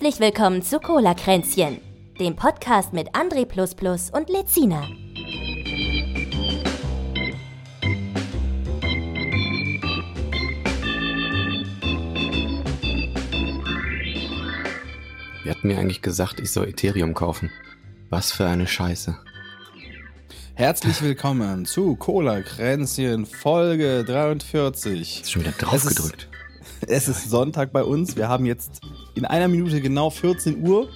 Herzlich willkommen zu Cola Kränzchen, dem Podcast mit André und Lezina. Wer hat mir eigentlich gesagt, ich soll Ethereum kaufen? Was für eine Scheiße. Herzlich willkommen zu Cola Kränzchen Folge 43. Ist schon wieder drauf gedrückt. Es ist Sonntag bei uns. Wir haben jetzt in einer Minute genau 14 Uhr.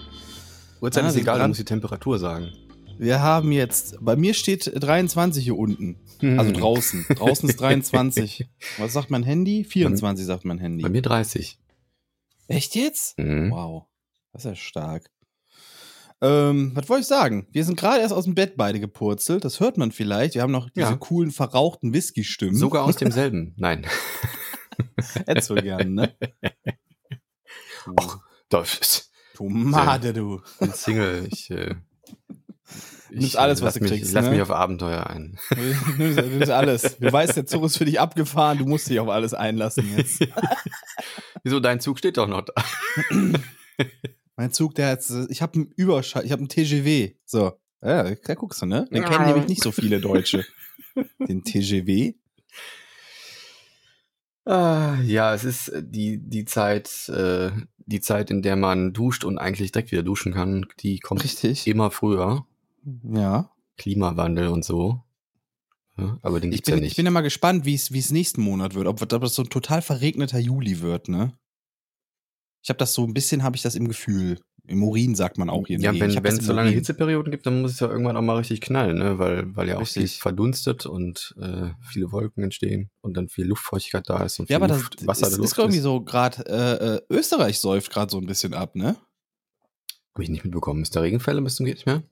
Uhrzeit ist egal, du musst die Temperatur sagen. Wir haben jetzt, bei mir steht 23 hier unten. Hm. Also draußen. Draußen ist 23. Was sagt mein Handy? 24 sagt mein Handy. Bei mir 30. Echt jetzt? Mhm. Wow. Das ist ja stark. Ähm, was wollte ich sagen? Wir sind gerade erst aus dem Bett beide gepurzelt. Das hört man vielleicht. Wir haben noch diese ja. coolen, verrauchten Whisky-Stimmen. Sogar aus demselben. Nein. Hättest du gern, ne? Ach, das. Tomate, du. Ein Single. Ich, äh, ich nimmst alles, was du mich, kriegst. Lass ne? mich auf Abenteuer ein. Du nimmst alles. Du weißt, der Zug ist für dich abgefahren. Du musst dich auf alles einlassen jetzt. Wieso? Dein Zug steht doch noch da. mein Zug, der hat, ich habe einen Überschall, ich habe einen TGW. So, ja, da guckst du, ne? Den kennen nämlich nicht so viele Deutsche. Den TGW. Ah, ja, es ist äh, die, die Zeit, äh, die Zeit, in der man duscht und eigentlich direkt wieder duschen kann, die kommt Richtig. immer früher. Ja. Klimawandel und so. Ja, aber den gibt's ich bin, ja nicht. Ich bin ja mal gespannt, wie es wie es nächsten Monat wird, ob, ob das so ein total verregneter Juli wird, ne? Ich habe das so ein bisschen, habe ich das im Gefühl. Im Urin sagt man auch hier. Ja, wenn wenn es so lange Hitzeperioden gibt, dann muss es ja irgendwann auch mal richtig knallen, ne? Weil, weil ja auch viel verdunstet und äh, viele Wolken entstehen und dann viel Luftfeuchtigkeit da ist und ja, viel aber Luft, das Wasser ist, der Luft ist irgendwie so gerade äh, äh, Österreich säuft gerade so ein bisschen ab, ne? Habe ich nicht mitbekommen. Ist da Regenfälle bis zum geht nicht mehr?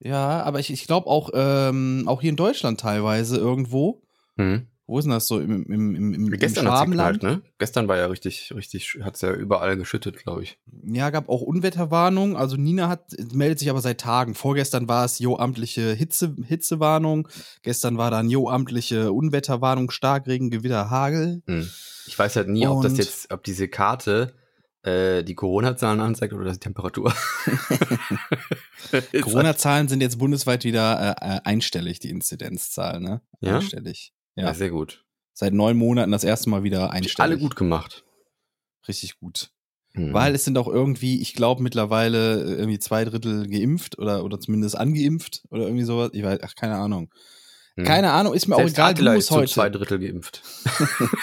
Ja, aber ich, ich glaube auch, ähm, auch hier in Deutschland teilweise irgendwo. Mhm. Wo ist denn das so? Im, im, im, im, Gestern im geknallt, ne? Gestern war ja richtig, richtig, hat's ja überall geschüttet, glaube ich. Ja, gab auch Unwetterwarnung. Also Nina hat, meldet sich aber seit Tagen. Vorgestern war es jo amtliche Hitze, Hitzewarnung. Gestern war dann jo amtliche Unwetterwarnung, Starkregen, Gewitter, Hagel. Hm. Ich weiß halt nie, ob das Und- jetzt, ob diese Karte äh, die Corona-Zahlen anzeigt oder die Temperatur. Corona-Zahlen sind jetzt bundesweit wieder äh, äh, einstellig, die Inzidenzzahlen, ne? Ja? Einstellig. Ja, Ja. sehr gut. Seit neun Monaten das erste Mal wieder einstellig. Alle gut gemacht. Richtig gut. Hm. Weil es sind auch irgendwie, ich glaube, mittlerweile äh, irgendwie zwei Drittel geimpft oder, oder zumindest angeimpft oder irgendwie sowas. Ich weiß, ach, keine Ahnung. Hm. Keine Ahnung, ist mir Selbst auch egal, Attila du musst zu zwei heute. Drittel geimpft.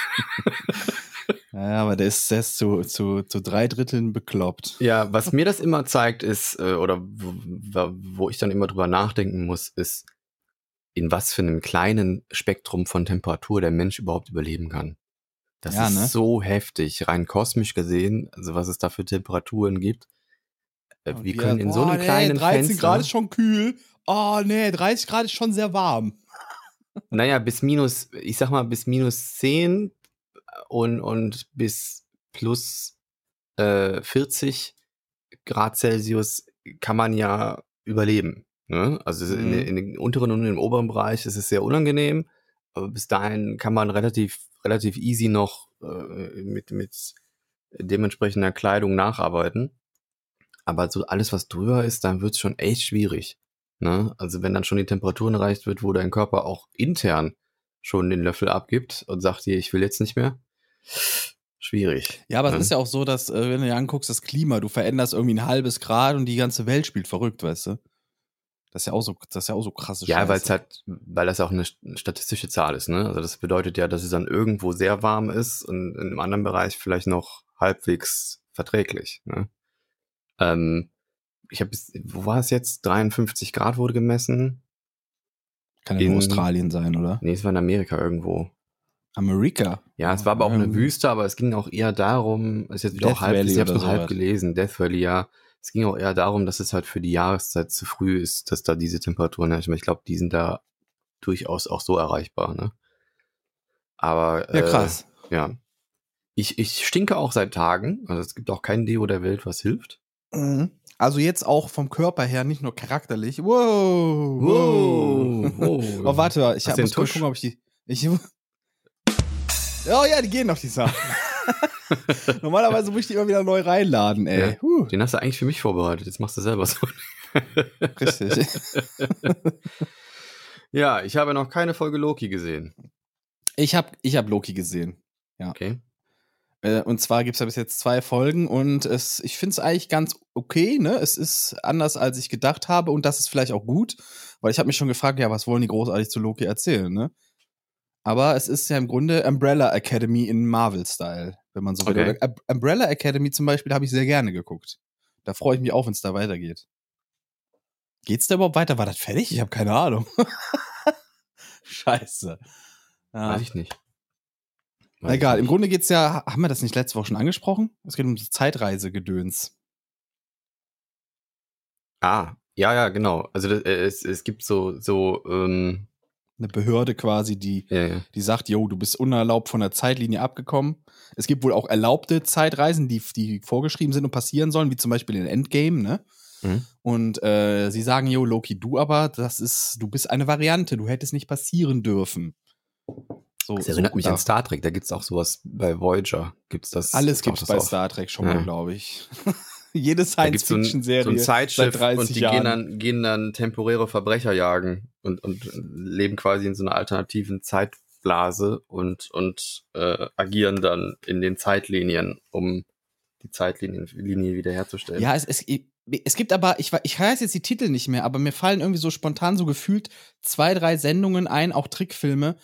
Ja, aber der ist, der ist zu, zu, zu drei Dritteln bekloppt. Ja, was mir das immer zeigt, ist, äh, oder wo, wo ich dann immer drüber nachdenken muss, ist, in was für einem kleinen Spektrum von Temperatur der Mensch überhaupt überleben kann. Das Ja, ist ne? so heftig, rein kosmisch gesehen, also was es da für Temperaturen gibt. Äh, Und Wir können in so boah, einem nee, kleinen 13 Fenster, Grad ist schon kühl. Oh, nee, 30 Grad ist schon sehr warm. naja, bis minus, ich sag mal, bis minus 10 und, und bis plus äh, 40 Grad Celsius kann man ja überleben. Ne? Also in, Mhm. in den unteren und im oberen Bereich ist es sehr unangenehm, aber bis dahin kann man relativ, relativ easy noch äh, mit, mit dementsprechender Kleidung nacharbeiten. Aber so alles, was drüber ist, dann wird es schon echt schwierig. Ne? Also wenn dann schon die Temperaturen erreicht wird, wo dein Körper auch intern schon den Löffel abgibt und sagt dir, ich will jetzt nicht mehr. Schwierig. Ja, aber ne? es ist ja auch so, dass, äh, wenn du dir anguckst, das Klima, du veränderst irgendwie ein halbes Grad und die ganze Welt spielt verrückt, weißt du? Das ist ja auch so, das ist ja auch so krasse Ja, weil es halt, weil das auch eine statistische Zahl ist, ne? Also das bedeutet ja, dass es dann irgendwo sehr warm ist und in einem anderen Bereich vielleicht noch halbwegs verträglich, ne? Ähm, ich habe, wo war es jetzt? 53 Grad wurde gemessen. Kann ja in- Australien sein, oder? Nee, es war in Amerika irgendwo. Amerika. Ja, es war aber auch eine Wüste, aber es ging auch eher darum, ist jetzt wieder Death auch halb, Valley ich hab's oder nur halb gelesen, Death Valley, ja. Es ging auch eher darum, dass es halt für die Jahreszeit zu früh ist, dass da diese Temperaturen herrschen. Ich glaube, die sind da durchaus auch so erreichbar, ne? Aber Ja, äh, krass. ja. Ich, ich stinke auch seit Tagen. Also es gibt auch kein Deo der Welt, was hilft. Mhm. Also jetzt auch vom Körper her, nicht nur charakterlich. Wow. Wow. wow. Oh, warte mal, ich hab, muss gucken, ob ich die. Ich, oh ja, die gehen noch, die Sachen. Normalerweise muss ich die immer wieder neu reinladen, ey. Ja. Huh, Den hast du eigentlich für mich vorbereitet. Jetzt machst du selber so. richtig. ja, ich habe noch keine Folge Loki gesehen. Ich habe ich hab Loki gesehen. Okay. Äh, Und zwar gibt es ja bis jetzt zwei Folgen und es, ich finde es eigentlich ganz okay, ne? Es ist anders, als ich gedacht habe und das ist vielleicht auch gut, weil ich habe mich schon gefragt, ja, was wollen die großartig zu Loki erzählen, ne? Aber es ist ja im Grunde Umbrella Academy in Marvel-Style, wenn man so will. Oder Umbrella Academy zum Beispiel habe ich sehr gerne geguckt. Da freue ich mich auch, wenn es da weitergeht. Geht's da überhaupt weiter? War das fertig? Ich habe keine Ahnung. Scheiße. Ja. Weiß ich nicht. Weiß egal, ich im nicht. Grunde geht's ja, haben wir das nicht letzte Woche schon angesprochen? Es geht um Zeitreisegedöns. Ah, ja, ja, genau. Also das, äh, es, es gibt so, so, ähm, Eine Behörde quasi, die, ja, ja. die sagt, yo, du bist unerlaubt von der Zeitlinie abgekommen. Es gibt wohl auch erlaubte Zeitreisen, die, die vorgeschrieben sind und passieren sollen, wie zum Beispiel in Endgame, ne? Mhm. Und äh, sie sagen, yo, Loki, du aber, das ist, du bist eine Variante, du hättest nicht passieren dürfen. So, Das erinnert so, mich da- an Star Trek. Da gibt's auch sowas bei Voyager. Gibt's das? Alles gibt's das bei auf. Star Trek schon, Ja. glaube ich. Jede gibt's so ein, Science-Fiction-Serie so ein seit 30 und die Jahren. gehen dann, gehen dann temporäre Verbrecher jagen und, und leben quasi in so einer alternativen Zeitblase und, und äh, agieren dann in den Zeitlinien, um die Zeitlinie Linie wiederherzustellen. Ja, es, es, es gibt aber, ich, ich weiß jetzt die Titel nicht mehr, aber mir fallen irgendwie so spontan so gefühlt zwei, drei Sendungen ein, auch Trickfilme,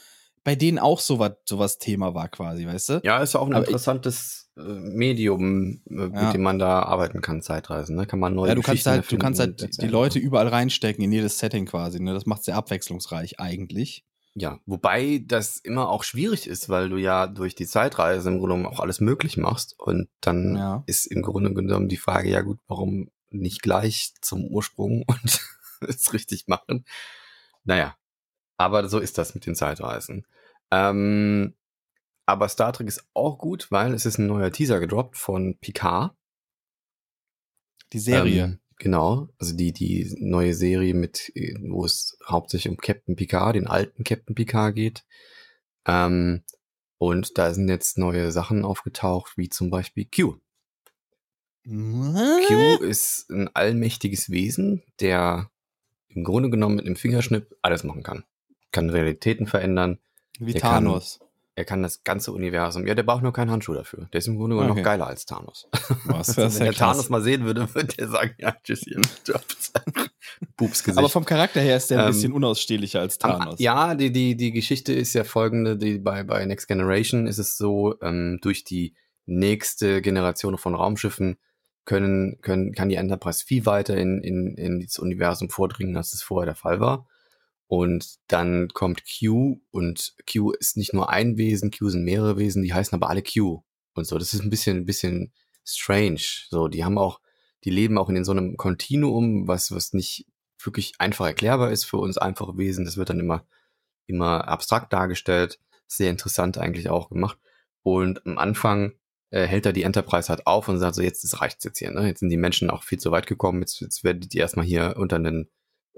bei denen auch sowas sowas Thema war quasi, weißt du? Ja, ist ja auch ein Aber ich- interessantes äh, Medium, äh, mit Ja. dem man da arbeiten kann, Zeitreisen. Ne? Kann man neue Ja, du kannst halt, du kannst halt die. Leute überall reinstecken, in jedes Setting quasi, ne? Das macht sehr abwechslungsreich eigentlich. Ja, wobei das immer auch schwierig ist, weil du ja durch die Zeitreise im Grunde genommen auch alles möglich machst. Und dann Ja. ist im Grunde genommen die Frage, ja gut, warum nicht gleich zum Ursprung und es richtig machen? Naja, aber so ist das mit den Zeitreisen. Ähm, aber Star Trek ist auch gut, weil es ist ein neuer Teaser gedroppt von Picard. Die Serie. Ähm, genau, also die, die neue Serie mit, äh, wo es hauptsächlich um Captain Picard, den alten Captain Picard geht. Ähm, und da sind jetzt neue Sachen aufgetaucht, wie zum Beispiel Q. Q ist ein allmächtiges Wesen, der im Grunde genommen mit einem Fingerschnipp alles machen kann. Kann Realitäten verändern, Wie kann- Thanos. er kann das ganze Universum. Ja, der braucht nur keinen Handschuh dafür. Der ist im Grunde genommen Okay. noch geiler als Thanos. Was, Also, wenn der Thanos krass. mal sehen würde, würde der sagen, ja, tschüss, ihr Jobs. Pupsgesicht. Aber vom Charakter her ist der ein Ähm, bisschen unausstehlicher als Thanos. Ja, die, die, die Geschichte ist ja folgende, die, bei, bei Next Generation ist es so, ähm, durch die nächste Generation von Raumschiffen können, können, kann die Enterprise viel weiter in, in, in das Universum vordringen, als es vorher der Fall war. Und dann kommt Q und Q ist nicht nur ein Wesen, Q sind mehrere Wesen, die heißen aber alle Q und so. Das ist ein bisschen, ein bisschen strange. So, die haben auch, die leben auch in so einem Kontinuum, was, was nicht wirklich einfach erklärbar ist für uns einfache Wesen. Das wird dann immer, immer abstrakt dargestellt. Sehr interessant eigentlich auch gemacht. Und am Anfang äh, hält er die Enterprise halt auf und sagt so, jetzt das reicht's jetzt hier. Ne? Jetzt sind die Menschen auch viel zu weit gekommen. Jetzt, jetzt werdet ihr erstmal hier unter ein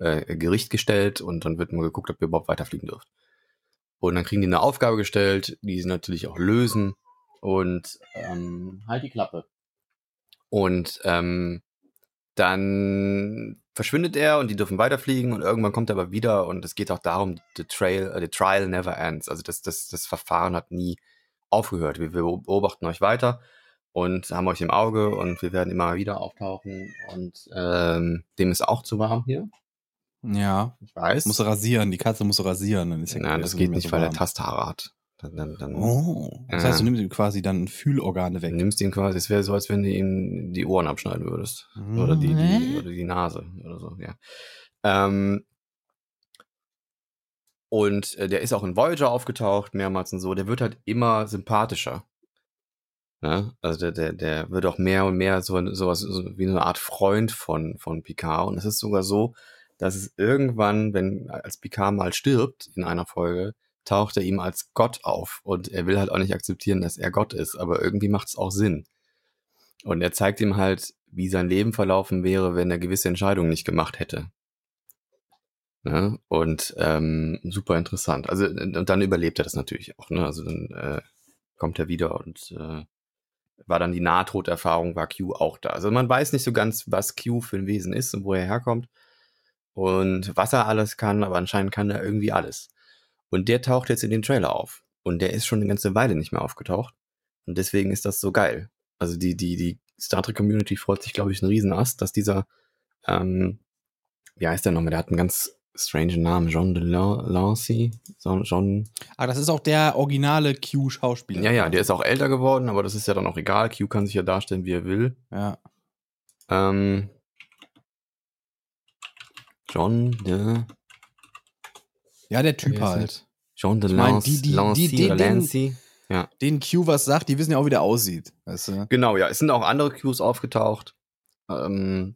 äh, Gericht gestellt und dann wird mal geguckt, ob ihr überhaupt weiterfliegen dürft. Und dann kriegen die eine Aufgabe gestellt, die sie natürlich auch lösen. Und ähm, halt die Klappe. Und ähm, dann verschwindet er und die dürfen weiterfliegen und irgendwann kommt er aber wieder und es geht auch darum, the trail, äh, the trial never ends. Also das, das, das Verfahren hat nie aufgehört. Wir, wir beobachten euch weiter und haben euch im Auge und wir werden immer wieder auftauchen und ähm, dem ist auch zu warm hier. Ja. Ich weiß. Muss rasieren, die Katze muss rasieren. Dann ist ja Nein, das geht nicht, so weil er warm. Tasthaare hat. Dann, dann, dann Oh. Das Ja. heißt, du nimmst ihm quasi dann Fühlorgane weg. du nimmst ihn quasi, es wäre so, als wenn du ihm die Ohren abschneiden würdest. Oder die, die, Hä? oder die Nase oder so, ja. Ähm, und äh, der ist auch in Voyager aufgetaucht, mehrmals und so. Der wird halt immer sympathischer. Ne? Also der, der, der wird auch mehr und mehr so sowas so wie eine Art Freund von, von Picard. Und es ist sogar so, dass es irgendwann, wenn als Picard mal stirbt in einer Folge, taucht er ihm als Gott auf. Und er will halt auch nicht akzeptieren, dass er Gott ist, aber irgendwie macht es auch Sinn. Und er zeigt ihm halt, wie sein Leben verlaufen wäre, wenn er gewisse Entscheidungen nicht gemacht hätte. Ne? Und ähm, super interessant. Also und dann überlebt er das natürlich auch. Ne? Also dann äh, kommt er wieder und äh, war dann die Nahtoderfahrung, war Q auch da. Also man weiß nicht so ganz, was Q für ein Wesen ist und wo er herkommt und was er alles kann, aber anscheinend kann er irgendwie alles. Und der taucht jetzt in den Trailer auf. Und der ist schon eine ganze Weile nicht mehr aufgetaucht. Und deswegen ist das so geil. Also die, die, die Star Trek Community freut sich, glaube ich, einen Riesenast, dass dieser, ähm, wie heißt der nochmal? Der hat einen ganz strange Namen. John de Lancey? John. Ah, das ist auch der originale Q-Schauspieler. Ja, ja, der ist auch älter geworden, aber das ist ja dann auch egal. Q kann sich ja darstellen, wie er will. Ja. Ähm, John de. Ja, der Typ halt. John de Ich mein, Lance, die- die- Lancey die- oder den- Lancey. Ja. Den Q was sagt, die wissen ja auch, wie der aussieht. Weißt du? Genau, ja. Es sind auch andere Qs aufgetaucht. Ähm,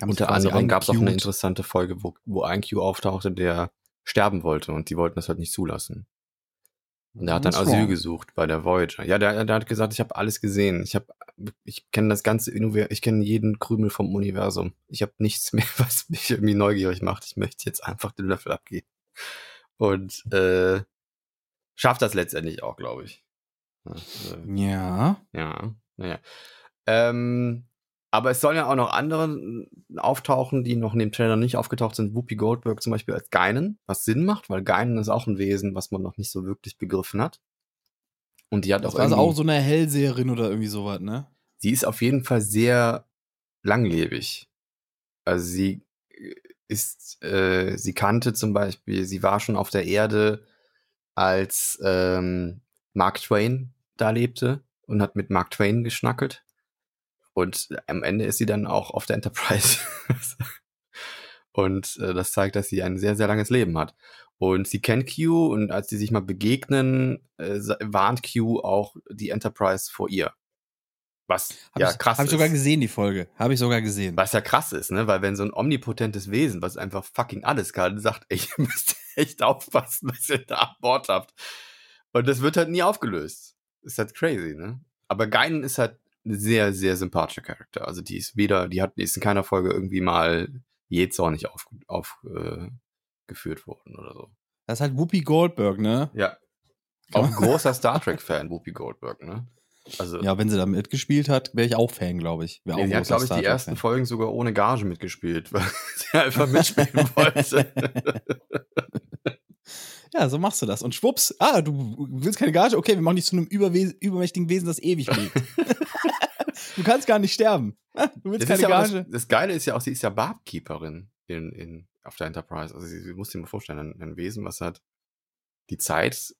unter anderem gab es auch eine interessante Folge, wo, wo ein Q auftauchte, der sterben wollte und die wollten das halt nicht zulassen. Und der hat dann Asyl wrong? gesucht bei der Voyager. Ja, der, der hat gesagt, ich habe alles gesehen. Ich habe, ich kenne das ganze, ich kenne jeden Krümel vom Universum. Ich habe nichts mehr, was mich irgendwie neugierig macht. Ich möchte jetzt einfach den Löffel abgeben. Und äh, schafft das letztendlich auch, glaube ich. Ja, äh, Ja. ja, naja. Ähm, aber es sollen ja auch noch andere auftauchen, die noch in dem Trailer nicht aufgetaucht sind. Whoopi Goldberg zum Beispiel als Geinen, was Sinn macht, weil Geinen ist auch ein Wesen, was man noch nicht so wirklich begriffen hat. Und die hat Das auch war also auch so eine Hellseherin oder irgendwie sowas, ne? sie ist auf jeden Fall sehr langlebig. Also sie ist, äh, sie kannte zum Beispiel, sie war schon auf der Erde, als ähm, Mark Twain da lebte und hat mit Mark Twain geschnackelt. Und am Ende ist sie dann auch auf der Enterprise. und äh, das zeigt, dass sie ein sehr, sehr langes Leben hat. Und sie kennt Q und als sie sich mal begegnen, äh, warnt Q auch die Enterprise vor ihr. Was Hab ja ich, krass Hab ich sogar gesehen, die Folge. Habe ich sogar gesehen. Was ja krass ist, ne? Weil wenn so ein omnipotentes Wesen, was einfach fucking alles kann, sagt, ey, ihr müsst echt aufpassen, was ihr da an Bord habt. Und das wird halt nie aufgelöst. Ist halt crazy, ne? Aber Geinen ist halt sehr, sehr sympathischer Charakter. Also die ist weder, die hat, die ist in keiner Folge irgendwie mal jähzornig auf, auf, äh, worden oder so. Das ist halt Whoopi Goldberg, ne? Ja. Auch ein großer Star Trek-Fan, Whoopi Goldberg, ne? Also, Ja, wenn sie da mitgespielt hat, wäre ich auch Fan, glaube ich. Wär Nee, auch sie hat, glaube ich, die ersten. Folgen sogar ohne Gage mitgespielt, weil sie einfach mitspielen wollte. Ja, so machst du das. Und schwupps, ah, du willst keine Gage? Okay, wir machen dich zu einem übermächtigen Wesen, das ewig lebt. du kannst gar nicht sterben. Du willst Das, keine ja Gage. das, das Geile ist ja auch, sie ist ja Barkeeperin in, in, auf der Enterprise. Also sie, sie muss dir mal vorstellen, ein, ein Wesen, was halt die Zeit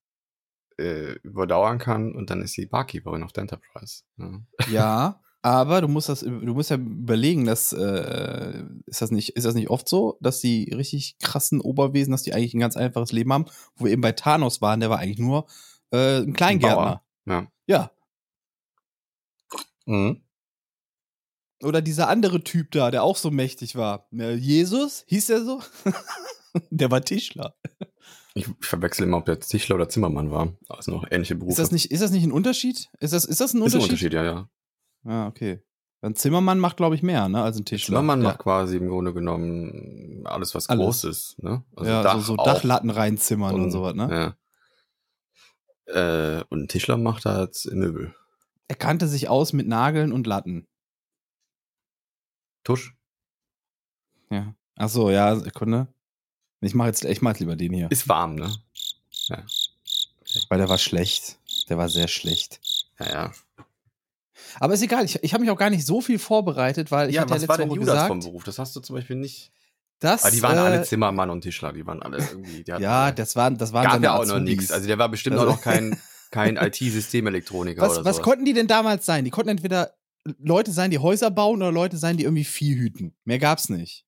äh, überdauern kann und dann ist sie Barkeeperin auf der Enterprise. Ja. Ja, aber du musst das, du musst ja überlegen, dass äh, ist das nicht, ist das nicht oft so, dass die richtig krassen Oberwesen, dass die eigentlich ein ganz einfaches Leben haben, wo wir eben bei Thanos waren, der war eigentlich nur äh, ein Kleingärtner. Ja. Ja. Mhm. Oder dieser andere Typ da, der auch so mächtig war. Äh, Jesus, hieß der so? der war Tischler. Ich, verwechsel immer, ob der Tischler oder Zimmermann war. Also noch ähnliche Berufe. Ist das nicht, ist das nicht ein Unterschied? Ist das, ist das ein Ist ein Unterschied? Unterschied, ja, ja. Ah, okay. Ein Zimmermann macht, glaube ich, mehr, ne, als ein Tischler. Zimmermann ja. macht quasi im Grunde genommen alles, was Alles. groß ist. Ne? ja, so, so auch. Dachlatten reinzimmern und, sowas, ne? Ja. Äh, und ein Tischler macht halt Möbel. Er kannte sich aus mit Nageln und Latten. Tusch. Ja. Ach so, ja, Sekunde. Ich mache jetzt, ich mach jetzt lieber den hier, Ist warm, ne? weil der war schlecht. Der war sehr schlecht. Ja, ja. Aber ist egal, ich, ich habe mich auch gar nicht so viel vorbereitet, weil ich ja, hatte ja was letzte war denn Woche Judas gesagt, vom Beruf? Das hast du zum Beispiel nicht. dass, Aber die waren äh, alle Zimmermann und Tischler, die waren alle irgendwie. Die Ja, das waren, das waren gab ja auch noch Azubis. nichts. Also der war bestimmt Also- auch noch kein, kein IT-Systemelektroniker was, oder was sowas. konnten die denn damals sein? Die konnten entweder Leute sein, die Häuser bauen oder Leute sein, die irgendwie Vieh hüten. Mehr gab's nicht.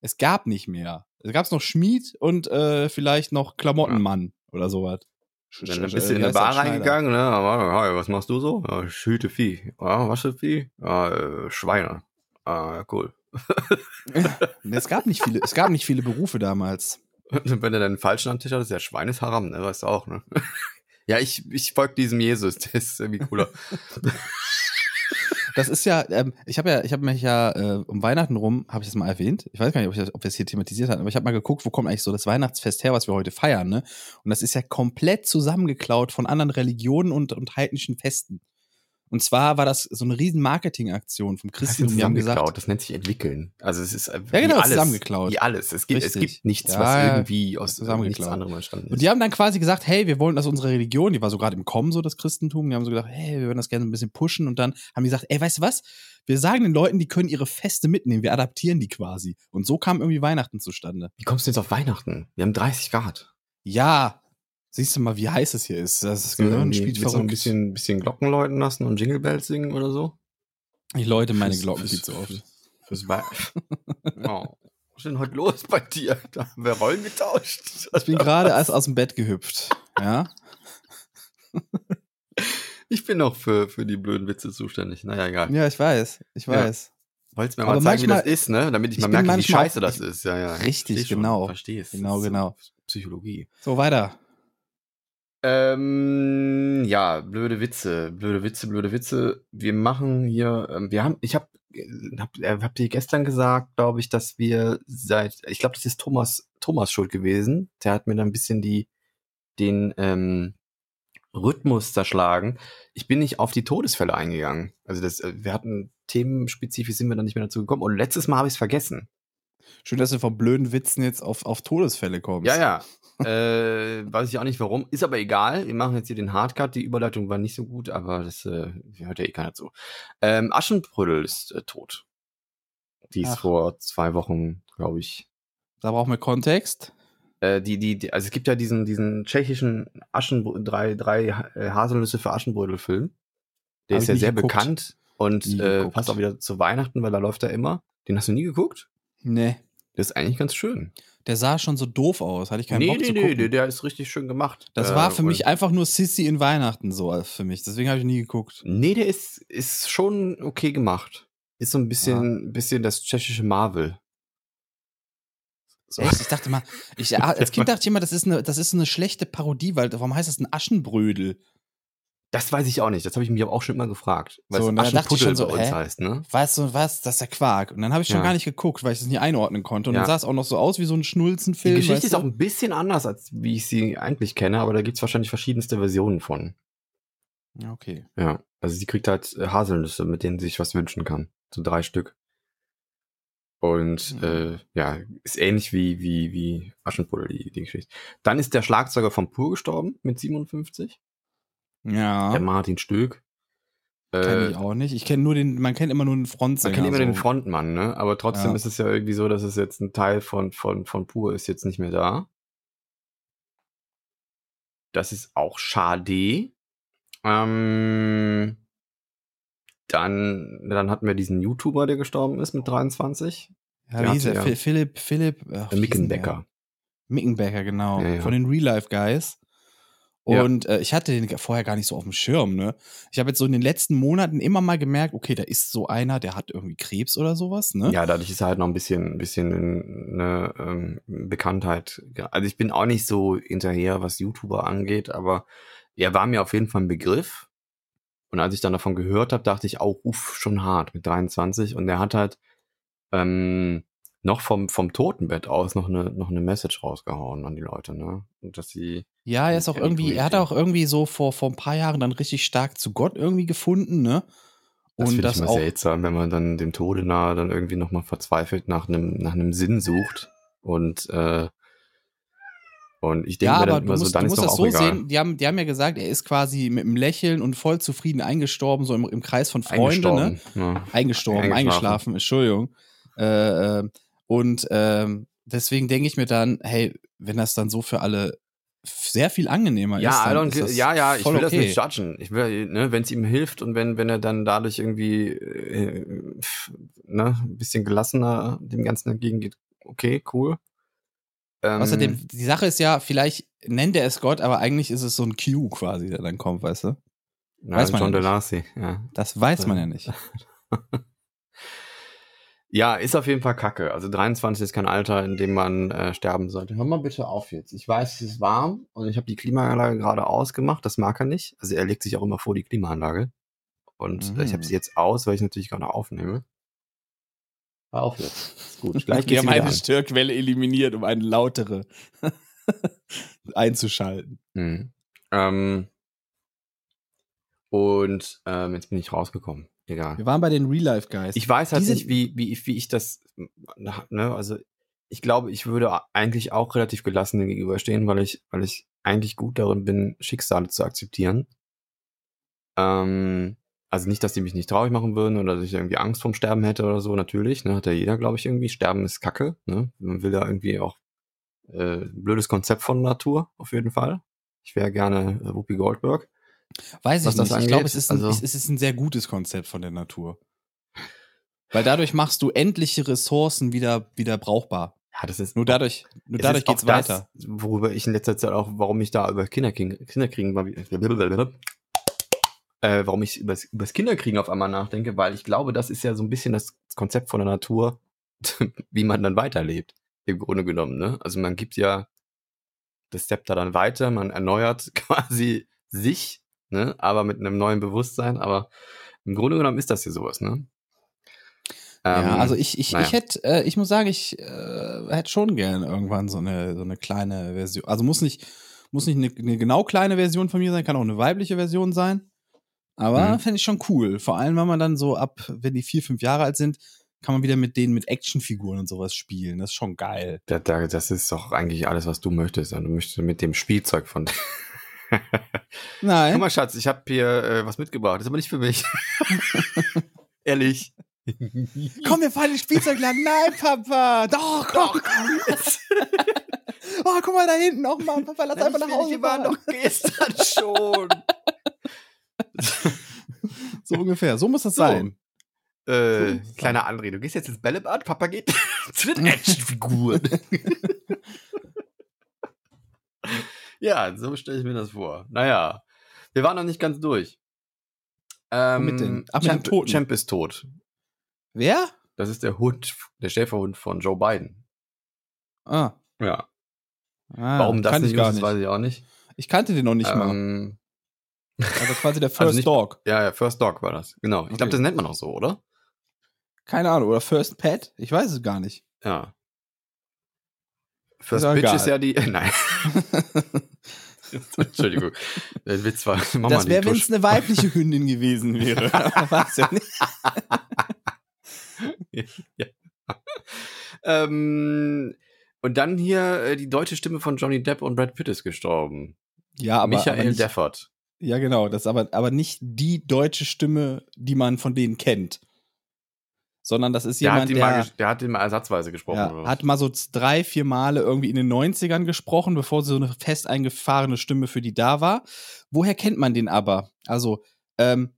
Es gab nicht mehr. Es gab's noch Schmied und äh, vielleicht noch Klamottenmann oder sowas. Dann bist du in eine Bar reingegangen, ne? Hi, was machst du so? Ja, ich hüte Vieh. Ja, was für Vieh? Ja, äh, Schweine. Ah, cool. Es gab nicht viele, es gab nicht viele Berufe damals. Wenn du dann einen falschen am Tisch hattest, der Schwein ist Haram, ne? Weißt du auch, ne? Ja, ich, ich folge diesem Jesus, der ist irgendwie cooler. das ist ja, ähm, ich habe ja, ich habe mich ja äh, um Weihnachten rum, habe ich das mal erwähnt. Ich weiß gar nicht, ob, ich das, ob wir es hier thematisiert haben, aber ich habe mal geguckt, wo kommt eigentlich so das Weihnachtsfest her, was wir heute feiern, ne? Und das ist ja komplett zusammengeklaut von anderen Religionen und, und heidnischen Festen. Und zwar war das so eine riesen Marketingaktion vom Christentum. Die haben gesagt, das nennt sich entwickeln. Also es ist äh, Ja, genau, wie alles, zusammengeklaut. Wie alles. Es gibt, es gibt nichts, Ja, was irgendwie aus nichts zusammengeklaut. anderem entstanden Und ist. die haben dann quasi gesagt, hey, wir wollen, dass unsere Religion, die war so gerade im Kommen, so das Christentum, die haben so gedacht, hey, wir würden das gerne ein bisschen pushen und dann haben die gesagt, ey, weißt du was? Wir sagen den Leuten, die können ihre Feste mitnehmen, wir adaptieren die quasi. Und so kam irgendwie Weihnachten zustande. Wie kommst du jetzt auf Weihnachten? Wir haben 30 Grad. Ja, siehst du mal, wie heiß es hier ist. Das Gehirn spielt du noch ein verrückt. bisschen, bisschen Glocken läuten lassen und Jingle Bells singen oder so? Ich läute meine Glocken viel zu oft. Fürs, oh. Was ist denn heute los bei dir? Da haben wir Rollen getauscht. Ich bin gerade erst aus dem Bett gehüpft. Ja. Ich bin noch für, für die blöden Witze zuständig. Naja, egal. Ja, ich weiß. Ich Ja. weiß. Wolltest mir Aber mal zeigen, wie das manchmal- ist, ne? Damit ich, ich mal merke, wie manchmal scheiße auch- das ist. Ja, ja. Richtig, Versteh genau. Verstehe es. Genau, genau. Psychologie. So, weiter. Ähm, ja, blöde Witze, blöde Witze, blöde Witze. Wir machen hier, ähm, wir haben, ich habe, hab, äh, habt ihr gestern gesagt, glaube ich, dass wir seit, ich glaube, das ist Thomas, Thomas schuld gewesen. Der hat mir dann ein bisschen die, den ähm, Rhythmus zerschlagen. Ich bin nicht auf die Todesfälle eingegangen. Also das, äh, wir hatten themenspezifisch sind wir dann nicht mehr dazu gekommen. Und letztes Mal habe ich es vergessen. Schön, dass du von blöden Witzen jetzt auf, auf Todesfälle kommst. Ja, ja. äh, weiß ich auch nicht warum. Ist aber egal. Wir machen jetzt hier den Hardcut. Die Überleitung war nicht so gut, aber das äh, hört ja eh keiner zu. Ähm, Aschenbrödel ist äh, tot. Die ist Ach. vor zwei Wochen, glaube ich. Da brauchen wir Kontext. Äh, die, die, die, also es gibt ja diesen, diesen tschechischen Aschenbrödel, drei, drei äh, Haselnüsse für Aschenbrödel-Film. Der Hab ist ja sehr geguckt. bekannt und äh, passt auch wieder zu Weihnachten, weil da läuft er immer. Den hast du nie geguckt? Nee. Das ist eigentlich ganz schön. Der sah schon so doof aus. Hatte ich keinen nee, Bock nee, zu nee, gucken. nee, der ist richtig schön gemacht. das Äh, war für mich einfach nur Sissy in Weihnachten so äh, für mich. Deswegen habe ich nie geguckt. Nee, der ist, ist schon okay gemacht. Ist so ein bisschen, bisschen das tschechische Marvel. So. Echt? Ich dachte mal, ich, ja, als Kind dachte ich immer, das ist, eine, das ist eine schlechte Parodie, weil warum heißt das ein Aschenbrödel? Das weiß ich auch nicht. Das habe ich mich aber auch schon immer gefragt. Weil So, es Aschenputtel so, bei uns hä? heißt, ne? Weißt du was? Das ist der Quark. Und dann habe ich schon Ja. gar nicht geguckt, weil ich das nicht einordnen konnte. Und Ja. dann sah es auch noch so aus wie so ein Die Schnulzenfilm. Geschichte weißt ist du? auch ein bisschen anders, als wie ich sie eigentlich kenne, aber da gibt's wahrscheinlich verschiedenste Versionen von. Ja, Okay. Ja. Also sie kriegt halt äh, Haselnüsse, mit denen sie sich was wünschen kann. So drei Stück. Und Mhm. äh, ja, ist ähnlich wie, wie, wie Aschenputtel, die, die Geschichte. Dann ist der Schlagzeuger von Pur gestorben mit 57. Ja. Der Martin Stück. Kenn Äh, ich auch nicht. Ich kenne nur den, man kennt immer nur den Frontsänger. man kennt immer den so. Frontmann, ne? Aber trotzdem Ja. ist es ja irgendwie so, dass es jetzt ein Teil von, von, von Pur ist jetzt nicht mehr da. Das ist auch schade. Ähm, dann, dann hatten wir diesen YouTuber, der gestorben ist mit 23. Ja, Der wie hieß er? ja- Philipp, Philipp. ach? Mickenbecker. Mickenbecker, genau. Ja, ja. Von den Real Life Guys. Ja. Und äh, ich hatte den vorher gar nicht so auf dem Schirm, ne? Ich habe jetzt so in den letzten Monaten immer mal gemerkt, okay, da ist so einer, der hat irgendwie Krebs oder sowas, ne? Ja, dadurch ist er halt noch ein bisschen, ein bisschen eine ähm, Bekanntheit. Also ich bin auch nicht so hinterher, was YouTuber angeht, aber er war mir auf jeden Fall ein Begriff. Und als ich dann davon gehört habe, dachte ich auch, uff, schon hart mit 23. Und er hat halt ähm, noch vom, vom Totenbett aus noch eine, noch eine Message rausgehauen an die Leute, ne? Und dass sie, Ja, er ist auch Ja, irgendwie, er hat auch irgendwie so vor, vor ein paar Jahren dann richtig stark zu Gott irgendwie gefunden, ne? das Und finde ich das immer seltsam, wenn man dann dem Tode nahe dann irgendwie nochmal verzweifelt nach einem, nach einem Sinn sucht. Und, äh, und ich denke Ja, mir dann du immer musst, so, dann du ist musst doch das so egal. sehen, die haben, die haben ja gesagt, er ist quasi mit einem Lächeln und voll zufrieden eingestorben, so im, im Kreis von Freunden, ne? Eingestorben, ne? Eingestorben, Eingeschlafen. eingeschlafen, Entschuldigung. Äh, äh, und ähm, deswegen denke ich mir dann, hey, wenn das dann so für alle sehr viel angenehmer Ja, ist, dann ist das ja, ja, ich voll will das okay. nicht judgen. Ich will, ne, wenn es ihm hilft und wenn, wenn er dann dadurch irgendwie äh, ne, ein bisschen gelassener dem Ganzen entgegengeht, okay, cool. Ähm, Außerdem, die Sache ist ja, vielleicht nennt er es Gott, aber eigentlich ist es so ein Q quasi, der dann kommt, weißt du? weiß man John ja. Delassie, ja. Das weiß man ja nicht. Ja, ist auf jeden Fall kacke. Also 23 ist kein Alter, in dem man äh, sterben sollte. Hör mal bitte auf jetzt. Ich weiß, es ist warm und ich habe die Klimaanlage gerade ausgemacht. Das mag er nicht. Also er legt sich auch immer vor die Klimaanlage. Und Mhm. ich habe sie jetzt aus, weil ich natürlich gerade aufnehme. Hör auf jetzt. Ist gut. Gleich Wir geht's haben wieder eine an. Störquelle eliminiert, um eine lautere einzuschalten. Mhm. Ähm, und ähm, jetzt bin ich rausgekommen. Egal. Wir waren bei den Real Life Guys. Ich weiß halt Diese- nicht, wie, wie, ich- wie ich das, ne, also ich glaube, ich würde eigentlich auch relativ gelassen gegenüberstehen, weil ich, weil ich eigentlich gut darin bin, Schicksale zu akzeptieren. Ähm, also nicht, dass die mich nicht traurig machen würden oder dass ich irgendwie Angst vorm Sterben hätte oder so, natürlich, ne, hat ja jeder, glaube ich, irgendwie. Sterben ist Kacke, ne? Man will da irgendwie auch äh, ein blödes Konzept von Natur, auf jeden Fall. Ich wäre gerne äh, Whoopi Goldberg. Weiß ich nicht. Ich glaube, es, ist ein, Also- es ist ein sehr gutes Konzept von der Natur. Weil dadurch machst du endliche Ressourcen wieder, wieder brauchbar. Ja, das ist Nur dadurch, nur Es dadurch geht's weiter. Das, worüber ich in letzter Zeit auch, warum ich da über Kinderkriegen, Kinderkriegen äh, warum ich über das Kinderkriegen auf einmal nachdenke, weil ich glaube, das ist ja so ein bisschen das Konzept von der Natur, wie man dann weiterlebt, im Grunde genommen. Ne? Also man gibt ja das Zepter dann weiter, man erneuert quasi sich, ne? aber mit einem neuen Bewusstsein, aber im Grunde genommen ist das ja sowas, ne? ja, Ähm, also ich, ich, naja. ich hätte, äh, ich muss sagen, ich äh, hätte schon gern irgendwann so eine, so eine kleine Version. Also muss nicht, muss nicht eine, eine genau kleine Version von mir sein, kann auch eine weibliche Version sein. Aber Mhm. fände ich schon cool. Vor allem, wenn man dann so ab, wenn die vier, fünf Jahre alt sind, kann man wieder mit denen mit Actionfiguren und sowas spielen. Das ist schon geil. Da, da, das ist doch eigentlich alles, was du möchtest. Und du möchtest mit dem Spielzeug von. Nein. Guck mal, Schatz, ich habe hier äh, was mitgebracht. Das ist aber nicht für mich. Ehrlich. Komm, wir fahren in den Spielzeugladen. Nein, Papa. Doch, komm. Oh, guck mal da hinten. Mann, Papa, lass einfach nach Hause Wir waren doch gestern schon. So ungefähr. So muss das So. sein. äh, So. kleiner André, du gehst jetzt ins Bällebad, Papa geht zu den Actionfiguren. Ja, so stelle ich mir das vor. Naja, wir waren noch nicht ganz durch. Ähm, Womit denn? Ach, mit dem Champ, Toten. Champ ist tot. Wer? Das ist der Hund, der Schäferhund von Joe Biden. Ah. Ja. ah Warum das nicht ist, weiß ich auch nicht. Ich kannte den noch nicht mal. ähm, Also quasi der First also nicht- Dog. Ja, ja, First Dog war das. Genau. Ich glaube, Okay. das nennt man auch so, oder? Keine Ahnung. Oder First Pet? Ich weiß es gar nicht. Ja. First auch Bitch egal. ist ja die. Nein. Entschuldigung. Der Witz war. Mach das wäre, wenn es eine weibliche Hündin gewesen wäre. War's ja nicht. ja. ähm, und dann hier äh, die deutsche Stimme von Johnny Depp und Brad Pitt ist gestorben. Ja, aber, Michael aber nicht, Deffert. Ja, genau. Das ist aber, aber nicht die deutsche Stimme, die man von denen kennt. Sondern das ist Der jemand, hat, ihn mal, der der hat ihn mal ersatzweise gesprochen. ja, hat mal so drei, vier Male irgendwie in den 90ern gesprochen, bevor so eine fest eingefahrene Stimme für die da war. Woher kennt man den aber? Also, ähm,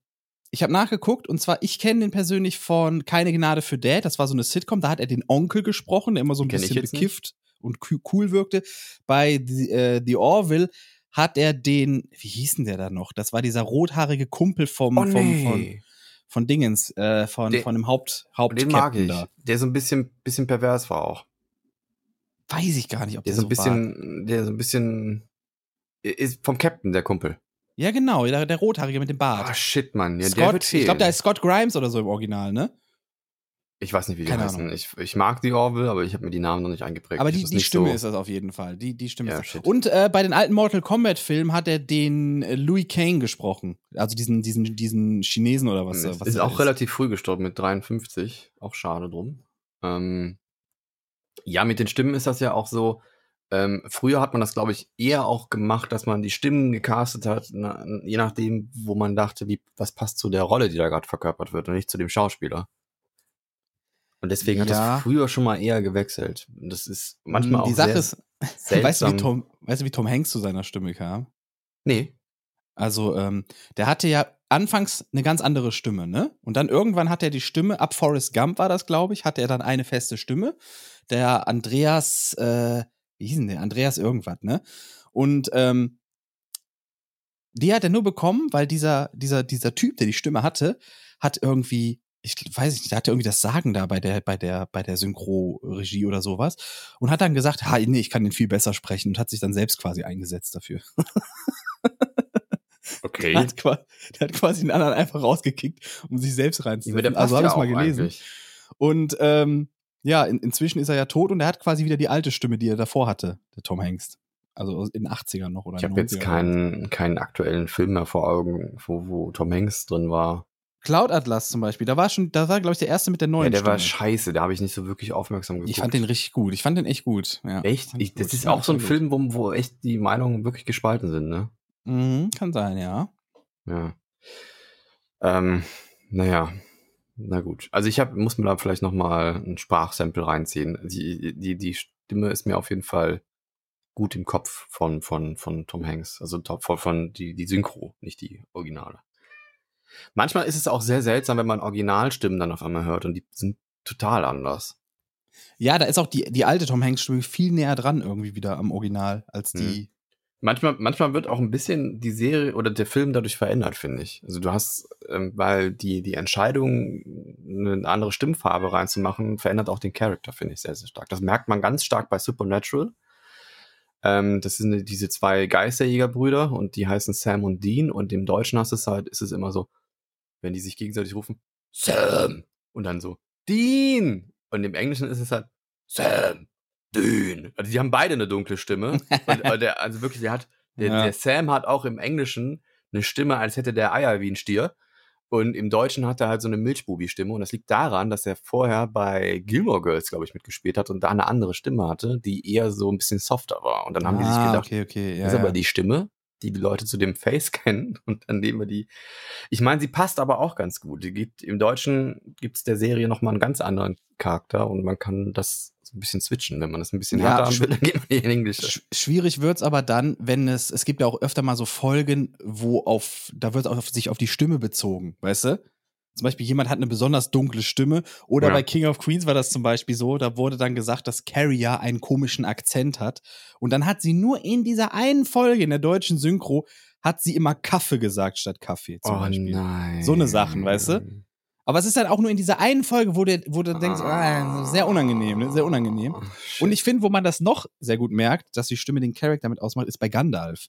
ich habe nachgeguckt und zwar, ich kenne den persönlich von Keine Gnade für Dad. Das war so eine Sitcom, da hat er den Onkel gesprochen, der immer so ein Kenn bisschen bekifft und cool wirkte. Bei The, äh, The Orville hat er den, wie hieß denn der da noch? Das war dieser rothaarige Kumpel vom, oh, vom, nee. von Dingens, äh, von, Den- von dem Haupt, Und den mag ich. da. Der so ein bisschen, bisschen pervers war auch. Weiß ich gar nicht, ob Der der, so ein so war. bisschen, der so ein bisschen. Ist vom Captain, der Kumpel. Ja, genau, der, der Rothaarige mit dem Ah, Bart. shit, Mann. Ja, der Scott, wird ich fehlen. glaube, da ist Scott Grimes oder so im Original, ne? Ich weiß nicht, wie die Keine heißen. Ahnung. Ich, ich mag die Orville, aber ich habe mir die Namen noch nicht eingeprägt. Aber die, die Stimme so, ist das auf jeden Fall. Die, die Stimme Ja, ist. Und äh, bei den alten Mortal Kombat-Filmen hat er den äh, Louis Kane gesprochen. Also diesen, diesen, diesen Chinesen oder was. ist, was ist auch relativ früh gestorben, mit 53. Auch schade drum. Ähm, ja, mit den Stimmen ist das ja auch so. Ähm, früher hat man das, glaube ich, eher auch gemacht, dass man die Stimmen gecastet hat, na, je nachdem, wo man dachte, wie, was passt zu der Rolle, die da gerade verkörpert wird und nicht zu dem Schauspieler. Und deswegen hat Ja. das früher schon mal eher gewechselt. Und das ist manchmal auch Die Sache sehr ist, seltsam. weißt du, wie Tom, weißt du, wie Tom Hanks zu seiner Stimme kam? Nee. Also, ähm, der hatte ja anfangs eine ganz andere Stimme, ne? Und dann irgendwann hat er die Stimme, ab Forrest Gump war das, glaube ich, hatte er dann eine feste Stimme. Der Andreas, äh, wie hieß denn der? Andreas irgendwas, ne? Und ähm, die hat er nur bekommen, weil dieser, dieser, dieser Typ, der die Stimme hatte, hat irgendwie, ich weiß nicht, der hatte irgendwie das Sagen da bei der, bei der, bei der Synchro-Regie oder sowas und hat dann gesagt, ha, nee, ich kann den viel besser sprechen und hat sich dann selbst quasi eingesetzt dafür. Okay. Der hat, qua- der hat quasi den anderen einfach rausgekickt, um sich selbst Ja, reinzusetzen. also habe ja ich mal auch gelesen. eigentlich. Und ähm, ja, in, inzwischen ist er ja tot und er hat quasi wieder die alte Stimme, die er davor hatte, der Tom Hanks. Also in den 80ern noch oder Ich habe jetzt 90ern. keinen, keinen aktuellen Film mehr vor Augen, wo, wo Tom Hanks drin war. Cloud Atlas zum Beispiel, da war schon, da war, glaube ich, der erste mit der neuen Ja, der Stimme. war scheiße, da habe ich nicht so wirklich aufmerksam geguckt. ich fand den richtig gut. Ich fand den echt gut. Ja. Echt? Ich, das gut. ist auch so ein ich Film, wo, wo echt die Meinungen wirklich gespalten sind, ne? gut. Mhm, kann sein, ja. Ja. Ähm, naja, na gut. Also ich hab, muss mir da vielleicht noch mal ein Sprachsample reinziehen. Die, die, die Stimme ist mir auf jeden Fall gut im Kopf von, von, von Tom Hanks. Also top, von, von die, die Synchro, nicht die Originale. Manchmal ist es auch sehr seltsam, wenn man Originalstimmen dann auf einmal hört und die sind total anders. Ja, da ist auch die, die alte Tom Hanks Stimme viel näher dran irgendwie wieder am Original als die. Manchmal, manchmal wird auch ein bisschen die Serie oder der Film dadurch verändert, finde ich. Also du hast, ähm, weil die, die Entscheidung, eine andere Stimmfarbe reinzumachen, verändert auch den Charakter, finde ich sehr, sehr stark. Das merkt man ganz stark bei Supernatural. Ähm, das sind diese zwei Geisterjägerbrüder und die heißen Sam und Dean und im Deutschen hast es halt, ist es immer so, wenn die sich gegenseitig rufen, Sam! Und dann so, Dean! Und im Englischen ist es halt, Sam! Dean! Also die haben beide eine dunkle Stimme. Und, und der, also wirklich, der hat, der, Ja. der Sam hat auch im Englischen eine Stimme, als hätte der Eier wie ein Stier. Und im Deutschen hat er halt so eine Milchbubi-Stimme. Und das liegt daran, dass er vorher bei Gilmore Girls, glaube ich, mitgespielt hat und da eine andere Stimme hatte, die eher so ein bisschen softer war. Und dann haben die sich Ah, gedacht, okay, okay. Ja, das ist aber ja. die Stimme, die die Leute zu dem Face kennen. Und dann nehmen wir die. Ich meine, sie passt aber auch ganz gut. Die gibt, Im Deutschen gibt es der Serie nochmal einen ganz anderen Charakter und man kann das so ein bisschen switchen. Wenn man das ein bisschen Ja, härter haben will, dann geht man in Englisch. Sch schwierig wird's aber dann, wenn es, es gibt ja auch öfter mal so Folgen, wo auf, da wird auch auf, sich auf die Stimme bezogen, weißt du? Zum Beispiel jemand hat eine besonders dunkle Stimme. Oder Ja. bei King of Queens war das zum Beispiel so, da wurde dann gesagt, dass Carrie einen komischen Akzent hat. Und dann hat sie nur in dieser einen Folge in der deutschen Synchro, hat sie immer Kaffee gesagt statt Kaffee zum Beispiel. Oh nein. So eine Sachen, weißt du? Aber es ist dann auch nur in dieser einen Folge, wo du, wo du denkst, ah, sehr unangenehm, ne? sehr unangenehm. Oh, Und ich finde, wo man das noch sehr gut merkt, dass die Stimme den Charakter mit ausmacht, ist bei Gandalf.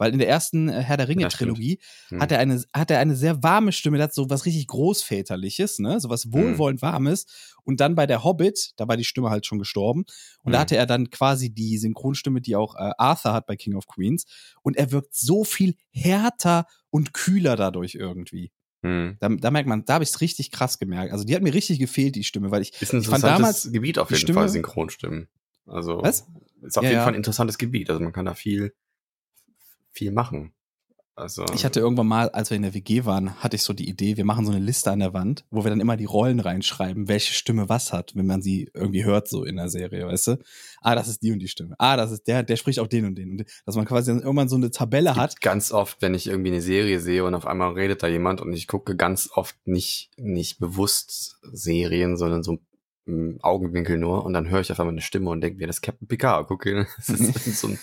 Weil in der ersten äh, Herr der Ringe-Trilogie Hm. hat er eine, hat er eine sehr warme Stimme, der hat so was richtig Großväterliches, ne? So Hm. was wohlwollend Warmes. Und dann bei der Hobbit, da war die Stimme halt schon gestorben. Und da Hm. hatte er dann quasi die Synchronstimme, die auch äh, Arthur hat bei King of Queens. Und er wirkt so viel härter und kühler dadurch irgendwie. Hm. Da, da merkt man, da habe ich es richtig krass gemerkt. Also die hat mir richtig gefehlt, die Stimme, weil ich, Ist ein ich fand interessantes damals Gebiet auf jeden Stimme- Fall, Synchronstimmen. Also, Was? ist auf Ja, jeden ja. Fall ein interessantes Gebiet. Also, man kann da viel, viel machen. Also, Ich hatte irgendwann mal, als wir in der WG waren, hatte ich so die Idee, wir machen so eine Liste an der Wand, wo wir dann immer die Rollen reinschreiben, welche Stimme was hat, wenn man sie irgendwie hört, so in der Serie, weißt du? Ah, das ist die und die Stimme. Ah, das ist der, der spricht auch den und den. Und. Dass man quasi dann irgendwann so eine Tabelle hat. ganz oft, wenn ich irgendwie eine Serie sehe und auf einmal redet da jemand und ich gucke ganz oft nicht, nicht bewusst Serien, sondern so im Augenwinkel nur und dann höre ich auf einmal eine Stimme und denke mir, das ist Captain Picard. Gucke, das ist so ein,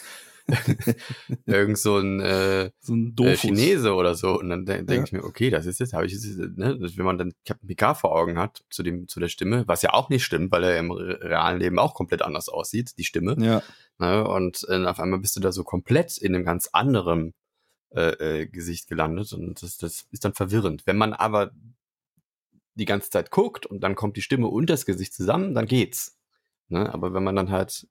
irgend so ein äh, So ein äh. Chinese oder so. Und dann de denke Ja. ich mir, okay, das ist jetzt, habe ich jetzt, ne, wenn man dann Captain Picard vor Augen hat, zu dem, zu der Stimme, was ja auch nicht stimmt, weil er im re- realen Leben auch komplett anders aussieht, die Stimme. Ja. Ne, und äh, auf einmal bist du da so komplett in einem ganz anderen äh, äh, Gesicht gelandet und das, das ist dann verwirrend. Wenn man aber die ganze Zeit guckt und dann kommt die Stimme und das Gesicht zusammen, dann geht's. Ne? Aber wenn man dann halt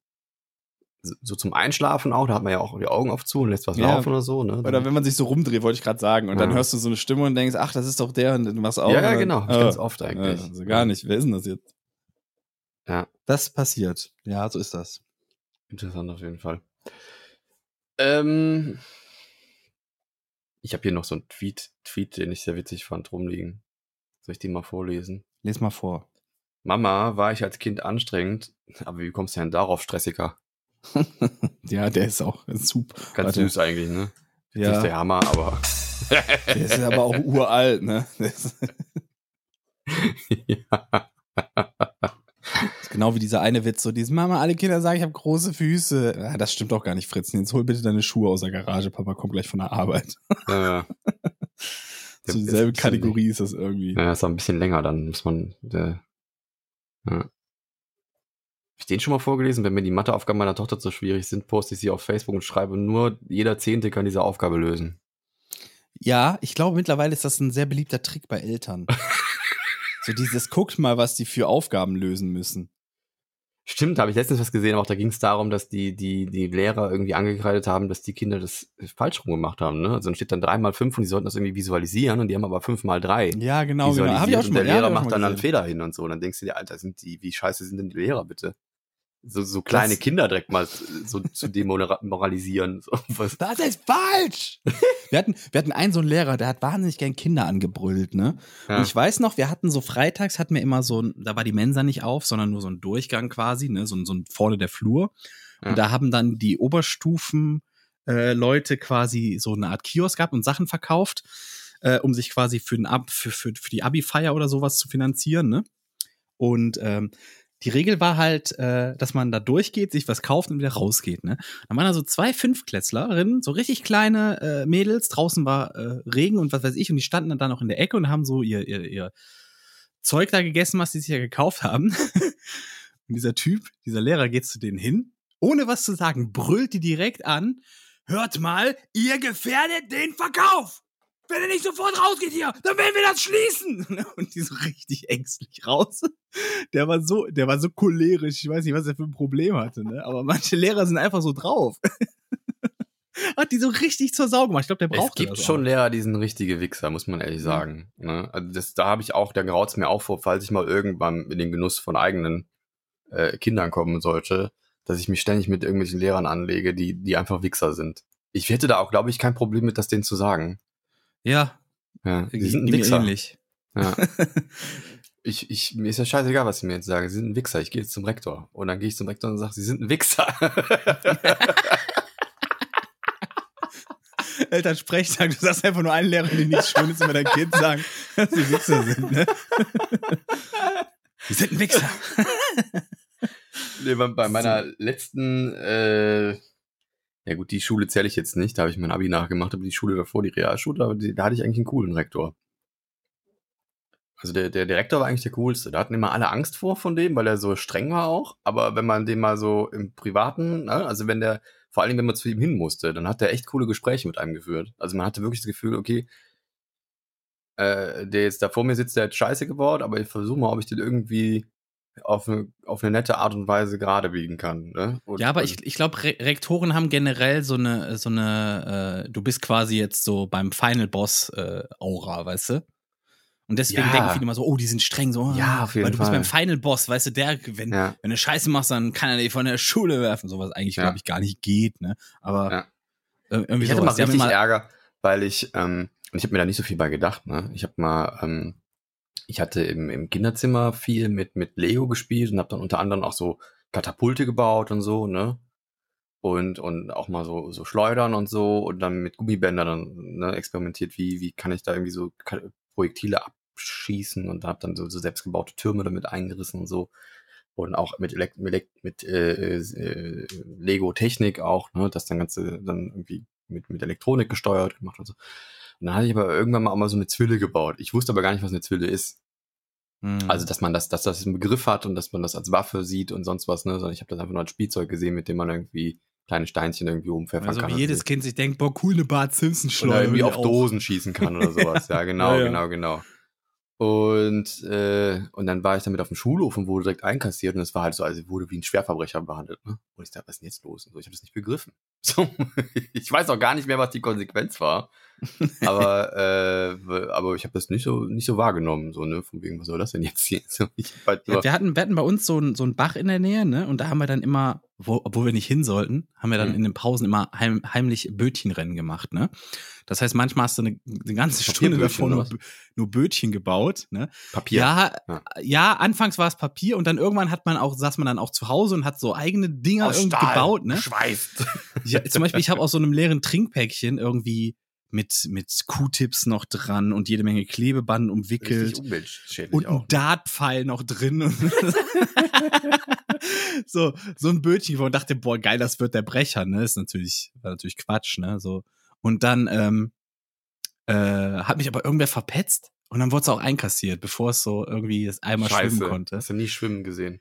so zum Einschlafen auch, da hat man ja auch die Augen oft zu und lässt was Ja. laufen oder so. Ne? Oder wenn man sich so rumdreht, wollte ich gerade sagen. Und dann Ja. hörst du so eine Stimme und denkst, ach, das ist doch der und du machst auch. ja, und ja, dann, genau. ah, Ganz oft eigentlich. Ja, also gar nicht. Wer ist denn das jetzt? Ja. Das passiert. Ja, so ist das. Interessant auf jeden Fall. Ähm, ich habe hier noch so einen Tweet, Tweet, den ich sehr witzig fand, rumliegen. Soll ich den mal vorlesen? Les mal vor. Mama, war ich als Kind anstrengend, aber wie kommst du denn darauf, stressiger? ja, der ist auch super. Ganz Warte. süß eigentlich, ne? Jetzt nicht der Ja, Hammer, aber. der ist aber auch uralt, ne? Ja. genau wie dieser eine Witz, so dieses Mama, alle Kinder sagen, ich habe große Füße. Ja, das stimmt doch gar nicht, Fritzen. Jetzt hol bitte deine Schuhe aus der Garage, Papa kommt gleich von der Arbeit. ja. Der So dieselbe Kategorie ist das irgendwie. Ja, ist auch ein bisschen länger, dann muss man. Der, ja. Hab ich den schon mal vorgelesen? Wenn mir die Matheaufgaben meiner Tochter zu schwierig sind, poste ich sie auf Facebook und schreibe nur, jeder Zehnte kann diese Aufgabe lösen. Ja, ich glaube, mittlerweile ist das ein sehr beliebter Trick bei Eltern. so dieses, guckt mal, was die für Aufgaben lösen müssen. Stimmt, habe ich letztens was gesehen, aber auch da ging es darum, dass die, die, die Lehrer irgendwie angekreidet haben, dass die Kinder das falsch rum gemacht haben. Ne? Also dann steht dann drei mal fünf und die sollten das irgendwie visualisieren und die haben aber fünf mal drei. Ja, genau, genau. Hab ich auch schon mal, und der ja, Lehrer macht mal dann einen. Fehler hin und so. Und dann denkst du dir, Alter, sind die, wie scheiße sind denn die Lehrer bitte? So, so kleine Das- Kinder direkt mal so zu demoralisieren. So, was, Das ist falsch! wir, hatten, wir hatten einen so einen Lehrer, der hat wahnsinnig gern Kinder angebrüllt, ne? ja. Und ich weiß noch, wir hatten so freitags, hatten wir immer so ein, da war die Mensa nicht auf, sondern nur so ein Durchgang quasi, ne? So, ein- so ein vorne der Flur. Ja. Und da haben dann die Oberstufen äh, Leute quasi so eine Art Kiosk gehabt und Sachen verkauft, äh, um sich quasi für, den Ab, für, für, für die Abi-Feier oder sowas zu finanzieren, ne? Und ähm, die Regel war halt, äh, dass man da durchgeht, sich was kauft und wieder rausgeht. Ne? Dann waren da so zwei Fünfklässlerinnen, so richtig kleine äh, Mädels. Draußen war äh, Regen und was weiß ich, und die standen dann da noch in der Ecke und haben so ihr, ihr, ihr Zeug da gegessen, was sie sich ja gekauft haben. und dieser Typ, dieser Lehrer geht zu denen hin, ohne was zu sagen, brüllt die direkt an. Hört mal, ihr gefährdet den Verkauf! Wenn ihr nicht sofort rausgeht hier, dann werden wir das schließen! Und die so richtig ängstlich raus. Der war so, der war so cholerisch. Ich weiß nicht, was er für ein Problem hatte, ne? Aber manche Lehrer sind einfach so drauf. Hat die so richtig zur Sau gemacht. Ich glaube, der Es brauchte gibt schon auch. Lehrer, die sind richtige Wichser, muss man ehrlich sagen. Ne? Also das, da habe ich auch, da graut's mir auch vor, falls ich mal irgendwann in den Genuss von eigenen äh, Kindern kommen sollte, dass ich mich ständig mit irgendwelchen Lehrern anlege, die, die einfach Wichser sind. Ich hätte da auch, glaube ich, kein Problem mit, das denen zu sagen. Ja, Ja, die sind ein Wichser. ähnlich. Ja. Ich, ich, mir ist ja scheißegal, was sie mir jetzt sagen. Sie sind ein Wichser. Ich gehe jetzt zum Rektor. Und dann gehe ich zum Rektor und sage, sie sind ein Wichser. Elternsprechtag, du sagst einfach nur einen Lehrer, die nichts Schönes über dein Kind sagen, dass die Wichser sind, ne? Die sind ein Wichser. Nee, bei, bei meiner letzten, äh, ja gut, die Schule zähle ich jetzt nicht, da habe ich mein Abi nachgemacht, aber die Schule davor, die Realschule, aber die, da hatte ich eigentlich einen coolen Rektor. Also der, der Direktor war eigentlich der coolste. Da hatten immer alle Angst vor von dem, weil er so streng war auch. Aber wenn man den mal so im Privaten, ne, also wenn der, vor allem wenn man zu ihm hin musste, dann hat er echt coole Gespräche mit einem geführt. Also man hatte wirklich das Gefühl, okay, äh, der jetzt da vor mir sitzt, der hat Scheiße gebaut, aber ich versuche mal, ob ich den irgendwie auf eine, auf eine nette Art und Weise gerade biegen kann. Ne? Und, Ja, aber also, ich, ich glaube, Re Rektoren haben generell so eine, so eine, äh, du bist quasi jetzt so beim Final Boss äh, Aura, weißt du? Und deswegen Ja. denken viele immer so, oh, die sind streng, so, Ja, auf jeden weil du bist Fall. beim Final Boss, weißt du, der, wenn, ja. wenn du Scheiße machst, dann kann er dich von der Schule werfen, so was eigentlich, Ja. glaube ich, gar nicht geht, ne? Aber Ja. irgendwie Ich hatte sowas. mal richtig Ärger, weil ich, ähm, und ich habe mir da nicht so viel bei gedacht, ne? Ich habe mal, ähm, ich hatte im, im Kinderzimmer viel mit, mit Lego gespielt und habe dann unter anderem auch so Katapulte gebaut und so, ne? Und, und auch mal so, so Schleudern und so und dann mit Gummibändern ne, experimentiert, wie, wie kann ich da irgendwie so Projektile abschießen und habe dann so, so selbstgebaute Türme damit eingerissen und so. Und auch mit, Elekt mit, mit äh, äh, Lego-Technik auch, ne, das dann ganze dann irgendwie mit, mit Elektronik gesteuert gemacht und so. Und dann hatte ich aber irgendwann mal auch mal so eine Zwille gebaut. Ich wusste aber gar nicht, was eine Zwille ist. Hm. Also, dass man das, dass das einen Begriff hat und dass man das als Waffe sieht und sonst was, ne? Sondern ich habe das einfach nur als Spielzeug gesehen, mit dem man irgendwie kleine Steinchen irgendwie umpfeffern also kann. wie und jedes. Kind sich denkt, boah, cool, eine Bart Simpson Oder Schleuder. irgendwie will ich auf auch. Dosen schießen kann oder sowas. Ja, genau, Ja, ja. genau, genau. Und, äh, und dann war ich damit auf dem Schulhof und wurde direkt einkassiert und es war halt so, also wurde wie ein Schwerverbrecher behandelt. Ne? Und ich dachte, was ist denn jetzt los? Und so, ich habe das nicht begriffen. So, ich weiß auch gar nicht mehr, was die Konsequenz war. aber äh, aber ich habe das nicht so nicht so wahrgenommen. So, ne? Von wegen, was soll das denn jetzt hier? Halt Ja, wir, hatten, wir hatten bei uns so einen so Bach in der Nähe, ne? Und da haben wir dann immer, wo, obwohl wir nicht hin sollten, haben wir dann Mhm. in den Pausen immer heim, heimlich Bötchenrennen gemacht, ne? Das heißt, manchmal hast du eine, eine ganze Stunde davor nur, nur Bötchen gebaut, ne? Papier. Ja, Ja. ja, anfangs war es Papier und dann irgendwann hat man auch, saß man dann auch zu Hause und hat so eigene Dinger Aus irgendwie Stahl, gebaut, ne? Geschweißt. Ich, zum Beispiel, ich habe aus so einem leeren Trinkpäckchen irgendwie mit, mit Q-Tips noch dran und jede Menge Klebeband umwickelt und ein Dartpfeil noch drin. So, so ein Bötchen, wo man dachte, boah, geil, das wird der Brecher, ne? Ist natürlich, war natürlich Quatsch, ne? So. Und dann ähm, äh, hat mich aber irgendwer verpetzt und dann wurde es auch einkassiert, bevor es so irgendwie das einmal schwimmen konnte. Hast du nie schwimmen gesehen.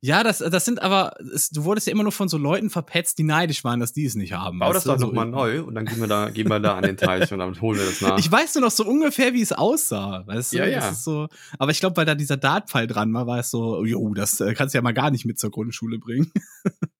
Ja, das, das sind aber, es, du wurdest ja immer nur von so Leuten verpetzt, die neidisch waren, dass die es nicht haben. Bau das doch nochmal neu und dann gehen wir da, gehen wir da an den Teich und dann holen wir das nach. Ich weiß nur noch so ungefähr, wie es aussah. Weißt du? Ja, Das ja. Ist so, aber ich glaube, weil da dieser Dartpfeil dran war, war es so, jo, das äh, kannst du ja mal gar nicht mit zur Grundschule bringen.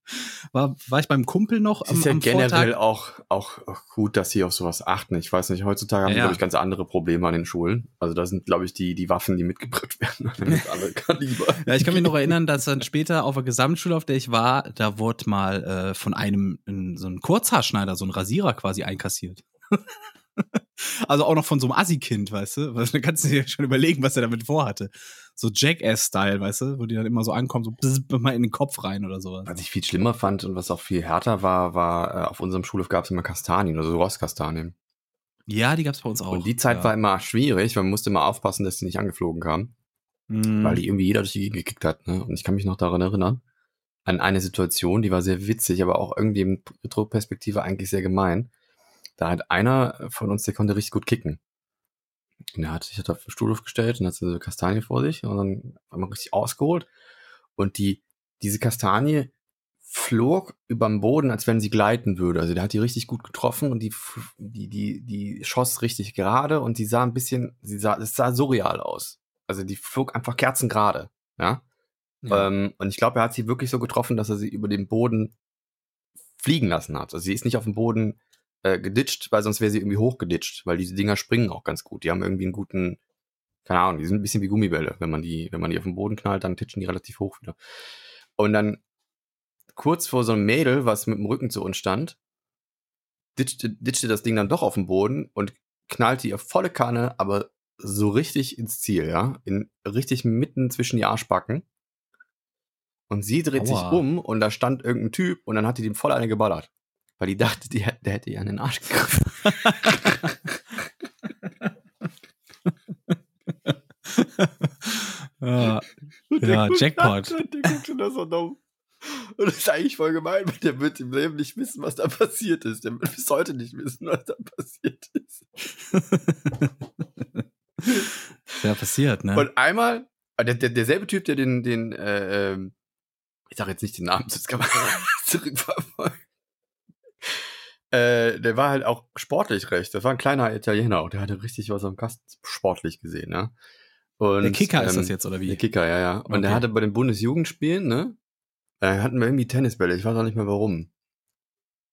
war, war ich beim Kumpel noch es am, ist ja am generell Vortag? auch, auch, auch gut, dass sie auf sowas achten. Ich weiß nicht, heutzutage haben Ja, wir, ja. glaube ich, ganz andere Probleme an den Schulen. Also da sind, glaube ich, die, die Waffen, die mitgebracht werden, ganz andere Kaliber. Ja, ich kann mich noch erinnern, dass dann später auf der Gesamtschule, auf der ich war, da wurde mal äh, von einem in, so ein Kurzhaarschneider, so ein Rasierer quasi einkassiert. also auch noch von so einem Assi-Kind, weißt du? Dann kannst du dir schon überlegen, was er damit vorhatte. So Jackass-Style, weißt du? Wo die dann immer so ankommen, so mal in den Kopf rein oder sowas. Was ich viel schlimmer fand und was auch viel härter war, war, äh, auf unserem Schulhof gab es immer Kastanien, also Rostkastanien. Ja, die gab's bei uns auch. Und die Zeit ja. war immer schwierig, weil man musste immer aufpassen, dass die nicht angeflogen kamen, Mhm. weil die irgendwie jeder durch die Gegend gekickt hat. Ne? Und ich kann mich noch daran erinnern, an eine Situation, die war sehr witzig, aber auch irgendwie in Retroperspektive eigentlich sehr gemein. Da hat einer von uns, der konnte richtig gut kicken. Und er hat sich hat auf den Stuhl aufgestellt und hat so eine Kastanie vor sich und dann einmal richtig ausgeholt. Und die, diese Kastanie flog überm Boden, als wenn sie gleiten würde. Also der hat die richtig gut getroffen und die, die, die, die schoss richtig gerade und sie sah ein bisschen, sie sah, es sah surreal aus. Also die flog einfach kerzengerade, ja. Ja. Ähm, und ich glaube, er hat sie wirklich so getroffen, dass er sie über den Boden fliegen lassen hat. Also sie ist nicht auf dem Boden äh, geditscht, weil sonst wäre sie irgendwie hochgeditscht, weil diese Dinger springen auch ganz gut. Die haben irgendwie einen guten, keine Ahnung, die sind ein bisschen wie Gummibälle. Wenn man die, wenn man die auf den Boden knallt, dann titschen die relativ hoch wieder. Und dann kurz vor so einem Mädel, was mit dem Rücken zu uns stand, ditchte, ditchte das Ding dann doch auf den Boden und knallte ihr volle Kanne, aber so richtig ins Ziel, ja. In, richtig mitten zwischen die Arschbacken. Und sie dreht sich Aua. um und da stand irgendein Typ und dann hat die dem voll eine geballert. Weil die dachte, die, der hätte ihr an den Arsch gegriffen. ja. Ja, Jackpot. Der guckt schon das so dumm. Und das ist eigentlich voll gemein, weil der wird im Leben nicht wissen, was da passiert ist. Der wird bis heute nicht wissen, was da passiert ist. ja, passiert, ne? Und einmal, äh, der, der, derselbe Typ, der den, den, äh, ähm, ich sag jetzt nicht den Namen, sonst kann man zurückverfolgen. Äh, der war halt auch sportlich recht. Das war ein kleiner Italiener und der hatte richtig was am Kasten sportlich gesehen, ne? Und, der Kicker ist ähm, das jetzt, oder wie? Der Kicker, ja, ja. Und Okay. der hatte bei den Bundesjugendspielen, ne? Da hatten wir irgendwie Tennisbälle, ich weiß auch nicht mehr warum.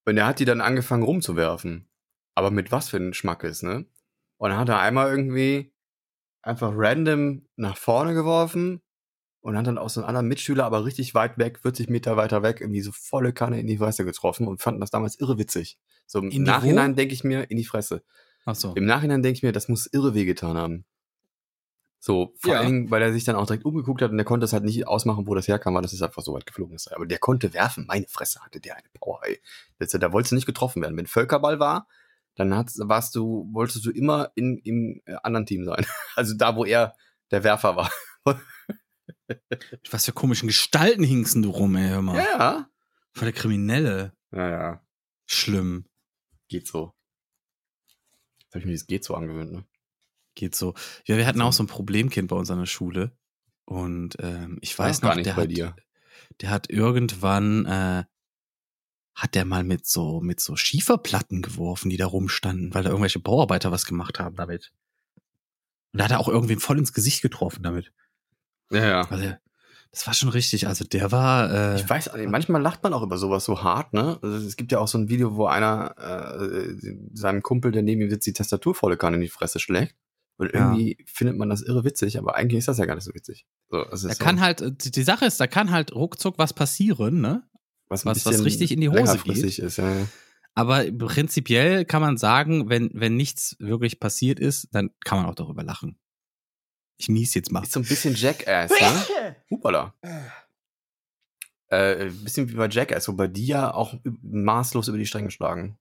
Und der hat die dann angefangen rumzuwerfen. Aber mit was für ein Schmackes, ne? Und dann hat er einmal irgendwie einfach random nach vorne geworfen und hat dann auch so einen anderen Mitschüler, aber richtig weit weg, 40 Meter weiter weg, irgendwie so volle Kanne in die Fresse getroffen und fanden das damals irre witzig. So im Nachhinein denke ich mir, in die Fresse. Ach so. Im Nachhinein denke ich mir, das muss irre wehgetan haben. So, vor Ja. allen Dingen, weil er sich dann auch direkt umgeguckt hat und der konnte es halt nicht ausmachen, wo das herkam, weil das ist einfach so weit geflogen ist. Aber der konnte werfen. Meine Fresse hatte der eine Power, ey. Das, da wolltest du nicht getroffen werden. Wenn Völkerball war, dann hat, warst du, wolltest du immer in, im äh, anderen Team sein. Also da, wo er der Werfer war. Was für komischen Gestalten hingst du rum, ey, hör mal. Ja. Voll der Kriminelle. Ja, ja. Schlimm. Geht so. Jetzt habe ich mir das geht so angewöhnt, ne? Geht so. Ja, wir hatten auch so ein Problemkind bei uns an der Schule. Und ähm, ich weiß doch gar noch, nicht der bei hat, dir. der hat irgendwann, äh, hat der mal mit so, mit so Schieferplatten geworfen, die da rumstanden, weil da irgendwelche Bauarbeiter was gemacht haben damit. Und da hat er auch irgendwen voll ins Gesicht getroffen damit. Ja, ja. Also, das war schon richtig. Also der war, äh, Ich weiß, manchmal lacht man auch über sowas so hart, ne? Also es gibt ja auch so ein Video, wo einer äh, seinem Kumpel, der neben ihm sitzt, die Tastatur volle Kanne in die Fresse schlägt. Und Ja. irgendwie findet man das irre witzig, aber eigentlich ist das ja gar nicht so witzig. So, das da ist so, kann halt, äh, die, Sache ist, da kann halt ruckzuck was passieren, ne? was, was- was richtig in die Hose längerfristig ist. Ja, ja. Aber prinzipiell kann man sagen, wenn, wenn nichts wirklich passiert ist, dann kann man auch darüber lachen. Ich nies jetzt mal. Ist so ein bisschen Jackass, ne? Hupala. Äh, ein bisschen wie bei Jackass, wobei die ja auch maßlos über die Stränge schlagen.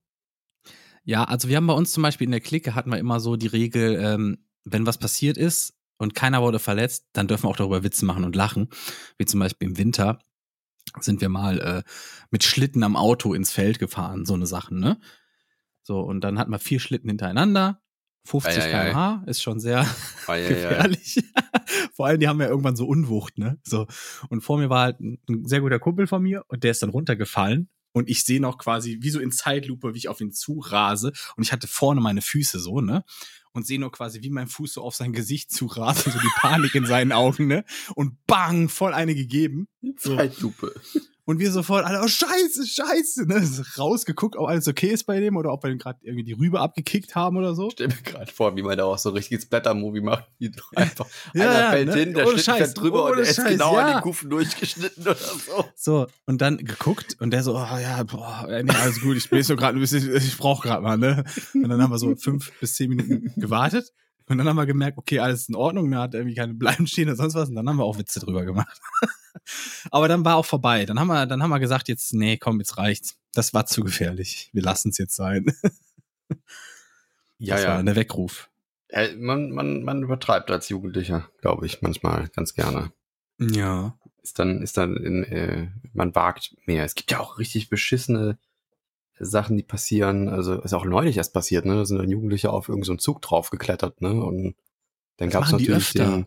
Ja, also wir haben bei uns zum Beispiel in der Clique hatten wir immer so die Regel, ähm, wenn was passiert ist und keiner wurde verletzt, dann dürfen wir auch darüber Witze machen und lachen. Wie zum Beispiel im Winter sind wir mal äh, mit Schlitten am Auto ins Feld gefahren, so eine Sachen, ne? So, und dann hatten wir vier Schlitten hintereinander. 50 Ei, ei, ei. km/h ist schon sehr Ah, ja, ja, ja. gefährlich. Vor allem, die haben ja irgendwann so Unwucht, ne? So. Und vor mir war halt ein, ein sehr guter Kumpel von mir und der ist dann runtergefallen. Und ich sehe noch quasi wie so in Zeitlupe, wie ich auf ihn zurase. Und ich hatte vorne meine Füße so, ne? Und sehe nur quasi, wie mein Fuß so auf sein Gesicht zurase, so die Panik in seinen Augen, ne? Und bang, voll eine gegeben. So. Zeitlupe. Und wir sofort alle, oh scheiße, scheiße, ne? Rausgeguckt, ob alles okay ist bei dem oder ob wir den gerade irgendwie die Rübe abgekickt haben oder so. Ich stell mir gerade vor, wie man da auch so richtig Splatter-Movie macht. Wie einfach Ja, einer ja, fällt ne? hin, der Ohne Schnitt Scheiß, fährt drüber und ohne der ist genau an ja. den Kufen durchgeschnitten oder so. So, und dann geguckt und der so, oh ja, boah, nee, alles gut, ich bin so gerade ein bisschen, ich brauche gerade mal, ne? Und dann haben wir so fünf bis zehn Minuten gewartet und dann haben wir gemerkt, okay, alles ist in Ordnung, da hat irgendwie keine Bleiben stehen oder sonst was und dann haben wir auch Witze drüber gemacht. Aber dann war auch vorbei. Dann haben wir, dann haben wir gesagt, jetzt, nee, komm, jetzt reicht's. Das war zu gefährlich. Wir lassen es jetzt sein. Ja, das ja. war der Weckruf. Man, man, man übertreibt als Jugendlicher, glaube ich, manchmal ganz gerne. Ja. Ist dann, ist dann in, äh, man wagt mehr. Es gibt ja auch richtig beschissene Sachen, die passieren. Also ist auch neulich erst passiert, ne? Da sind dann Jugendliche auf irgendeinen so Zug draufgeklettert, ne? Und dann machen die natürlich den.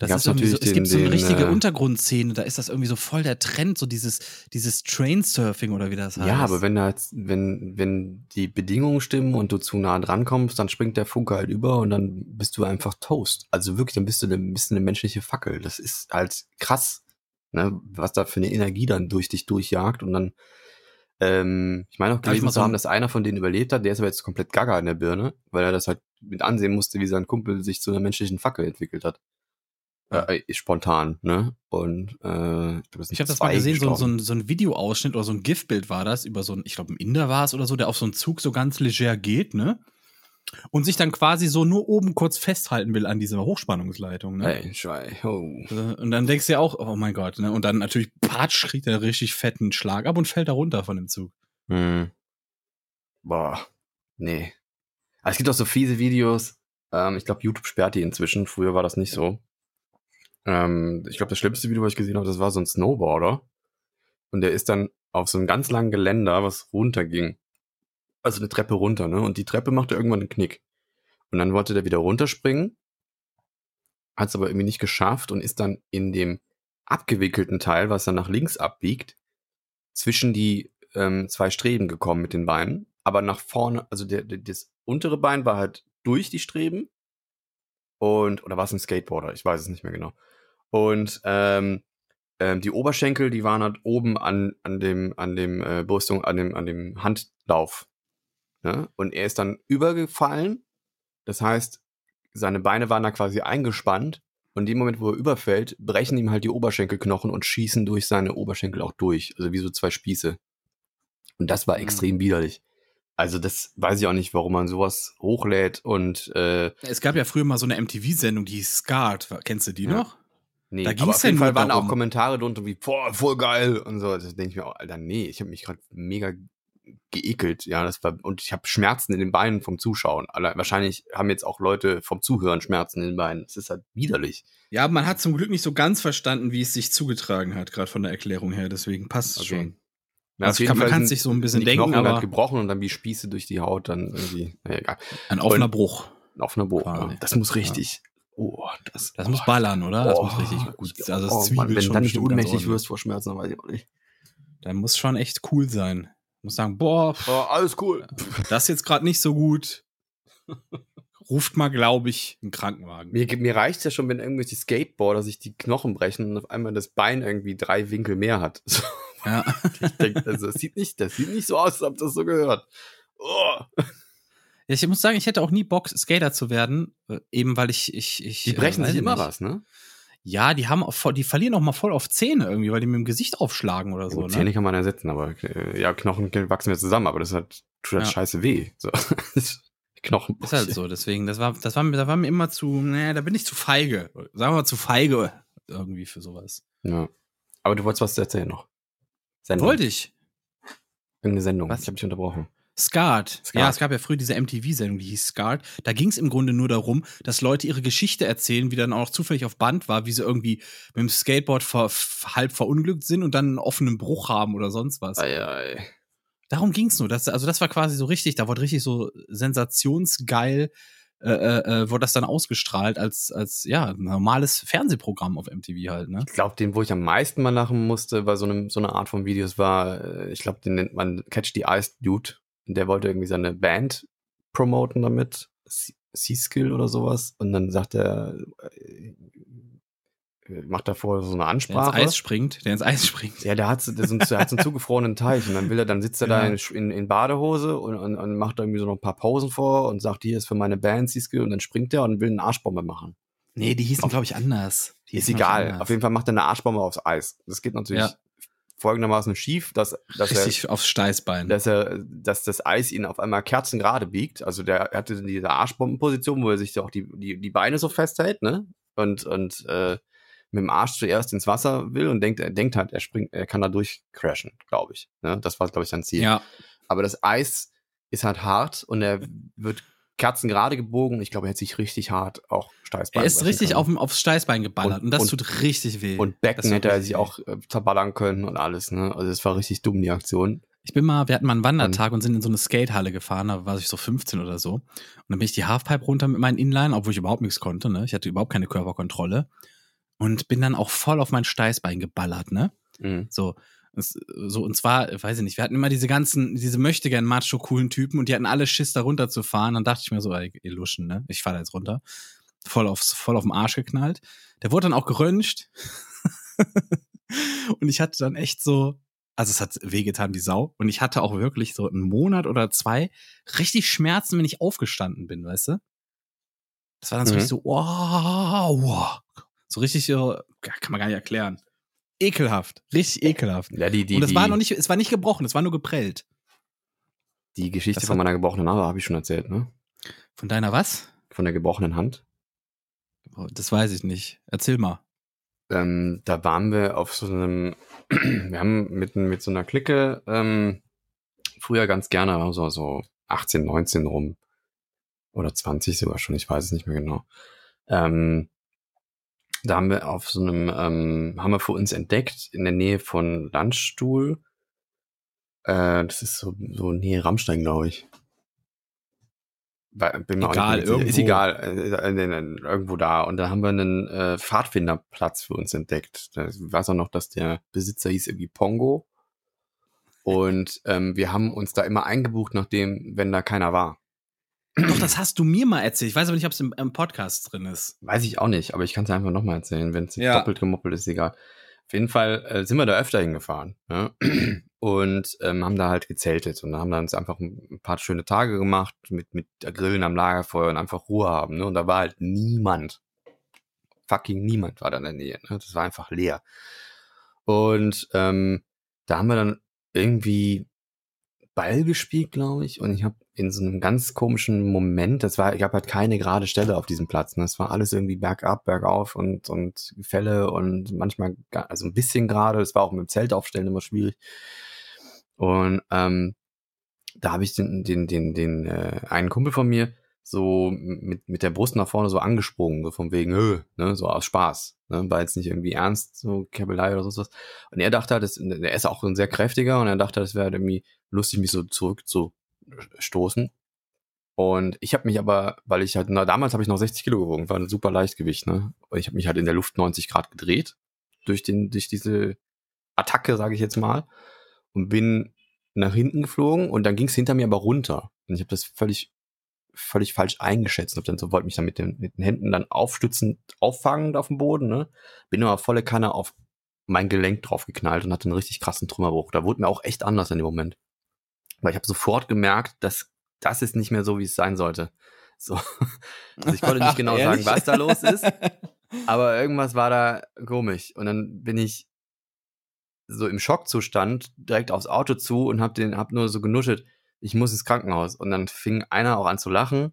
Das ist irgendwie so, es gibt den- so eine den, richtige äh, Untergrundszene, da ist das irgendwie so voll der Trend, so dieses, dieses Trainsurfing oder wie das heißt. Ja, aber wenn da jetzt, wenn, wenn die Bedingungen stimmen und du zu nah dran kommst, dann springt der Funke halt über und dann bist du einfach Toast. Also wirklich, dann bist du eine, bist du eine menschliche Fackel. Das ist halt krass, ne, was da für eine Energie dann durch dich durchjagt und dann, ähm, ich meine auch gelesen zu so haben, dass einer von denen überlebt hat, der ist aber jetzt komplett gaga in der Birne, weil er das halt mit ansehen musste, wie sein Kumpel sich zu einer menschlichen Fackel entwickelt hat. Ja. Äh, spontan, ne? Und äh, ich, glaub, Ich habe das mal gesehen, so, so, ein, so ein Videoausschnitt oder so ein GIF-Bild war das, über so ein, ich glaube, ein Inder war es oder so, der auf so einen Zug so ganz leger geht, ne? Und sich dann quasi so nur oben kurz festhalten will an dieser Hochspannungsleitung, ne? Ey, Schei, oh. Äh, Und dann denkst du ja auch, oh mein Gott, ne? Und dann natürlich, patsch, kriegt er richtig fetten Schlag ab und fällt da runter von dem Zug. Hm. Boah, nee. Aber es gibt auch so fiese Videos. Ähm, ich glaube, YouTube sperrt die inzwischen. Früher war das nicht so. Ähm, ich glaube, das schlimmste Video, was ich gesehen habe, das war so ein Snowboarder. Und der ist dann auf so einem ganz langen Geländer, was runterging. Also eine Treppe runter, ne? Und die Treppe machte irgendwann einen Knick. Und dann wollte der wieder runterspringen. Hat es aber irgendwie nicht geschafft und ist dann in dem abgewickelten Teil, was dann nach links abbiegt, zwischen die ähm, zwei Streben gekommen mit den Beinen. Aber nach vorne, also der, der, das untere Bein war halt durch die Streben. Und, oder war es ein Skateboarder? Ich weiß es nicht mehr genau. Und ähm, ähm, die Oberschenkel, die waren halt oben an, an dem, an dem äh, Brüstung, an dem, an dem Handlauf. Ne? Und er ist dann übergefallen. Das heißt, seine Beine waren da quasi eingespannt. Und in dem Moment, wo er überfällt, brechen ihm halt die Oberschenkelknochen und schießen durch seine Oberschenkel auch durch. Also wie so zwei Spieße. Und das war Mhm. extrem widerlich. Also das weiß ich auch nicht, warum man sowas hochlädt und äh, Es gab ja früher mal so eine MTV-Sendung, die Scarred. Kennst du die Ja. noch? nee, Da aber auf ja jeden Fall waren auch darum. Kommentare drunter wie, boah, voll geil und so. Das denke ich mir auch, Alter, nee, ich habe mich gerade mega geekelt, ja, das war und ich habe Schmerzen in den Beinen vom Zuschauen. Alle, wahrscheinlich haben jetzt auch Leute vom Zuhören Schmerzen in den Beinen. Es ist halt widerlich. Ja, man hat zum Glück nicht so ganz verstanden, wie es sich zugetragen hat, gerade von der Erklärung her. Deswegen passt es Okay. schon. Na, Also kann- man sind- sich so ein bisschen die denken, Knochen aber- halt gebrochen und dann wie Spieße durch die Haut dann irgendwie, naja, egal. Ein offener Und- Bruch. Ein offener. Quasi. Ja. Das muss richtig. Oh, das, Das oh, muss ballern, oder? Das oh, muss richtig gut. Also das oh, Mann, wenn du dann nicht ohnmächtig wirst vor Schmerzen, dann weiß ich auch nicht. Da muss schon echt cool sein. Muss sagen, boah, Oh, alles cool. das ist jetzt gerade nicht so gut. Ruft mal, glaube ich, einen Krankenwagen. Mir, mir reicht ja schon, wenn irgendwelche Skateboarder sich die Knochen brechen und auf einmal das Bein irgendwie drei Winkel mehr hat. So, Ja. ich denke, also das sieht nicht, das sieht nicht so aus, als ob das so gehört. Oh. Ja, Ich muss sagen, ich hätte auch nie Bock, Skater zu werden, äh, eben weil ich, ich, ich. Die brechen äh, sich immer nicht. was, ne? Ja, die haben voll, die verlieren auch mal voll auf Zähne irgendwie, weil die mit dem Gesicht aufschlagen oder so. Gut, Ne? Zähne kann man ersetzen, aber äh, ja, Knochen wachsen ja zusammen, aber das hat, tut halt Ja. scheiße weh. So. Knochen. Ist halt so, deswegen, das war, das war, mir- da war mir immer zu, naja, da bin ich zu feige. Sagen wir mal zu feige irgendwie für sowas. Ja. Aber du wolltest was erzählen noch. Sendung. Wollte ich. Irgendeine Sendung. Was? Ich habe dich unterbrochen. Scarred. Scarred. Ja, es gab ja früher diese MTV-Sendung, die hieß Scarred. Da ging es im Grunde nur darum, dass Leute ihre Geschichte erzählen, wie dann auch zufällig auf Band war, wie sie irgendwie mit dem Skateboard ver halb verunglückt sind und dann einen offenen Bruch haben oder sonst was. Ei, ei. Darum ging's nur. Das, also das war quasi so richtig, da wurde richtig so sensationsgeil äh, äh, wurde das dann ausgestrahlt als, als ja, normales Fernsehprogramm auf MTV halt, ne? Ich glaube, den, wo ich am meisten mal lachen musste, bei so, einem, so einer Art von Videos war, äh, ich glaube, den nennt man Catch the Ice Dude. Und der wollte irgendwie seine Band promoten damit. C-Skill oder sowas. Und dann sagt er, äh, macht davor so eine Ansprache. Der ins Eis springt, der ins Eis springt. Ja, der hat, der, so, der hat so einen zugefrorenen Teich und dann will er, dann sitzt er ja. da in, in, in Badehose und, und, und, macht irgendwie so noch ein paar Pausen vor und sagt, hier ist für meine Band C-Skill und dann springt er und will eine Arschbombe machen. Nee, die hießen, glaube ich, anders. Die ist egal. Auf jeden Fall macht er eine Arschbombe aufs Eis. Das geht natürlich ja. Folgendermaßen schief, dass, dass Richtig er, aufs Steißbein. Dass er, dass das Eis ihn auf einmal kerzengerade biegt. Also der hatte diese Arschbombenposition, wo er sich auch die, die, die Beine so festhält, ne? Und, und äh, mit dem Arsch zuerst ins Wasser will und denkt, er denkt halt, er springt, er kann da durchcrashen, glaube ich. Ne? Das war, glaube ich, sein Ziel. Ja. Aber das Eis ist halt hart und er wird kerzengerade gebogen. Ich glaube, er hat sich richtig hart auch Steißbein. Er ist richtig auf, aufs Steißbein geballert und, und das und, tut richtig weh. Und Becken hätte er sich auch äh, zerballern können und alles. Ne? Also es war richtig dumm, die Aktion. Ich bin mal, wir hatten mal einen Wandertag und, und sind in so eine Skatehalle gefahren, da war ich so 15 oder so. Und dann bin ich die Halfpipe runter mit meinen Inline, obwohl ich überhaupt nichts konnte, ne? Ich hatte überhaupt keine Körperkontrolle und bin dann auch voll auf mein Steißbein geballert, ne? Mhm. So. So, und zwar, weiß ich nicht, wir hatten immer diese ganzen, diese möchte gern macho coolen Typen und die hatten alle Schiss, da runter zu fahren. Dann dachte ich mir so, ey, ihr Luschen, ne? Ich fahr da jetzt runter. Voll aufs, voll auf den Arsch geknallt. Der wurde dann auch geröntgt. und ich hatte dann echt so, also es hat wehgetan wie Sau. Und ich hatte auch wirklich so einen Monat oder zwei richtig Schmerzen, wenn ich aufgestanden bin, weißt du? Das war dann so mhm. richtig so, wow, wow, so richtig, so, kann man gar nicht erklären. Ekelhaft, richtig ekelhaft. Ja, die, die, Und es war noch nicht, es war nicht gebrochen, es war nur geprellt. Die Geschichte das von meiner gebrochenen Hand habe ich schon erzählt, ne? Von deiner was? Von der gebrochenen Hand. Oh, das weiß ich nicht. Erzähl mal. Ähm, da waren wir auf so einem, wir haben mit, mit so einer Clique ähm, früher ganz gerne, also so 18, 19 rum oder 20 sogar schon, ich weiß es nicht mehr genau. Ähm, da haben wir auf so einem, ähm, haben wir für uns entdeckt, in der Nähe von Landstuhl. Äh, das ist so, so Nähe Rammstein, glaube ich. Bin mir egal, irgendwo. Ist egal, äh, irgendwo da. Und da haben wir einen äh, Pfadfinderplatz für uns entdeckt. Da weiß auch noch, dass der Besitzer hieß irgendwie Pongo. Und ähm, wir haben uns da immer eingebucht, nachdem, wenn da keiner war. Doch, das hast du mir mal erzählt. Ich weiß aber nicht, ob es im, im, Podcast drin ist. Weiß ich auch nicht, aber ich kann es einfach nochmal erzählen. Wenn es ja. doppelt gemoppelt ist, egal. Auf jeden Fall äh, sind wir da öfter hingefahren ne? und ähm, haben da halt gezeltet und haben dann uns einfach ein paar schöne Tage gemacht mit, mit Grillen am Lagerfeuer und einfach Ruhe haben. Ne? Und da war halt niemand. Fucking niemand war da in der Nähe. Ne? Das war einfach leer. Und ähm, da haben wir dann irgendwie Ball gespielt, glaube ich. Und ich habe in so einem ganz komischen Moment, das war, ich habe halt keine gerade Stelle auf diesem Platz. Ne? Das war alles irgendwie bergab, bergauf und, und Fälle und manchmal, also ein bisschen gerade. Das war auch mit dem Zelt aufstellen immer schwierig. Und ähm, da habe ich den, den, den, den äh, einen Kumpel von mir so mit, mit der Brust nach vorne so angesprungen, so von wegen, Hö, ne, so aus Spaß. Ne, war jetzt nicht irgendwie ernst, so Käbelei oder sonst was. Und er dachte halt, das, er ist auch ein sehr kräftiger und er dachte, das wäre halt irgendwie lustig, mich so zurück zu stoßen. Und ich habe mich aber, weil ich halt, na, damals habe ich noch 60 Kilo gewogen, war ein super Leichtgewicht, ne? Und ich habe mich halt in der Luft 90 Grad gedreht durch den, durch diese Attacke, sage ich jetzt mal, und bin nach hinten geflogen und dann ging es hinter mir aber runter. Und ich habe das völlig, völlig falsch eingeschätzt. Und dann so wollte mich dann mit den, mit den Händen dann aufstützend auffangen auf dem Boden, ne? Bin aber volle Kanne auf mein Gelenk drauf geknallt und hatte einen richtig krassen Trümmerbruch. Da wurde mir auch echt anders in dem Moment. Weil ich habe sofort gemerkt, dass das ist nicht mehr so, wie es sein sollte. So. Also ich konnte nicht genau sagen, was da los ist. Aber irgendwas war da komisch. Und dann bin ich so im Schockzustand direkt aufs Auto zu und hab den, hab nur so genuschelt, ich muss ins Krankenhaus. Und dann fing einer auch an zu lachen,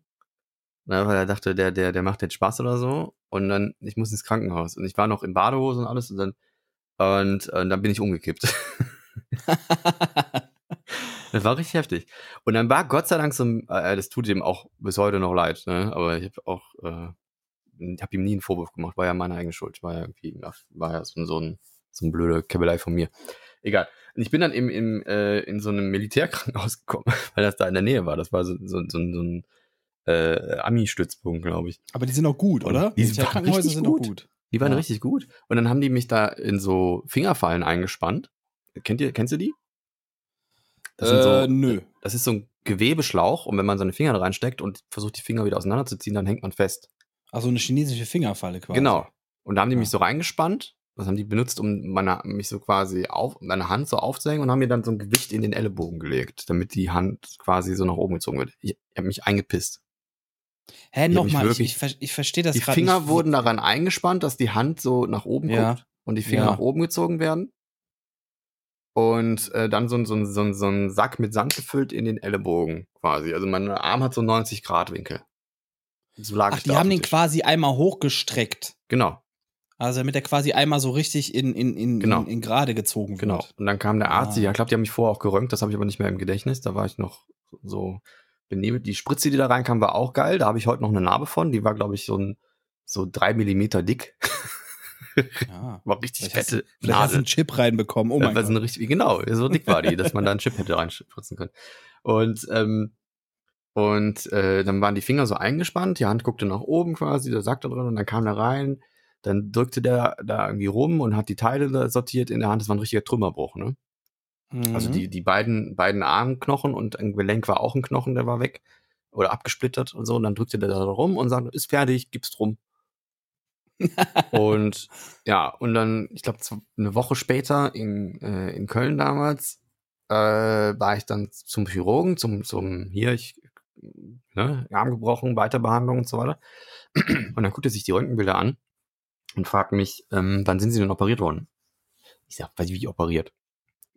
ne, weil er dachte, der, der, der macht jetzt Spaß oder so. Und dann, ich muss ins Krankenhaus. Und ich war noch in Badehose und alles und dann, und, und dann bin ich umgekippt. Das war richtig heftig. Und dann war Gott sei Dank so, äh, das tut ihm auch bis heute noch leid, ne? aber ich habe auch, äh, ich habe ihm nie einen Vorwurf gemacht, war ja meine eigene Schuld, war ja irgendwie, war ja so, so ein, so ein blöder Käbelei von mir. Egal. Und ich bin dann im, im, äh, in so einem Militärkrankenhaus gekommen, weil das da in der Nähe war. Das war so, so, so, so ein äh, Ami-Stützpunkt, glaube ich. Aber die sind auch gut, Und oder? die Manche waren Krankenhäuser richtig sind gut. auch gut. Die waren Ja. richtig gut. Und dann haben die mich da in so Fingerfallen eingespannt. Kennt ihr, kennst du die? Das, äh, so, nö. das ist so ein Gewebeschlauch und wenn man seine Finger da reinsteckt und versucht, die Finger wieder auseinanderzuziehen, dann hängt man fest. Also eine chinesische Fingerfalle quasi. Genau. Und da haben die Ja. mich so reingespannt. Das haben die benutzt, um meine, mich so quasi auf, meine Hand so aufzuhängen und haben mir dann so ein Gewicht in den Ellenbogen gelegt, damit die Hand quasi so nach oben gezogen wird. Ich, ich habe mich eingepisst. Hä, nochmal, ich, ich, ich verstehe das die gerade Finger nicht. wurden daran eingespannt, dass die Hand so nach oben Ja. guckt und die Finger Ja. nach oben gezogen werden. Und äh, dann so ein, so, so, so ein Sack mit Sand gefüllt in den Ellenbogen quasi. Also mein Arm hat so 90 Grad Winkel. So lag Ach, die haben den quasi einmal hochgestreckt. Genau, Also damit er quasi einmal so richtig in, in, in, Genau. in, in gerade gezogen wird. genau. Und dann kam der Arzt, Ah. ja, ich glaube, die haben mich vorher auch geröntgt, das habe ich aber nicht mehr im Gedächtnis. Da war ich noch so benebelt. Die Spritze, die da reinkam, war auch geil. Da habe ich heute noch eine Narbe von. Die war, glaube ich, so ein so drei Millimeter dick. Ja. war richtig Vielleicht hast, fette vielleicht hast du Nadel. einen Chip reinbekommen. Oh mein so eine Gott. richtig, genau, so dick war die, dass man da einen Chip hätte reinspritzen können. Und, ähm, und äh, dann waren die Finger so eingespannt, die Hand guckte nach oben quasi, der Sack da drin und dann kam der rein, dann drückte der da irgendwie rum und hat die Teile sortiert in der Hand. Das war ein richtiger Trümmerbruch, ne? Also Mhm. die, die beiden, beiden Armknochen und ein Gelenk war auch ein Knochen, der war weg oder abgesplittert und so. Und dann drückte der da rum und sagte, ist fertig, gib's drum. und ja, und dann, ich glaube, eine Woche später in, äh, in Köln damals, äh, war ich dann zum Chirurgen, zum, zum hier, ich, ne, Arm gebrochen, Weiterbehandlung und so weiter. Und dann guckt er sich die Röntgenbilder an und fragt mich, ähm, wann sind Sie denn operiert worden? Ich sag, weiß ich, wie operiert?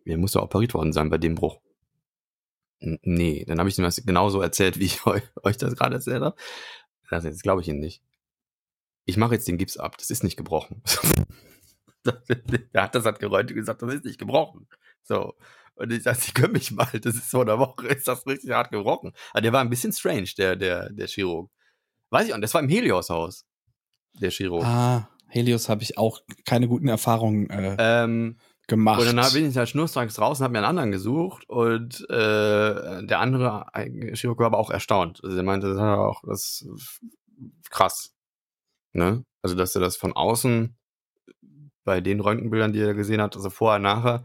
Er muss ja operiert worden sein bei dem Bruch. Nee, dann habe ich ihm das genauso erzählt, wie ich eu euch das gerade erzählt habe. Das jetzt glaube ich Ihnen nicht. Ich mache jetzt den Gips ab, das ist nicht gebrochen. Der hat das hat gerönt und gesagt, das ist nicht gebrochen. So. Und ich dachte, Sie können mich mal, das ist vor einer Woche, ist das richtig hart gebrochen. Aber der war ein bisschen strange, der, der, der Chirurg. Weiß ich auch, das war im Helios-Haus, der Chirurg. Ah, Helios habe ich auch keine guten Erfahrungen äh, Ähm, gemacht. Und dann bin ich da schnurstracks raus und habe mir einen anderen gesucht und äh, der andere Chirurg war aber auch erstaunt. Also er meinte, das hat er auch das ist krass. Ne? Also, dass er das von außen bei den Röntgenbildern, die er gesehen hat, also vorher, nachher,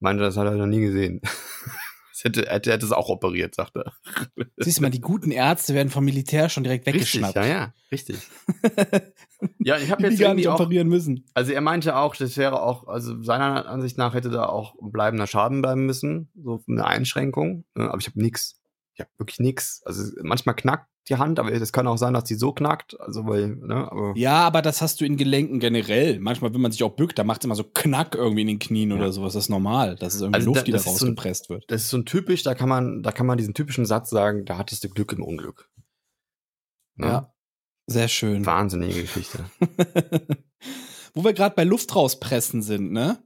meinte, das hat er noch nie gesehen. Das hätte, hätte, hätte es auch operiert, sagt er. Siehst du mal, die guten Ärzte werden vom Militär schon direkt Richtig, weggeschnappt. ja, ja, richtig. Ja, ich habe die jetzt gar irgendwie nicht auch, operieren müssen. Also er meinte auch, das wäre auch, also seiner Ansicht nach hätte da auch ein bleibender Schaden bleiben müssen, so eine Einschränkung. ne, Aber ich habe nix. Ich habe wirklich nix. Also manchmal knackt die Hand, aber es kann auch sein, dass die so knackt. Also weil, ne, aber Ja, aber das hast du in Gelenken generell. Manchmal, wenn man sich auch bückt, da macht es immer so Knack irgendwie in den Knien Ja. oder sowas. Das ist normal. Das ist irgendwie Also da- Luft, die da ist so rausgepresst wird. das ist so ein typisch, da kann man, da kann man diesen typischen Satz sagen, da hattest du Glück im Unglück. Ne? Ja. Sehr schön. Wahnsinnige Geschichte. Wo wir gerade bei Luft rauspressen sind, ne?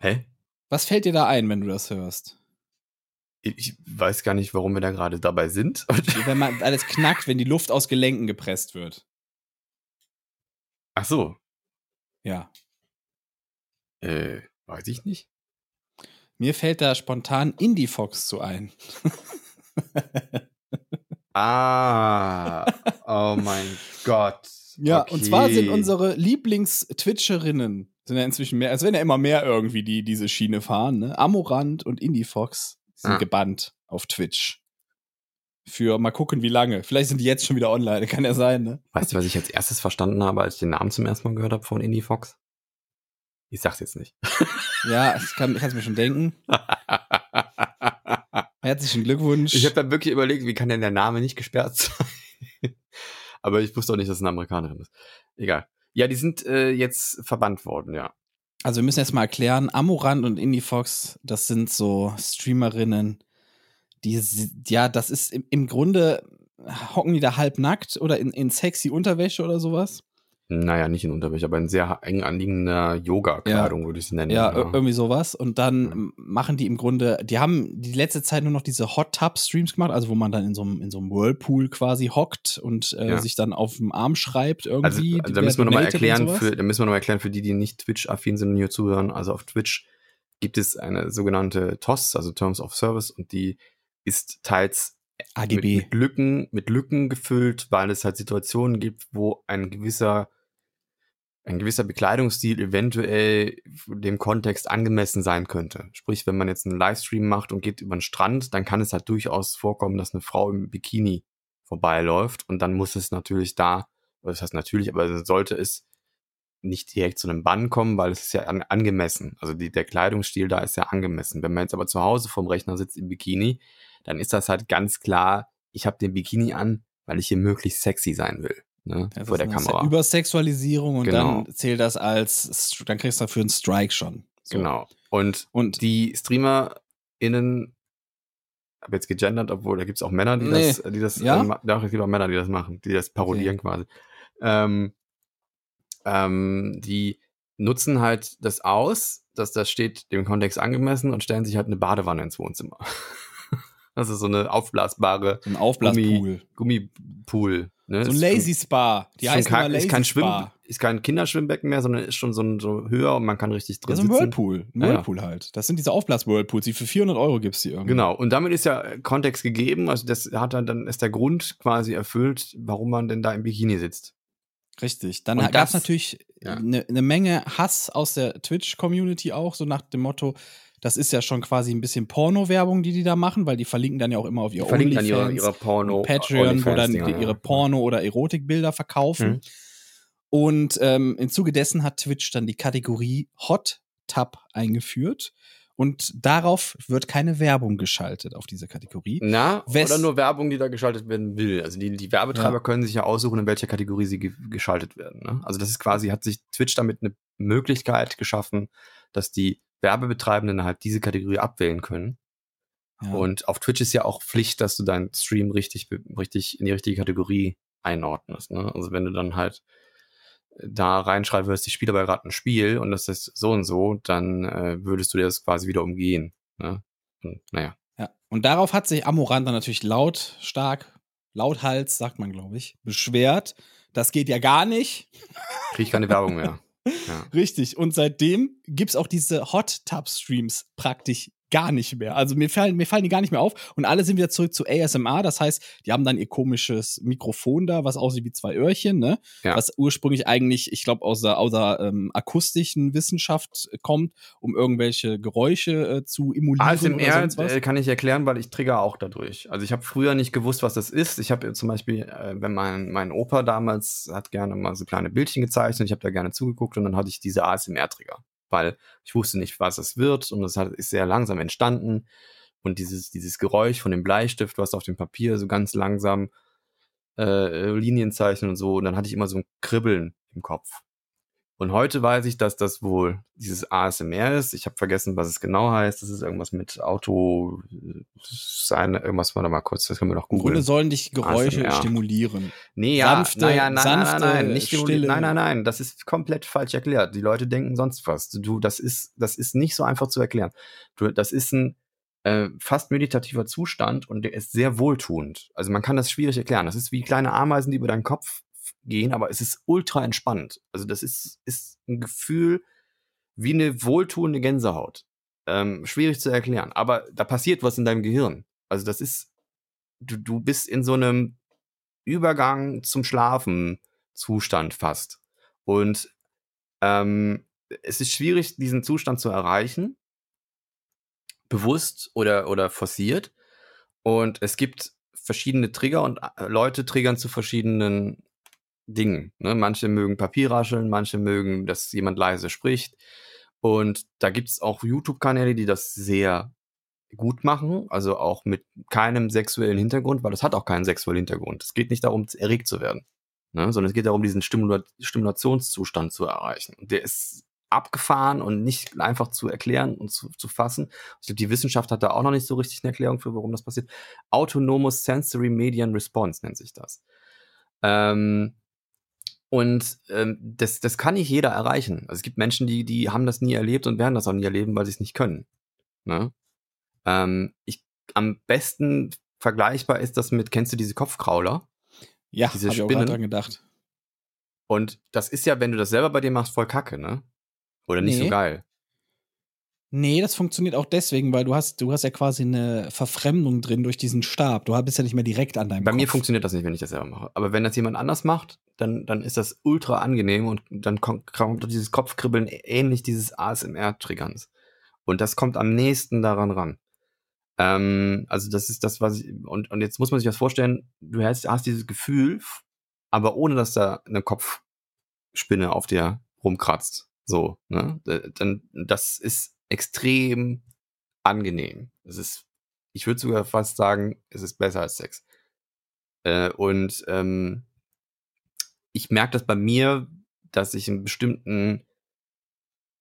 Hä? Was fällt dir da ein, wenn du das hörst? Ich weiß gar nicht, warum wir da gerade dabei sind. Wenn man alles knackt, wenn die Luft aus Gelenken gepresst wird. Ach so, Ja. äh, weiß ich nicht. Mir fällt da spontan Indie Fox zu ein. Ah, oh mein Gott. Ja, Okay. und zwar sind unsere Lieblings-Twitcherinnen, sind ja inzwischen mehr, es werden ja immer mehr irgendwie, die diese Schiene fahren, ne? Amorant und Indie Fox sind Ah. gebannt auf Twitch. Für mal gucken, wie lange. Vielleicht sind die jetzt schon wieder online, kann ja sein, ne? Weißt du, was ich als erstes verstanden habe, als ich den Namen zum ersten Mal gehört habe von Indie Fox? Ich sag's jetzt nicht. Ja, ich kann es mir schon denken. Herzlichen Glückwunsch. ich habe dann wirklich überlegt, wie kann denn der Name nicht gesperrt sein? Aber ich wusste auch nicht, dass es eine Amerikanerin ist. Egal. Ja, die sind äh, jetzt verbannt worden, ja. Also wir müssen jetzt mal erklären, Amorant und Indie Fox, das sind so Streamerinnen, die, ja, das ist im, im Grunde, hocken die da halb nackt oder in, in sexy Unterwäsche oder sowas? Naja, nicht in Unterwäsche, aber in sehr eng anliegender Yoga-Kleidung, würde ich sie nennen. Ja, ir- irgendwie sowas. Und dann m, machen die im Grunde, die haben die letzte Zeit nur noch diese Hot Tub Streams gemacht, also wo man dann in so einem, in so einem Whirlpool quasi hockt und äh, Ja. sich dann auf dem Arm schreibt Also, irgendwie. also da wer müssen wir nochmal erklären, für, da müssen wir noch mal erklären, für die, die nicht Twitch-affin sind und hier zuhören. Also auf Twitch gibt es eine sogenannte TOS, also Terms of Service, und die ist teils AGB. Mit, mit, Lücken, mit Lücken gefüllt, weil es halt Situationen gibt, wo ein gewisser, ein gewisser Bekleidungsstil eventuell dem Kontext angemessen sein könnte. Sprich, wenn man jetzt einen Livestream macht und geht über den Strand, dann kann es halt durchaus vorkommen, dass eine Frau im Bikini vorbeiläuft und dann muss es natürlich da, das heißt natürlich, aber sollte es nicht direkt zu einem Bann kommen, weil es ist ja an, angemessen. Also die, der Kleidungsstil da ist ja angemessen. Wenn man jetzt aber zu Hause vorm Rechner sitzt im Bikini, dann ist das halt ganz klar, ich habe den Bikini an, weil ich hier möglichst sexy sein will. Ne, Das vor ist der Kamera. Übersexualisierung und Genau. dann zählt das als, dann kriegst du dafür einen Strike schon. So. Genau. Und Und die StreamerInnen, habe jetzt gegendert, obwohl da gibt's auch Männer, die Nee. das, die das, Ja? äh, ma- doch, es gibt auch Männer, die das machen, die das parodieren quasi. Ähm, ähm, die nutzen halt das aus, dass das steht dem Kontext angemessen und stellen sich halt eine Badewanne ins Wohnzimmer. Das ist so eine aufblasbare so ein Aufblaspool. Gummipool. Ne? So ein Ist Lazy Spa. Die ist heißt kein, Lazy ist kein Schwimm, Spa. ist kein Kinderschwimmbecken mehr, sondern ist schon so, ein, so höher und man kann richtig drin Ja, so ein sitzen. Whirlpool. Ein Ja, ja. Whirlpool halt. Das sind diese Aufblas-Whirlpools, die für 400 Euro gibt's die irgendwie. Genau, und damit ist ja Kontext gegeben, also das hat dann, dann ist der Grund quasi erfüllt, warum man denn da im Bikini sitzt. Richtig. Dann gab es das- natürlich ja. eine ne Menge Hass aus der Twitch-Community auch, so nach dem Motto, das ist ja schon quasi ein bisschen Porno-Werbung, die die da machen, weil die verlinken dann ja auch immer auf ihr Die verlinken dann ihre, ihre Porno, Patreon, wo dann die, ihre Porno- oder Erotikbilder verkaufen. Mhm. Und ähm, im Zuge dessen hat Twitch dann die Kategorie Hot Tub eingeführt. Und darauf wird keine Werbung geschaltet auf diese Kategorie. Na, Wes- oder nur Werbung, die da geschaltet werden will. Also die, die Werbetreiber Ja. können sich ja aussuchen, in welcher Kategorie sie ge geschaltet werden. Ne? Also das ist quasi, hat sich Twitch damit eine Möglichkeit geschaffen, dass die Werbebetreibenden halt diese Kategorie abwählen können. Ja. Und auf Twitch ist ja auch Pflicht, dass du deinen Stream richtig, richtig in die richtige Kategorie einordnest. Ne? Also wenn du dann halt da reinschreiben würdest, ich spiele aber gerade ein Spiel und das ist so und so, dann äh, würdest du dir das quasi wieder umgehen. Ne? Und, naja. Ja. Und darauf hat sich Amorant dann natürlich lautstark, lauthals, sagt man, glaube ich, beschwert. Das geht ja gar nicht. Krieg ich keine Werbung mehr. Richtig. Und seitdem gibt's auch diese Hot Tub Streams praktisch gar nicht mehr. Also mir fallen, mir fallen die gar nicht mehr auf. Und alle sind wieder zurück zu ASMR. Das heißt, die haben dann ihr komisches Mikrofon da, was aussieht wie zwei Öhrchen, ne? Ja. Was ursprünglich eigentlich, ich glaube, aus der, aus der ähm, akustischen Wissenschaft kommt, um irgendwelche Geräusche äh, zu emulieren oder ASMR was. äh, kann ich erklären, weil ich trigger auch dadurch. Also ich habe früher nicht gewusst, was das ist. Ich habe zum Beispiel, äh, wenn mein, mein Opa damals hat gerne mal so kleine Bildchen gezeichnet, ich habe da gerne zugeguckt und dann hatte ich diese ASMR-Trigger, weil ich wusste nicht, was es wird und hat, ist sehr langsam entstanden und dieses, dieses Geräusch von dem Bleistift, was auf dem Papier so ganz langsam äh, Linien zeichnen und so und dann hatte ich immer so ein Kribbeln im Kopf. Und heute weiß ich, dass das wohl dieses ASMR ist. Ich habe vergessen, was es genau heißt. Das ist irgendwas mit Auto, sein, irgendwas, warte mal kurz, das können wir noch Im Grunde googeln. sollen dich Geräusche ASMR. stimulieren. Nee, ja, sanfte- naja, nein, sanfte, nein, nein, nicht stille- stille. Nein, nein, nein, das ist komplett falsch erklärt. Die Leute denken sonst was. Du, das ist, das ist nicht so einfach zu erklären. Du, das ist ein äh, fast meditativer Zustand und der ist sehr wohltuend. Also man kann das schwierig erklären. Das ist wie kleine Ameisen, die über deinen Kopf gehen, aber es ist ultra entspannt. Also das ist, ist ein Gefühl wie eine wohltuende Gänsehaut. Ähm, schwierig zu erklären, aber da passiert was in deinem Gehirn. Also das ist, du, du bist in so einem Übergang zum Schlafen Zustand fast. Und ähm, es ist schwierig, diesen Zustand zu erreichen, bewusst oder, oder forciert. Und es gibt verschiedene Trigger und äh, Leute triggern zu verschiedenen Dingen. Ne? Manche mögen Papier rascheln, manche mögen, dass jemand leise spricht. Und da gibt es auch YouTube-Kanäle, die das sehr gut machen, also auch mit keinem sexuellen Hintergrund, weil das hat auch keinen sexuellen Hintergrund. Es geht nicht darum, erregt zu werden, ne? sondern es geht darum, diesen Stimula Stimulationszustand zu erreichen. Und der ist abgefahren und nicht einfach zu erklären und zu, zu fassen. Ich glaube, die Wissenschaft hat da auch noch nicht so richtig eine Erklärung für, warum das passiert. Autonomous Sensory Median Response nennt sich das. Ähm, und ähm, das, das kann nicht jeder erreichen. Also es gibt Menschen, die, die haben das nie erlebt und werden das auch nie erleben, weil sie es nicht können. Ne? Ähm, ich, am besten vergleichbar ist das mit, kennst du diese Kopfkrauler? Ja, Diese habe ich auch Spinnen? dran gedacht. Und das ist ja, wenn du das selber bei dir machst, voll kacke, ne? Oder nicht so Nee. geil. Nee, das funktioniert auch deswegen, weil du hast, du hast ja quasi eine Verfremdung drin durch diesen Stab. Du bist ja nicht mehr direkt an deinem Bei Kopf. mir funktioniert das nicht, wenn ich das selber mache. Aber wenn das jemand anders macht, dann, dann ist das ultra angenehm und dann kommt, dieses Kopfkribbeln ähnlich dieses ASMR-Triggerns. Und das kommt am nächsten daran ran. Ähm, also das ist das, was ich, und, und jetzt muss man sich das vorstellen, du hast, hast dieses Gefühl, aber ohne dass da eine Kopfspinne auf dir rumkratzt. So, ne? Dann, das ist extrem angenehm. Es ist, ich würde sogar fast sagen, es ist besser als Sex. Äh, und ähm, ich merke das bei mir, dass ich einen bestimmten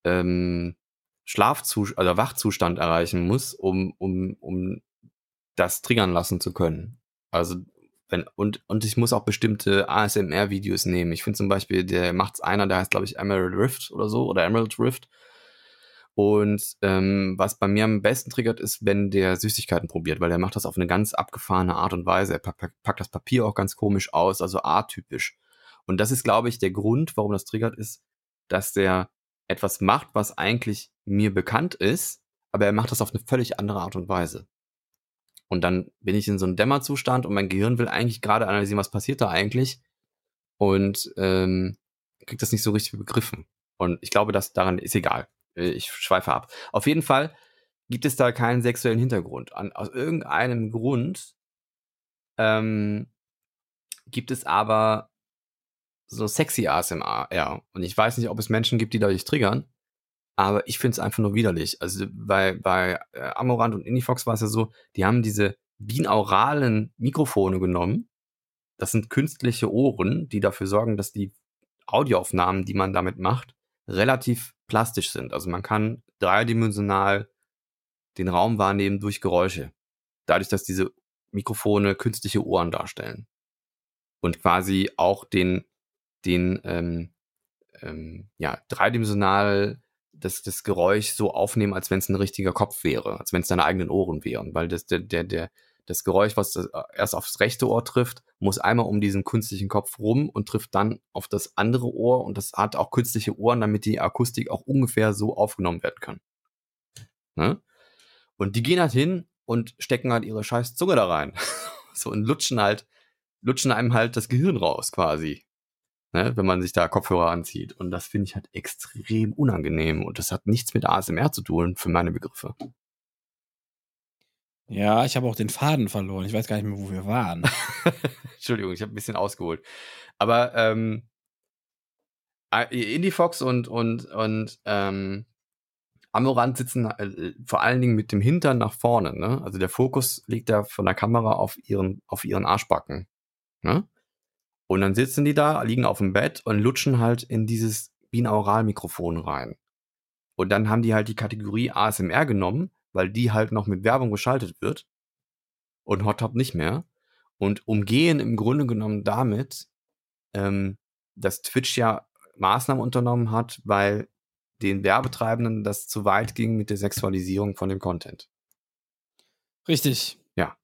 ähm, Schlafzustand oder Wachzustand erreichen muss, um, um, um das triggern lassen zu können. Also wenn, und, und ich muss auch bestimmte ASMR-Videos nehmen. Ich finde zum Beispiel, der macht's einer, der heißt, glaube ich, Emerald Rift oder so, oder Emerald Rift. Und ähm, was bei mir am besten triggert, ist, wenn der Süßigkeiten probiert, weil der macht das auf eine ganz abgefahrene Art und Weise. Er packt, packt das Papier auch ganz komisch aus, also atypisch. Und das ist, glaube ich, der Grund, warum das triggert, ist, dass der etwas macht, was eigentlich mir bekannt ist, aber er macht das auf eine völlig andere Art und Weise. Und dann bin ich in so einem Dämmerzustand und mein Gehirn will eigentlich gerade analysieren, was passiert da eigentlich und ähm, kriegt das nicht so richtig begriffen. Und ich glaube, dass daran ist egal. Äh, ich schweife ab. Auf jeden Fall gibt es da keinen sexuellen Hintergrund. An, aus irgendeinem Grund ähm, gibt es aber so sexy ASMR, ja. Und ich weiß nicht, ob es Menschen gibt, die dadurch triggern, aber ich finde es einfach nur widerlich. Also bei, bei äh, Amorant und Indifox war es ja so, die haben diese binauralen Mikrofone genommen. Das sind künstliche Ohren, die dafür sorgen, dass die Audioaufnahmen, die man damit macht, relativ plastisch sind. Also man kann dreidimensional den Raum wahrnehmen durch Geräusche. Dadurch, dass diese Mikrofone künstliche Ohren darstellen. Und quasi auch den, den ähm, ähm, ja, dreidimensional das, das Geräusch so aufnehmen, als wenn es ein richtiger Kopf wäre, als wenn es deine eigenen Ohren wären. Weil das, der, der, der, das Geräusch, was das erst aufs rechte Ohr trifft, muss einmal um diesen künstlichen Kopf rum und trifft dann auf das andere Ohr und das hat auch künstliche Ohren, damit die Akustik auch ungefähr so aufgenommen werden kann. Ne? Und die gehen halt hin und stecken halt ihre scheiß Zunge da rein. so und lutschen halt, lutschen einem halt das Gehirn raus quasi. Ne, wenn man sich da Kopfhörer anzieht. Und das finde ich halt extrem unangenehm. Und das hat nichts mit ASMR zu tun, für meine Begriffe. Ja, ich habe auch den Faden verloren. Ich weiß gar nicht mehr, wo wir waren. Entschuldigung, ich habe ein bisschen ausgeholt. Aber ähm, Indiefox und, und, und ähm, Amorant sitzen äh, vor allen Dingen mit dem Hintern nach vorne. Ne? Also der Fokus liegt da von der Kamera auf ihren, auf ihren Arschbacken. Ne? Und dann sitzen die da, liegen auf dem Bett und lutschen halt in dieses Binauralmikrofon rein. Und dann haben die halt die Kategorie ASMR genommen weil die halt noch mit Werbung geschaltet wird und Hot Top nicht mehr und umgehen im Grunde genommen damit, ähm, dass Twitch ja Maßnahmen unternommen hat, weil den Werbetreibenden das zu weit ging mit der Sexualisierung von dem Content. Richtig. Ja.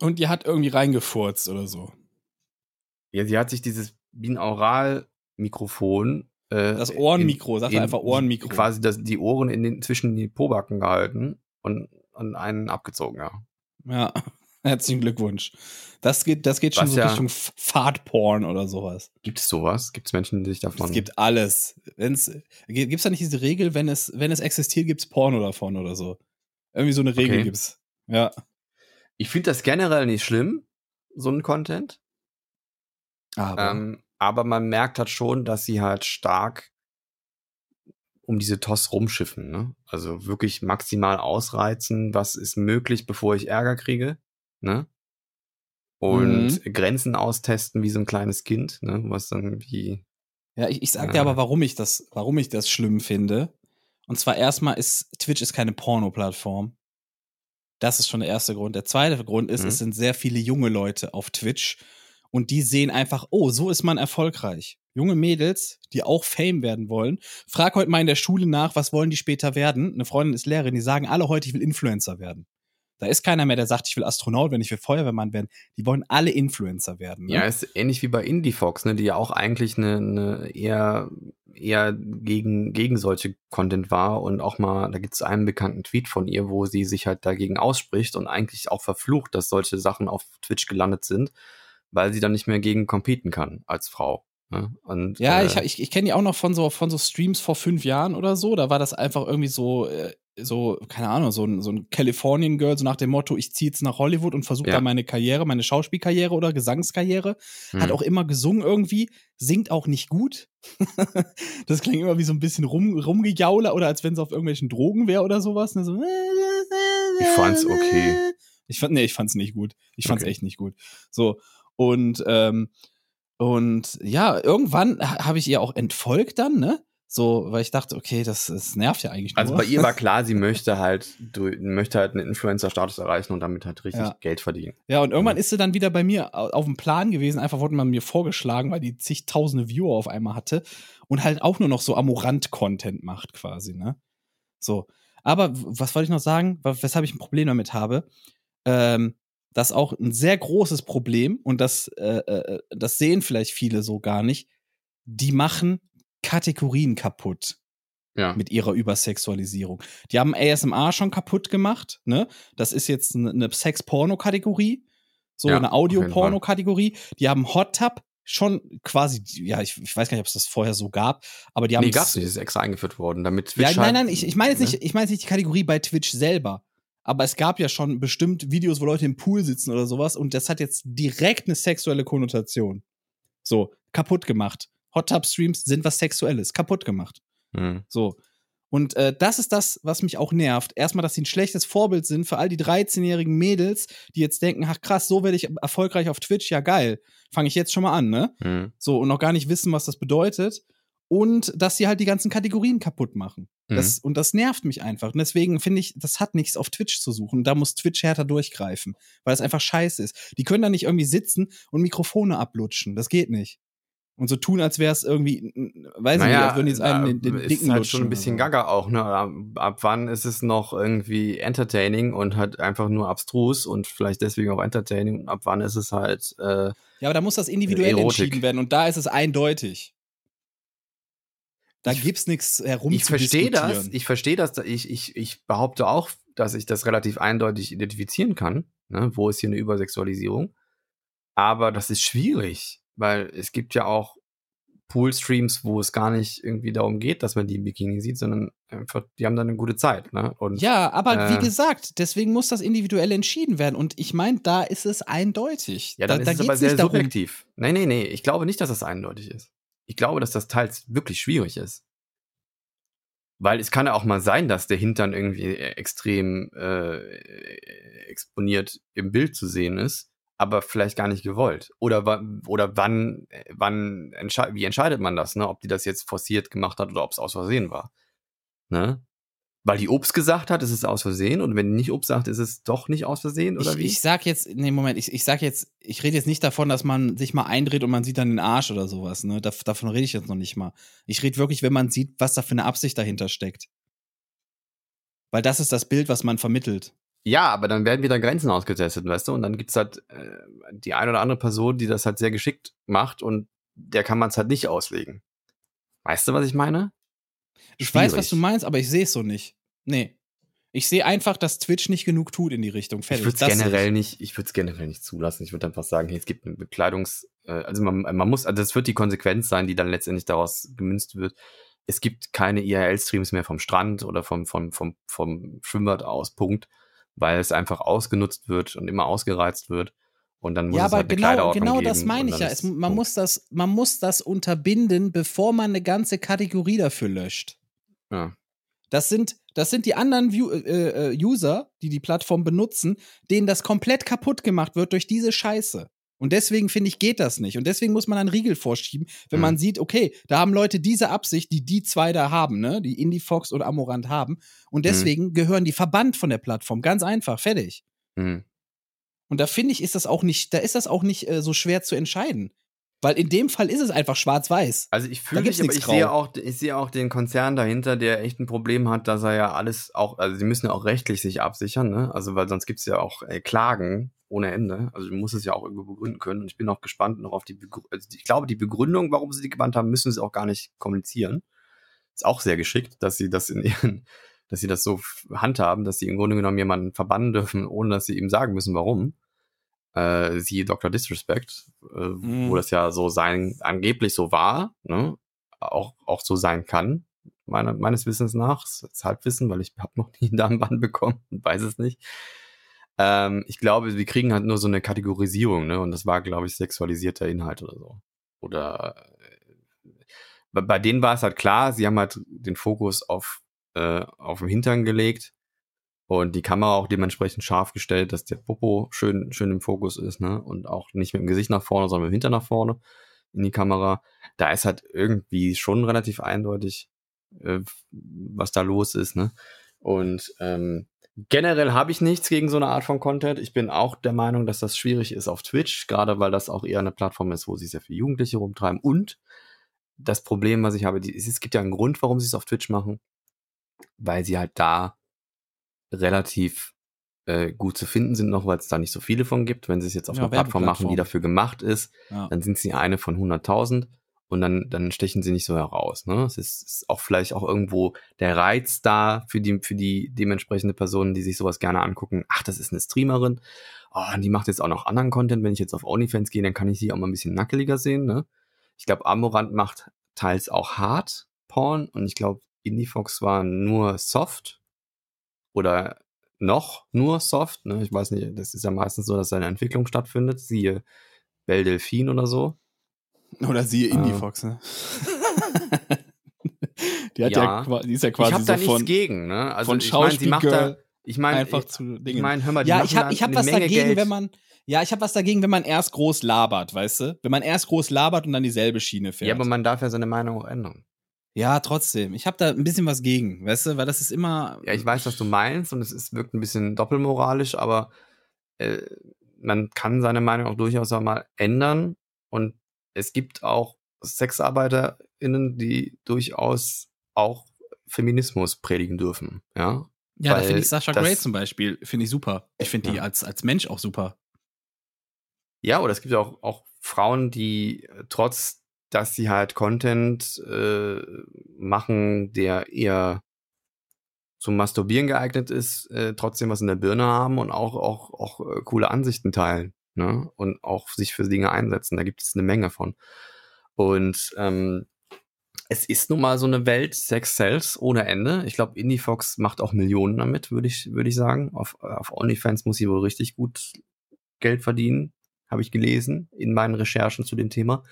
Und die hat irgendwie reingefurzt oder so. Ja, sie hat sich dieses Binaural-Mikrofon äh, das Ohrenmikro, sag einfach Ohrenmikro. Quasi das, die Ohren in den, zwischen die Pobacken gehalten und, und einen abgezogen, ja. Ja, herzlichen Glückwunsch. Das geht, das geht schon so ja, Richtung Fahrtporn oder sowas. Gibt es sowas? Gibt es Menschen, die sich davon. Es gibt alles. Gibt es da nicht diese Regel, wenn es, wenn es existiert, gibt es Porno davon oder so? Irgendwie so eine Regel okay. gibt's. Ja. Ich finde das generell nicht schlimm, so ein Content. Aber. Ähm, aber man merkt halt schon, dass sie halt stark um diese TOS rumschiffen. Ne? Also wirklich maximal ausreizen, was ist möglich, bevor ich Ärger kriege. Ne? Und mhm. Grenzen austesten wie so ein kleines Kind, ne? was dann wie. Ja, ich, ich sag dir aber, warum ich das, warum ich das schlimm finde. Und zwar erstmal ist Twitch ist keine Porno-Plattform. Das ist schon der erste Grund. Der zweite Grund ist, mhm. es sind sehr viele junge Leute auf Twitch und die sehen einfach, oh, so ist man erfolgreich junge Mädels, die auch Fame werden wollen. Frag heute mal in der Schule nach, was wollen die später werden? Eine Freundin ist Lehrerin, die sagen alle heute, ich will Influencer werden. Da ist keiner mehr, der sagt, ich will Astronaut werden, ich will Feuerwehrmann werden. Die wollen alle Influencer werden. Ne? Ja, ist ähnlich wie bei IndieFox, ne, die ja auch eigentlich eine, eine eher, eher gegen, gegen solche Content war und auch mal, da gibt es einen bekannten Tweet von ihr, wo sie sich halt dagegen ausspricht und eigentlich auch verflucht, dass solche Sachen auf Twitch gelandet sind, weil sie dann nicht mehr gegen competen kann als Frau. Ne? Und, Ja, äh, ich, ich, ich kenne die auch noch von so, von so Streams vor fünf Jahren oder so. Da war das einfach irgendwie so, äh, so, keine Ahnung, so ein, so ein Californian Girl, so nach dem Motto, ich ziehe jetzt nach Hollywood und versuche Ja. da meine Karriere, meine Schauspielkarriere oder Gesangskarriere. hm. Hat auch immer gesungen irgendwie, singt auch nicht gut. das klingt immer wie so ein bisschen rum, rumgejauler oder als wenn sie auf irgendwelchen Drogen wäre oder sowas. Ne? So, Ich fand's okay. Ich fand, nee, ich fand's nicht gut. Ich fand's Okay. echt nicht gut. So. Und, ähm, und ja, irgendwann ha- habe ich ihr auch entfolgt dann, ne? So, weil ich dachte, okay, das, das nervt ja eigentlich nur. Also bei ihr war klar, sie möchte halt, du, möchte halt einen Influencer-Status erreichen und damit halt richtig Ja. Geld verdienen. Ja, und irgendwann Mhm. ist sie dann wieder bei mir au- auf dem Plan gewesen. Einfach wurde man mir vorgeschlagen, weil die zigtausende Viewer auf einmal hatte und halt auch nur noch so Amorant-Content macht quasi, ne? So. Aber was wollte ich noch sagen, weshalb ich ein Problem damit habe? Ähm, das ist auch ein sehr großes Problem und das, äh, äh, das sehen vielleicht viele so gar nicht. Die machen Kategorien kaputt Ja. mit ihrer Übersexualisierung. Die haben ASMR schon kaputt gemacht, ne? Das ist jetzt eine, Sex-Porno-Kategorie, so Ja, eine Audio-Porno-Kategorie. Die haben Hot Tub schon quasi, ja, ich, ich weiß gar nicht, ob es das vorher so gab, aber die haben nee, gab's nicht, ist extra eingeführt worden, damit ja, Twitch nein, halt, nein, ich, ich meine jetzt ne? nicht, ich meine jetzt nicht die Kategorie bei Twitch selber. Aber es gab ja schon bestimmt Videos, wo Leute im Pool sitzen oder sowas und das hat jetzt direkt eine sexuelle Konnotation. So, kaputt gemacht. Hot Tub Streams sind was Sexuelles, kaputt gemacht. Hm. So. Und äh, das ist das, was mich auch nervt. Erstmal, dass sie ein schlechtes Vorbild sind für all die 13-jährigen Mädels, die jetzt denken, ach krass, so werde ich erfolgreich auf Twitch, ja geil. Fange ich jetzt schon mal an, ne? Hm. So, und noch gar nicht wissen, was das bedeutet. Und dass sie halt die ganzen Kategorien kaputt machen. Mhm. Das, und das nervt mich einfach. Und deswegen finde ich, das hat nichts auf Twitch zu suchen. Da muss Twitch härter durchgreifen, weil es einfach scheiße ist. Die können da nicht irgendwie sitzen und Mikrofone ablutschen. Das geht nicht. Und so tun, als wäre es irgendwie, weiß ich nicht, als würden die jetzt einen den, den ist dicken halt schon ein bisschen gaga auch, ne? Ab, ab wann ist es noch irgendwie entertaining und halt einfach nur abstrus und vielleicht deswegen auch entertaining und ab wann ist es halt, äh, Ja, aber da muss das individuell Erotik. entschieden werden und da ist es eindeutig. Da Ich- gibt's nichts herum ich verstehe das, ich verstehe das, ich, ich, ich behaupte auch, dass ich das relativ eindeutig identifizieren kann, ne? Wo ist hier eine Übersexualisierung? Aber das ist schwierig, weil es gibt ja auch Pool-Streams, wo es gar nicht irgendwie darum geht, dass man die im Bikini sieht, sondern einfach, die haben dann eine gute Zeit, ne? Und Ja, aber Äh. wie gesagt, deswegen muss das individuell entschieden werden. Und ich meine, da ist es eindeutig. Ja, dann da, da ist es aber sehr nicht darum. subjektiv. Nee, nee, nee. Ich glaube nicht, dass das eindeutig ist. Ich glaube, dass das teils wirklich schwierig ist. Weil es kann ja auch mal sein, dass der Hintern irgendwie extrem äh, exponiert im Bild zu sehen ist, aber vielleicht gar nicht gewollt. Oder, oder wann, wann entschei wie entscheidet man das, ne? Ob die das jetzt forciert gemacht hat oder ob es aus Versehen war. Ne? Weil die Obst gesagt hat, ist es aus Versehen und wenn die nicht Obst sagt, ist es doch nicht aus Versehen oder Ich, wie? ich sag jetzt, nee, Moment, ich, ich sag jetzt, ich rede jetzt nicht davon, dass man sich mal eindreht und man sieht dann den Arsch oder sowas, ne? Dav davon rede ich jetzt noch nicht mal. Ich rede wirklich, wenn man sieht, was da für eine Absicht dahinter steckt. Weil das ist das Bild, was man vermittelt. Ja, aber dann werden wieder Grenzen ausgetestet, weißt du? Und dann gibt's halt äh, die eine oder andere Person, die das halt sehr geschickt macht und der kann man es halt nicht auslegen. Weißt du, was ich meine? Ich weiß, Schwierig. was du meinst, aber ich sehe es so nicht. Nee. Ich sehe einfach, dass Twitch nicht genug tut in die Richtung. Ich Fertig. würde es generell nicht, ich würde es generell nicht zulassen. Ich würde einfach sagen, hey, es gibt eine Bekleidungs, äh, also man, man muss, also das wird die Konsequenz sein, die dann letztendlich daraus gemünzt wird. Es gibt keine IRL-Streams mehr vom Strand oder vom, vom, vom, vom Schwimmbad aus, Punkt, weil es einfach ausgenutzt wird und immer ausgereizt wird. Und dann muss ja, es aber halt eine genau, Kleiderordnung genau das meine ich ja. Es, man, Punkt. muss das, man muss das unterbinden, bevor man eine ganze Kategorie dafür löscht. Ja. Das sind, das sind die anderen View, äh, äh, User, die die Plattform benutzen, denen das komplett kaputt gemacht wird durch diese Scheiße. Und deswegen finde ich, geht das nicht. Und deswegen muss man einen Riegel vorschieben, wenn Mhm. man sieht, okay, da haben Leute diese Absicht, die die zwei da haben, ne, die IndieFox und Amorant haben. Und deswegen gehören die verbannt von der Plattform. Ganz einfach, fertig. Mhm. Und da finde ich, ist das auch nicht, da ist das auch nicht äh, so schwer zu entscheiden. Weil in dem Fall ist es einfach schwarz-weiß. Also ich fühle mich, aber ich sehe, auch, ich sehe auch den Konzern dahinter, der echt ein Problem hat, dass er ja alles auch, also sie müssen ja auch rechtlich sich absichern, ne? Also weil sonst gibt's ja auch äh, Klagen ohne Ende. Also du musst es ja auch irgendwo begründen können. Und ich bin auch gespannt noch auf die Begründung. Also ich glaube, die Begründung, warum sie die gebannt haben, müssen sie auch gar nicht kommunizieren. Ist auch sehr geschickt, dass sie das in ihren, dass sie das so handhaben, dass sie im Grunde genommen jemanden verbannen dürfen, ohne dass sie ihm sagen müssen, warum. Äh, siehe Dr. Disrespect, äh, Mhm. wo das ja so sein, angeblich so war, ne? Auch, auch so sein kann, meiner, meines Wissens nach. Das Halbwissen, weil ich habe noch nie einen Darmband bekommen und weiß es nicht. Ähm, ich glaube, wir kriegen halt nur so eine Kategorisierung, ne? Und das war, glaube ich, sexualisierter Inhalt oder so. Oder äh, bei, bei denen war es halt klar, sie haben halt den Fokus auf, äh, auf den Hintern gelegt und die Kamera auch dementsprechend scharf gestellt, dass der Popo schön, schön im Fokus ist, ne? Und auch nicht mit dem Gesicht nach vorne, sondern mit dem Hintern nach vorne in die Kamera. Da ist halt irgendwie schon relativ eindeutig, äh, was da los ist, ne? Und ähm, generell habe ich nichts gegen so eine Art von Content. Ich bin auch der Meinung, dass das schwierig ist auf Twitch, gerade weil das auch eher eine Plattform ist, wo sich sehr viele Jugendliche rumtreiben. Und das Problem, was ich habe, die, es gibt ja einen Grund, warum sie es auf Twitch machen, weil sie halt da relativ äh, gut zu finden sind noch, weil es da nicht so viele von gibt. Wenn sie es jetzt auf Ja, einer Plattform machen, die dafür gemacht ist, Ja. dann sind sie eine von 100.000 und dann, dann stechen sie nicht so heraus. Ne? Es ist, ist auch vielleicht auch irgendwo der Reiz da für die, für die dementsprechende Person, die sich sowas gerne angucken. Ach, das ist eine Streamerin. Oh, und die macht jetzt auch noch anderen Content. Wenn ich jetzt auf OnlyFans gehe, dann kann ich sie auch mal ein bisschen nackeliger sehen. Ne? Ich glaube, Amorant macht teils auch Hard Porn und ich glaube, Indiefox war nur Soft oder noch nur Soft. Ne? Ich weiß nicht, das ist ja meistens so, dass da eine Entwicklung stattfindet. Siehe Belle Delphine oder so. Oder siehe Ah. Indie-Fox, ne? die, hat ja. Ja. die ist ja ich quasi habe so da nichts von, gegen, ne? Also von ich meine, sie macht da, ich meine, einfach ich, ich meine, hör mal, die ja, ich habe ich hab was Menge dagegen, Geld. wenn man. Ja, ich habe was dagegen, wenn man erst groß labert, weißt du? Wenn man erst groß labert und dann dieselbe Schiene fährt. Ja, aber man darf ja seine Meinung auch ändern. Ja, trotzdem. Ich habe da ein bisschen was gegen, weißt du? Weil das ist immer. Ja, ich weiß, was du meinst und es ist, wirkt ein bisschen doppelmoralisch, aber äh, man kann seine Meinung auch durchaus auch mal ändern und es gibt auch SexarbeiterInnen, die durchaus auch Feminismus predigen dürfen, ja. Ja, da weil finde ich Sascha Grey zum Beispiel, finde ich super. Ich finde die Ja. als, als Mensch auch super. Ja, oder es gibt ja auch, auch Frauen, die äh, trotz, dass sie halt Content äh, machen, der eher zum Masturbieren geeignet ist, äh, trotzdem was in der Birne haben und auch, auch, auch äh, coole Ansichten teilen. Ne? Und auch sich für Dinge einsetzen. Da gibt es eine Menge von. Und ähm, es ist nun mal so eine Welt, Sex Sells ohne Ende. Ich glaube, IndieFox macht auch Millionen damit, würde ich, würde ich sagen. Auf, auf OnlyFans muss sie wohl richtig gut Geld verdienen, habe ich gelesen in meinen Recherchen zu dem Thema.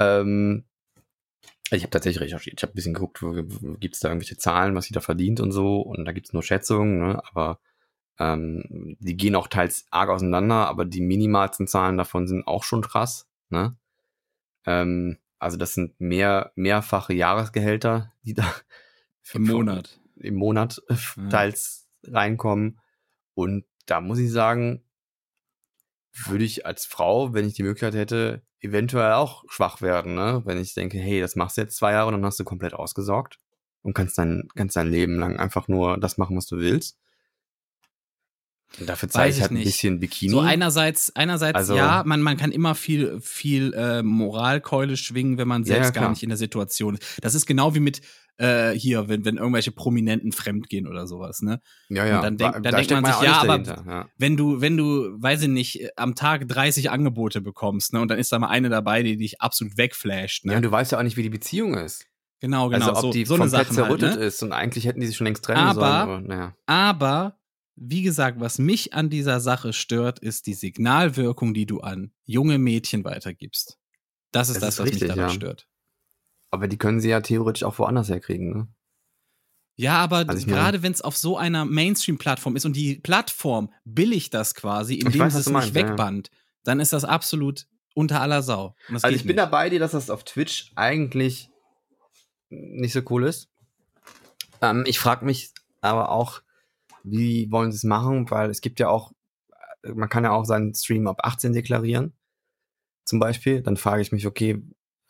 Ähm, ich habe tatsächlich recherchiert. Ich habe ein bisschen geguckt, gibt es da irgendwelche Zahlen, was sie da verdient und so. Und da gibt es nur Schätzungen, ne? aber ähm, die gehen auch teils arg auseinander, aber die minimalsten Zahlen davon sind auch schon krass. Ne? Ähm, also das sind mehr mehrfache Jahresgehälter, die da Im Monat. im Monat äh, Ja. teils reinkommen. Und da muss ich sagen, würde ich als Frau, wenn ich die Möglichkeit hätte, eventuell auch schwach werden, ne? Wenn ich denke, hey, das machst du jetzt zwei Jahre und dann hast du komplett ausgesorgt und kannst dein, kannst dein Leben lang einfach nur das machen, was du willst. Dafür zeige ich halt ein nicht. bisschen Bikini. So einerseits, einerseits Also- ja, man, man kann immer viel, viel äh, Moralkeule schwingen, wenn man selbst ja, gar klar. nicht in der Situation ist. Das ist genau wie mit äh, hier, wenn, wenn irgendwelche Prominenten fremdgehen oder sowas, ne? ja, ja. und dann denk- Da- dann da denkt man sich, ja, aber- ja. Wenn du, wenn du, weiß ich nicht, am Tag 30 Angebote bekommst, ne, und dann ist da mal eine dabei, die dich absolut wegflasht, ne? Ja, und du weißt ja auch nicht, wie die Beziehung ist. genau, genau. also ob so, die so eine komplett Sachen halt, zerrüttet ne? ist und eigentlich hätten die sich schon längst trennen Aber- sollen, aber naja. Aber, wie gesagt, was mich an dieser Sache stört, ist die Signalwirkung, die du an junge Mädchen weitergibst. Das ist Das das, ist was richtig, mich daran ja. stört. Aber die können sie ja theoretisch auch woanders herkriegen, ne? Ja, aber Also gerade wenn es auf so einer Mainstream-Plattform ist und die Plattform billigt das quasi, indem weiß, sie es nicht meinst, ja, ja. wegbannt, dann ist das absolut unter aller Sau. Also ich bin nicht. dabei dir, dass das auf Twitch eigentlich nicht so cool ist. Ähm, ich frage mich aber auch, wie wollen sie es machen, weil es gibt ja auch, man kann ja auch seinen Stream ab 18 deklarieren. zum Beispiel, dann frage ich mich, okay,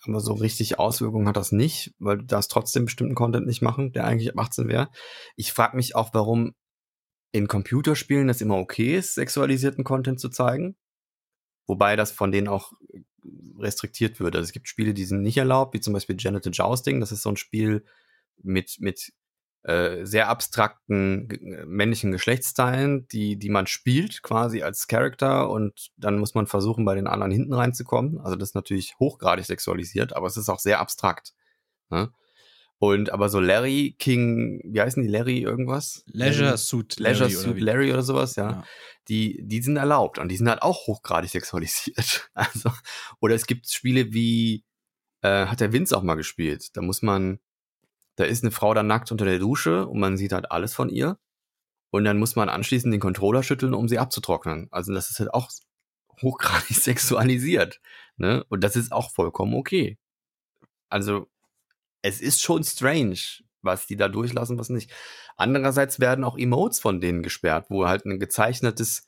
aber so richtig Auswirkungen hat das nicht, weil du darfst trotzdem bestimmten Content nicht machen, der eigentlich ab 18 wäre. Ich frage mich auch, warum in Computerspielen das immer okay ist, sexualisierten Content zu zeigen. Wobei das von denen auch restriktiert wird. Also es gibt Spiele, die sind nicht erlaubt, wie zum Beispiel Genital Jousting. Das ist so ein Spiel mit, mit äh, sehr abstrakten äh, männlichen Geschlechtsteilen, die, die man spielt quasi als Charakter und dann muss man versuchen, bei den anderen hinten reinzukommen. Also das ist natürlich hochgradig sexualisiert, aber es ist auch sehr abstrakt. Ne? Und aber so Larry King, wie heißen die Larry irgendwas? Leisure Suit Leisure Larry oder Suit wie? Larry oder sowas, ja. Ja. Die, die sind erlaubt und die sind halt auch hochgradig sexualisiert. Also, oder es gibt Spiele wie, äh, hat der Vince auch mal gespielt. Da muss man, da ist eine Frau da nackt unter der Dusche und man sieht halt alles von ihr. Und dann muss man anschließend den Controller schütteln, um sie abzutrocknen. Also das ist halt auch hochgradig sexualisiert. Ne? Und das ist auch vollkommen okay. Also es ist schon strange, was die da durchlassen, was nicht. Andererseits werden auch Emotes von denen gesperrt, wo halt ein gezeichnetes,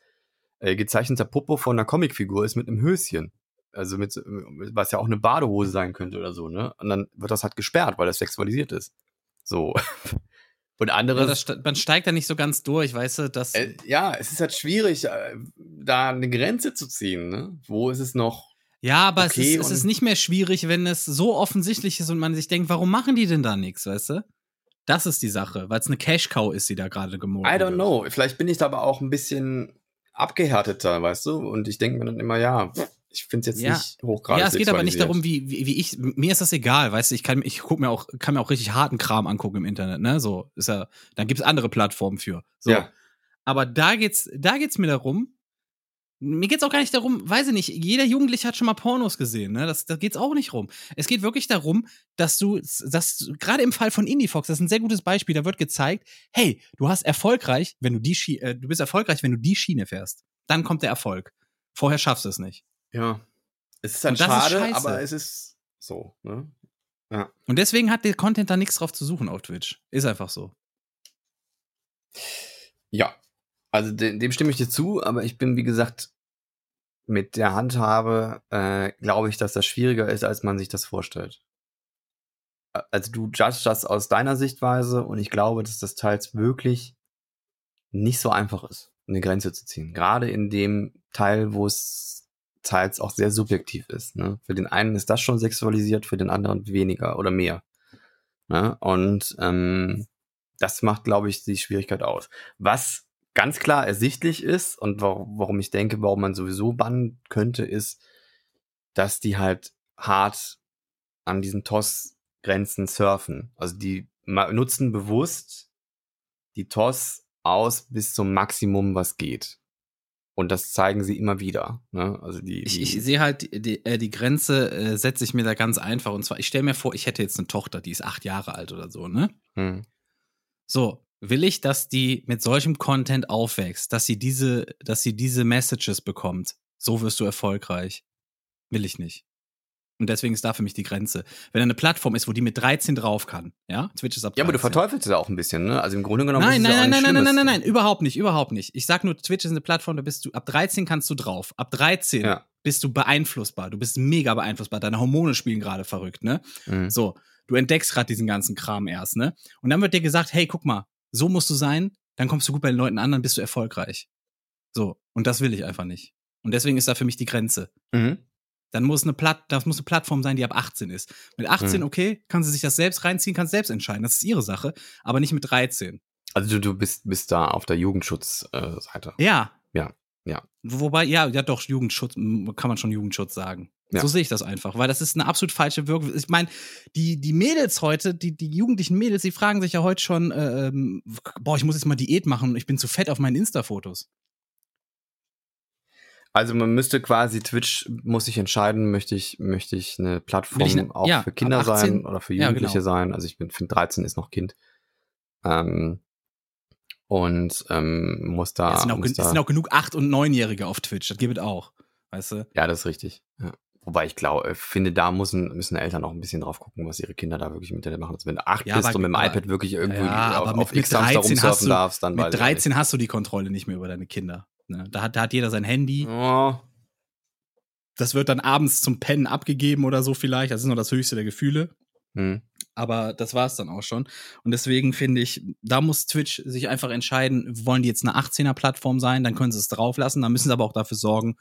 äh, gezeichneter Popo von einer Comicfigur ist mit einem Höschen. Also mit, was ja auch eine Badehose sein könnte oder so, ne? Und dann wird das halt gesperrt, weil das sexualisiert ist. So. Und andere. Ja, ste- man steigt da nicht so ganz durch, weißt du, dass äh, ja, es ist halt schwierig, äh, da eine Grenze zu ziehen, ne? Wo ist es noch? Ja, aber Okay, es, ist, es ist nicht mehr schwierig, wenn es so offensichtlich ist und man sich denkt, warum machen die denn da nichts, weißt du? Das ist die Sache, weil es eine Cash-Cow ist, die da gerade gemordet I don't wird. know. Vielleicht bin ich da aber auch ein bisschen abgehärteter, weißt du? Und ich denke mir dann immer, ja, ich finde es jetzt Ja. nicht hochgradig Ja, es geht aber nicht darum, wie, wie, wie ich, mir ist das egal, weißt du, ich kann, ich guck mir auch, kann mir auch richtig harten Kram angucken im Internet, ne, so, ist ja, dann gibt's andere Plattformen für, so. Ja. Aber da geht's, da geht's mir darum, mir geht's auch gar nicht darum, weiß ich nicht, jeder Jugendliche hat schon mal Pornos gesehen, ne? Das, da geht's auch nicht rum. Es geht wirklich darum, dass du, dass gerade im Fall von Indie-Fox, das ist ein sehr gutes Beispiel, da wird gezeigt, hey, du hast erfolgreich, wenn du die Schi äh, du bist erfolgreich, wenn du die Schiene fährst. Dann kommt der Erfolg. Vorher schaffst du es nicht. Ja. Es ist halt ist schade, scheiße. aber es ist so, ne? Und deswegen hat der Content da nichts drauf zu suchen auf Twitch. Ist einfach so. Ja. Also de dem stimme ich dir zu, aber ich bin, wie gesagt, mit der Handhabe, äh, glaube ich, dass das schwieriger ist, als man sich das vorstellt. Ä- Also du judgst das aus deiner Sichtweise und ich glaube, dass das teils wirklich nicht so einfach ist, eine Grenze zu ziehen. Gerade in dem Teil, wo es teils auch sehr subjektiv ist. Ne? Für den einen ist das schon sexualisiert, für den anderen weniger oder mehr. Ne? Und ähm, das macht, glaube ich, die Schwierigkeit aus. Was ganz klar ersichtlich ist und wa warum ich denke, warum man sowieso bannen könnte, ist, dass die halt hart an diesen TOS-Grenzen surfen. Also die nutzen bewusst die TOS aus bis zum Maximum, was geht. Und das zeigen sie immer wieder. Ne? Also die, Ich, die ich sehe halt, die, die, äh, die Grenze äh, setze ich mir da ganz einfach. Und zwar, ich stelle mir vor, ich hätte jetzt eine Tochter, die ist acht Jahre alt oder so, ne? hm, So, will ich, dass die mit solchem Content aufwächst, dass sie diese, dass sie diese Messages bekommt. So wirst du erfolgreich. Will ich nicht. Und deswegen ist da für mich die Grenze. Wenn da eine Plattform ist, wo die mit 13 drauf kann, ja, Twitch ist ab 13. ja, aber du verteufelst es auch ein bisschen, ne? Also im Grunde genommen Nein, ist es nein, auch nein, nichts nein, nein, nein, nein, Schlimmes. nein, überhaupt nicht, überhaupt nicht. Ich sag nur, Twitch ist eine Plattform, da bist du, ab 13 kannst du drauf. Ab 13 Ja. bist du beeinflussbar. Du bist mega beeinflussbar. Deine Hormone spielen gerade verrückt, ne? Mhm. So, du entdeckst gerade diesen ganzen Kram erst, ne? Und dann wird dir gesagt, hey, guck mal, so musst du sein, dann kommst du gut bei den Leuten an, dann bist du erfolgreich. So, und das will ich einfach nicht. Und deswegen ist da für mich die Grenze. Mhm. Dann muss eine Platt, das muss eine Plattform sein, die ab 18 ist. Mit 18, Mhm. okay, kann sie sich das selbst reinziehen, kann selbst entscheiden. Das ist ihre Sache, aber nicht mit 13. Also du, du bist, bist da auf der Jugendschutzseite. Äh. Ja. Ja, ja. Wobei, ja, ja doch, Jugendschutz, kann man schon Jugendschutz sagen. Ja. So sehe ich das einfach, weil das ist eine absolut falsche Wirkung. Ich meine, die, die Mädels heute, die, die jugendlichen Mädels, die fragen sich ja heute schon, äh, ähm, boah, ich muss jetzt mal Diät machen und ich bin zu fett auf meinen Insta-Fotos. Also man müsste quasi, Twitch muss sich entscheiden, möchte ich, möchte ich eine Plattform ich ne- auch ja, für Kinder ab 18? sein oder für Ja, Jugendliche genau. sein. Also ich bin finde 13 ist noch Kind. Ähm, und ähm, muss da, es, sind auch, muss da es sind auch genug 8- und 9-Jährige auf Twitch, das gibt es auch. Weißt du? ja, das ist richtig. Ja. Wobei ich glaube, äh, finde, da müssen, müssen Eltern auch ein bisschen drauf gucken, was ihre Kinder da wirklich im Internet machen. Also wenn du acht Ja, bist aber- und mit dem aber- iPad wirklich irgendwo Ja, auf, aber mit- auf X-Hamster 13 hast rumsurfen du- darfst, dann Mit ich auch nicht. 13 hast du die Kontrolle nicht mehr über deine Kinder. Ne? Da, hat, da hat jeder sein Handy. Oh, das wird dann abends zum Pennen abgegeben oder so vielleicht. Das ist noch das höchste der Gefühle. Hm. Aber das war es dann auch schon. Und deswegen finde ich, da muss Twitch sich einfach entscheiden, wollen die jetzt eine 18er-Plattform sein, dann können sie es drauflassen. Dann müssen sie aber auch dafür sorgen,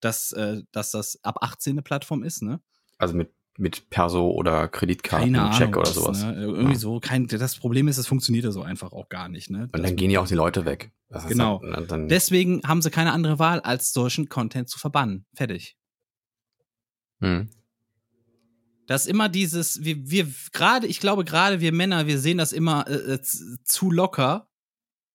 dass, äh, dass das ab 18 eine Plattform ist, ne? Also mit, mit Perso oder Kreditkartencheck oder was, sowas. Ne? Irgendwie Ja. so. Kein, das Problem ist, es funktioniert ja so einfach auch gar nicht, ne? Und Das- dann gehen ja auch die Leute weg. Das Genau. Dann, dann, Deswegen haben sie keine andere Wahl, als solchen Content zu verbannen. Fertig. hm. Das ist immer dieses, wir, wir gerade, ich glaube, gerade wir Männer, wir sehen das immer äh, äh, zu locker,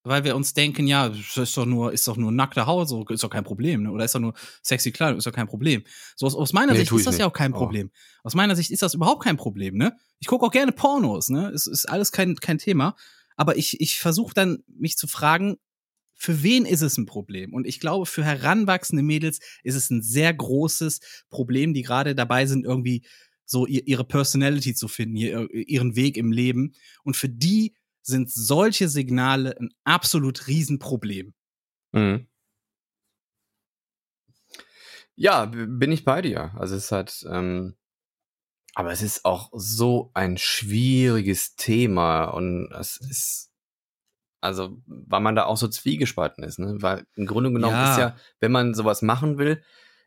weil wir uns denken, ja, ist doch nur, ist doch nur nackte Haut, so ist doch kein Problem, ne? Oder ist doch nur sexy Kleidung, ist doch kein Problem. So aus, aus meiner Nee, Sicht ist das ja nicht. auch kein Oh. Problem. Aus meiner Sicht ist das überhaupt kein Problem, ne? Ich gucke auch gerne Pornos, ne? Es ist alles kein, kein Thema. Aber ich, ich versuche dann, mich zu fragen, für wen ist es ein Problem? Und ich glaube, für heranwachsende Mädels ist es ein sehr großes Problem, die gerade dabei sind, irgendwie so ihr, ihre Personality zu finden, ihr, ihren Weg im Leben. Und für die sind solche Signale ein absolut Riesenproblem. Mhm. Ja, bin ich bei dir. Also es ist halt, ähm, aber es ist auch so ein schwieriges Thema und es ist, also, weil man da auch so zwiegespalten ist, ne? Weil im Grunde genommen Ja. ist ja, wenn man sowas machen will,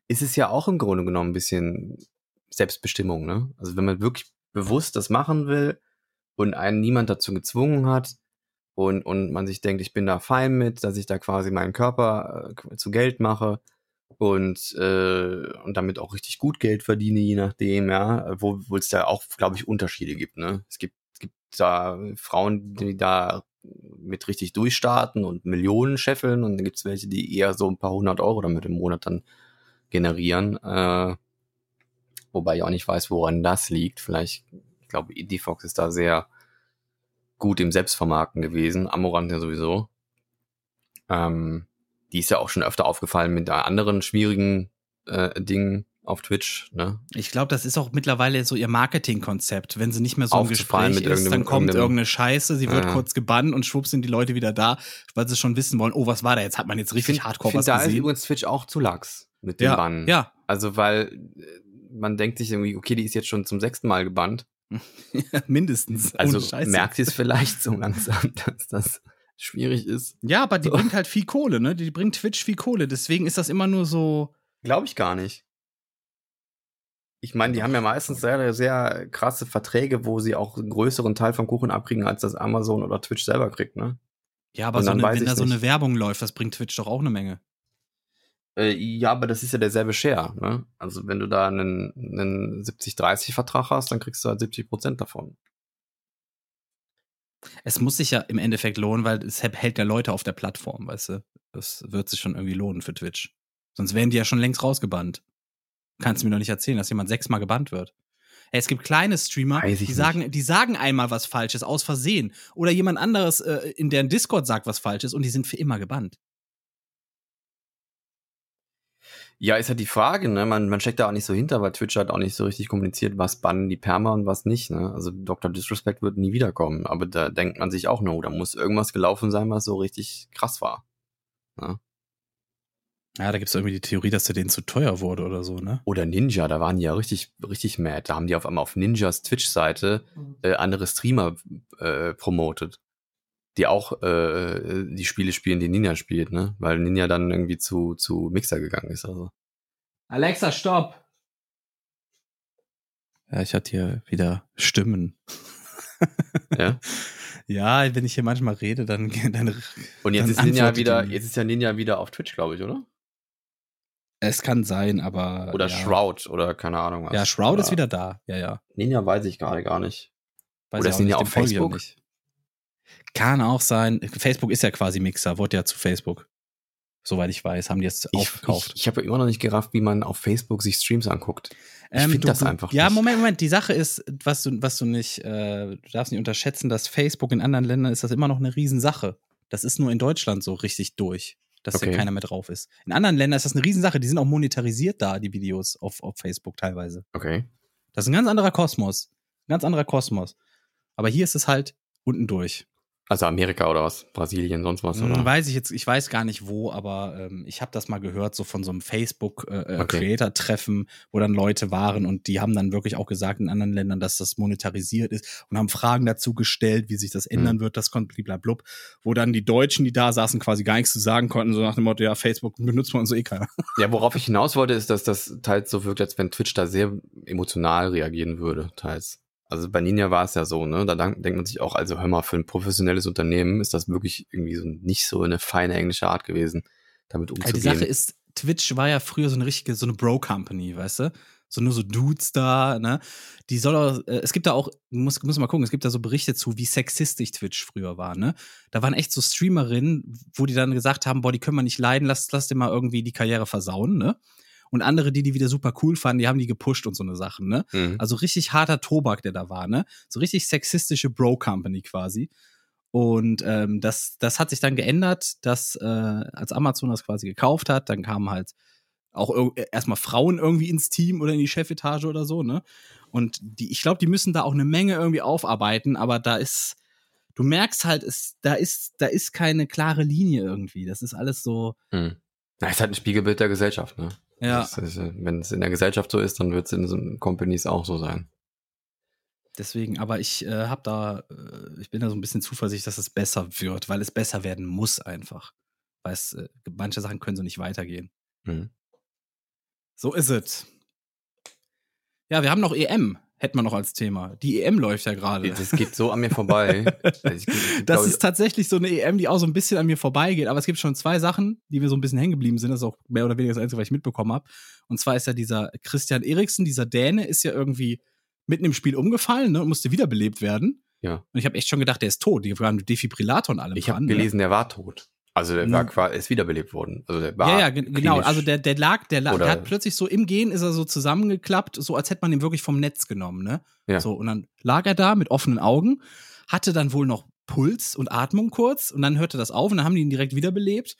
ist es ja auch im Grunde genommen ein bisschen Selbstbestimmung, ne? Also wenn man wirklich bewusst das machen will und einen niemand dazu gezwungen hat und, und man sich denkt, ich bin da fein mit, dass ich da quasi meinen Körper äh, zu Geld mache und, äh, und damit auch richtig gut Geld verdiene, je nachdem, ja, wo es da auch, glaube ich, Unterschiede gibt, ne? Es gibt, gibt da Frauen, die da mit richtig durchstarten und Millionen scheffeln und dann gibt es welche, die eher so ein paar hundert Euro damit im Monat dann generieren. Äh, wobei ich auch nicht weiß, woran das liegt. Vielleicht, ich glaube, Edifox ist da sehr gut im Selbstvermarkten gewesen. Amorant ja sowieso. Ähm, die ist ja auch schon öfter aufgefallen mit anderen schwierigen äh, Dingen auf Twitch. Ne? Ich glaube, das ist auch mittlerweile so ihr Marketingkonzept. Wenn sie nicht mehr so im Gespräch ist, dann kommt irgendeine Scheiße, sie wird Ja. kurz gebannt und schwupp sind die Leute wieder da, weil sie schon wissen wollen, oh, was war da jetzt? Hat man jetzt richtig find- hardcore find, was da ist gesehen? übrigens Twitch auch zu lax mit dem Ja, Bannen. ja. Also, weil äh, man denkt sich irgendwie, okay, die ist jetzt schon zum sechsten Mal gebannt. Mindestens. Also merkt ihr es vielleicht so langsam, dass das schwierig ist? Ja, aber die So. bringt halt viel Kohle, ne? Die bringt Twitch viel Kohle. Deswegen ist das immer nur so. Glaube ich gar nicht. Ich meine, die haben ja meistens sehr, sehr krasse Verträge, wo sie auch einen größeren Teil vom Kuchen abkriegen, als das Amazon oder Twitch selber kriegt, ne? Ja, aber so eine, wenn da so nicht. eine Werbung läuft, das bringt Twitch doch auch eine Menge. Äh, ja, aber das ist ja derselbe Share, ne? Also wenn du da einen, einen 70-30-Vertrag hast, dann kriegst du halt 70 Prozent davon. Es muss sich ja im Endeffekt lohnen, weil es hält ja Leute auf der Plattform, weißt du? Das wird sich schon irgendwie lohnen für Twitch. Sonst wären die ja schon längst rausgebannt. Kannst du mir doch nicht erzählen, dass jemand sechsmal gebannt wird. Ey, es gibt kleine Streamer, die nicht. sagen, die sagen einmal was Falsches aus Versehen. Oder jemand anderes äh, in deren Discord sagt was Falsches und die sind für immer gebannt. Ja, ist halt die Frage, ne? Man, man steckt da auch nicht so hinter, weil Twitch hat auch nicht so richtig kommuniziert, was bannen die Perma und was nicht, ne? Also Dr. Disrespect wird nie wiederkommen, aber da denkt man sich auch, no, da muss irgendwas gelaufen sein, was so richtig krass war. Ja, da gibt es irgendwie die Theorie, dass der denen zu teuer wurde oder so, ne? Oder Ninja, da waren die ja richtig, richtig mad. Da haben die auf einmal auf Ninjas Twitch-Seite äh, andere Streamer äh, promotet, die auch äh, die Spiele spielen, die Ninja spielt, ne? Weil Ninja dann irgendwie zu, zu Mixer gegangen ist. Also. Alexa, stopp! Ja, ich hatte hier wieder Stimmen. Ja? Ja, wenn ich hier manchmal rede, dann, dann Und jetzt Dann ist Ninja wieder, jetzt ist ja Ninja wieder auf Twitch, glaube ich, oder? es kann sein, aber Oder ja. Shroud oder keine Ahnung was. Ja, Shroud ist Oder- wieder da. Ja, ja. Ninja weiß ich gerade gar nicht. Weiß Oder ich ist Ninja nicht, auf Facebook? nicht. Kann auch sein. Facebook ist ja quasi Mixer, wurde ja zu Facebook. Soweit ich weiß, haben die jetzt Ich, aufgekauft. ich, ich habe ja immer noch nicht gerafft, wie man auf Facebook sich Streams anguckt. Ich Ähm, finde das einfach Ja, nicht. Moment, Moment. Die Sache ist, was du, was du nicht, äh, du darfst nicht unterschätzen, dass Facebook in anderen Ländern ist das immer noch eine Riesensache. Das ist nur in Deutschland so richtig durch, dass da Okay. keiner mehr drauf ist. In anderen Ländern ist das eine Riesensache. Die sind auch monetarisiert da, die Videos auf, auf Facebook teilweise. Okay. Das ist ein ganz anderer Kosmos. Ein ganz anderer Kosmos. Aber hier ist es halt unten durch. Also Amerika oder was? Brasilien, sonst was? Hm, Oder? Weiß ich jetzt, ich weiß gar nicht wo, aber ähm, ich habe das mal gehört, so von so einem Facebook-Creator-Treffen, Okay. wo dann Leute waren und die haben dann wirklich auch gesagt in anderen Ländern, dass das monetarisiert ist und haben Fragen dazu gestellt, wie sich das Mhm. ändern wird, das kommt blub, wo dann die Deutschen, die da saßen, quasi gar nichts zu sagen konnten, so nach dem Motto, ja, Facebook benutzt man so eh keiner. Ja, worauf ich hinaus wollte, ist, dass das teils so wirkt, als wenn Twitch da sehr emotional reagieren würde, teils. Also bei Ninja war es ja so, ne? Da denkt man sich auch, also hör mal, für ein professionelles Unternehmen ist das wirklich irgendwie so nicht so eine feine englische Art gewesen, damit umzugehen. die Sache ist, Twitch war ja früher so eine richtige, so eine Bro-Company, weißt du? So nur so Dudes da, ne? Die soll auch, äh, es gibt da auch, muss, muss mal gucken, es gibt da so Berichte zu, wie sexistisch Twitch früher war, ne? Da waren echt so Streamerinnen, wo die dann gesagt haben, boah, die können wir nicht leiden, lass, lass dir mal irgendwie die Karriere versauen, ne? Und andere, die die wieder super cool fanden, die haben die gepusht und so eine Sachen, ne? Mhm. Also richtig harter Tobak, der da war, ne? So richtig sexistische Bro-Company quasi. Und ähm, das, das hat sich dann geändert, dass äh, als Amazon das quasi gekauft hat, dann kamen halt auch ir- erstmal Frauen irgendwie ins Team oder in die Chefetage oder so, ne? Und die, ich glaube, die müssen da auch eine Menge irgendwie aufarbeiten, aber da ist, du merkst halt, es, da ist, da ist keine klare Linie irgendwie. Das ist alles so, Mhm. Na, ist halt ein Spiegelbild der Gesellschaft, ne? Ja. Äh, wenn es in der Gesellschaft so ist, dann wird es in so Companies auch so sein. Deswegen, aber ich äh, habe da, äh, ich bin da so ein bisschen zuversichtlich, dass es besser wird, weil es besser werden muss einfach. Weil es, äh, manche Sachen können so nicht weitergehen. Mhm. So ist es. Ja, wir haben noch EM, hätten wir noch als Thema. Die EM läuft ja gerade. Das geht so an mir vorbei. Also ich, ich, Das ist tatsächlich so eine EM, die auch so ein bisschen an mir vorbeigeht. Aber es gibt schon zwei Sachen, die mir so ein bisschen hängen geblieben sind. Das ist auch mehr oder weniger das Einzige, was ich mitbekommen habe. Und zwar ist ja dieser Christian Eriksen, dieser Däne, ist ja irgendwie mitten im Spiel umgefallen ne, und musste wiederbelebt werden. Ja. Und ich habe echt schon gedacht, der ist tot. Die mit Defibrillator und allem ich habe dran, gelesen, der war tot. Also der war quasi, ist wiederbelebt worden. Also der war ja, ja, ge- genau. Also der, der lag, der, lag, der hat plötzlich so im Gehen ist er so zusammengeklappt, so als hätte man ihn wirklich vom Netz genommen, ne? Ja. So, und dann lag er da mit offenen Augen, hatte dann wohl noch Puls und Atmung kurz und dann hörte das auf und dann haben die ihn direkt wiederbelebt.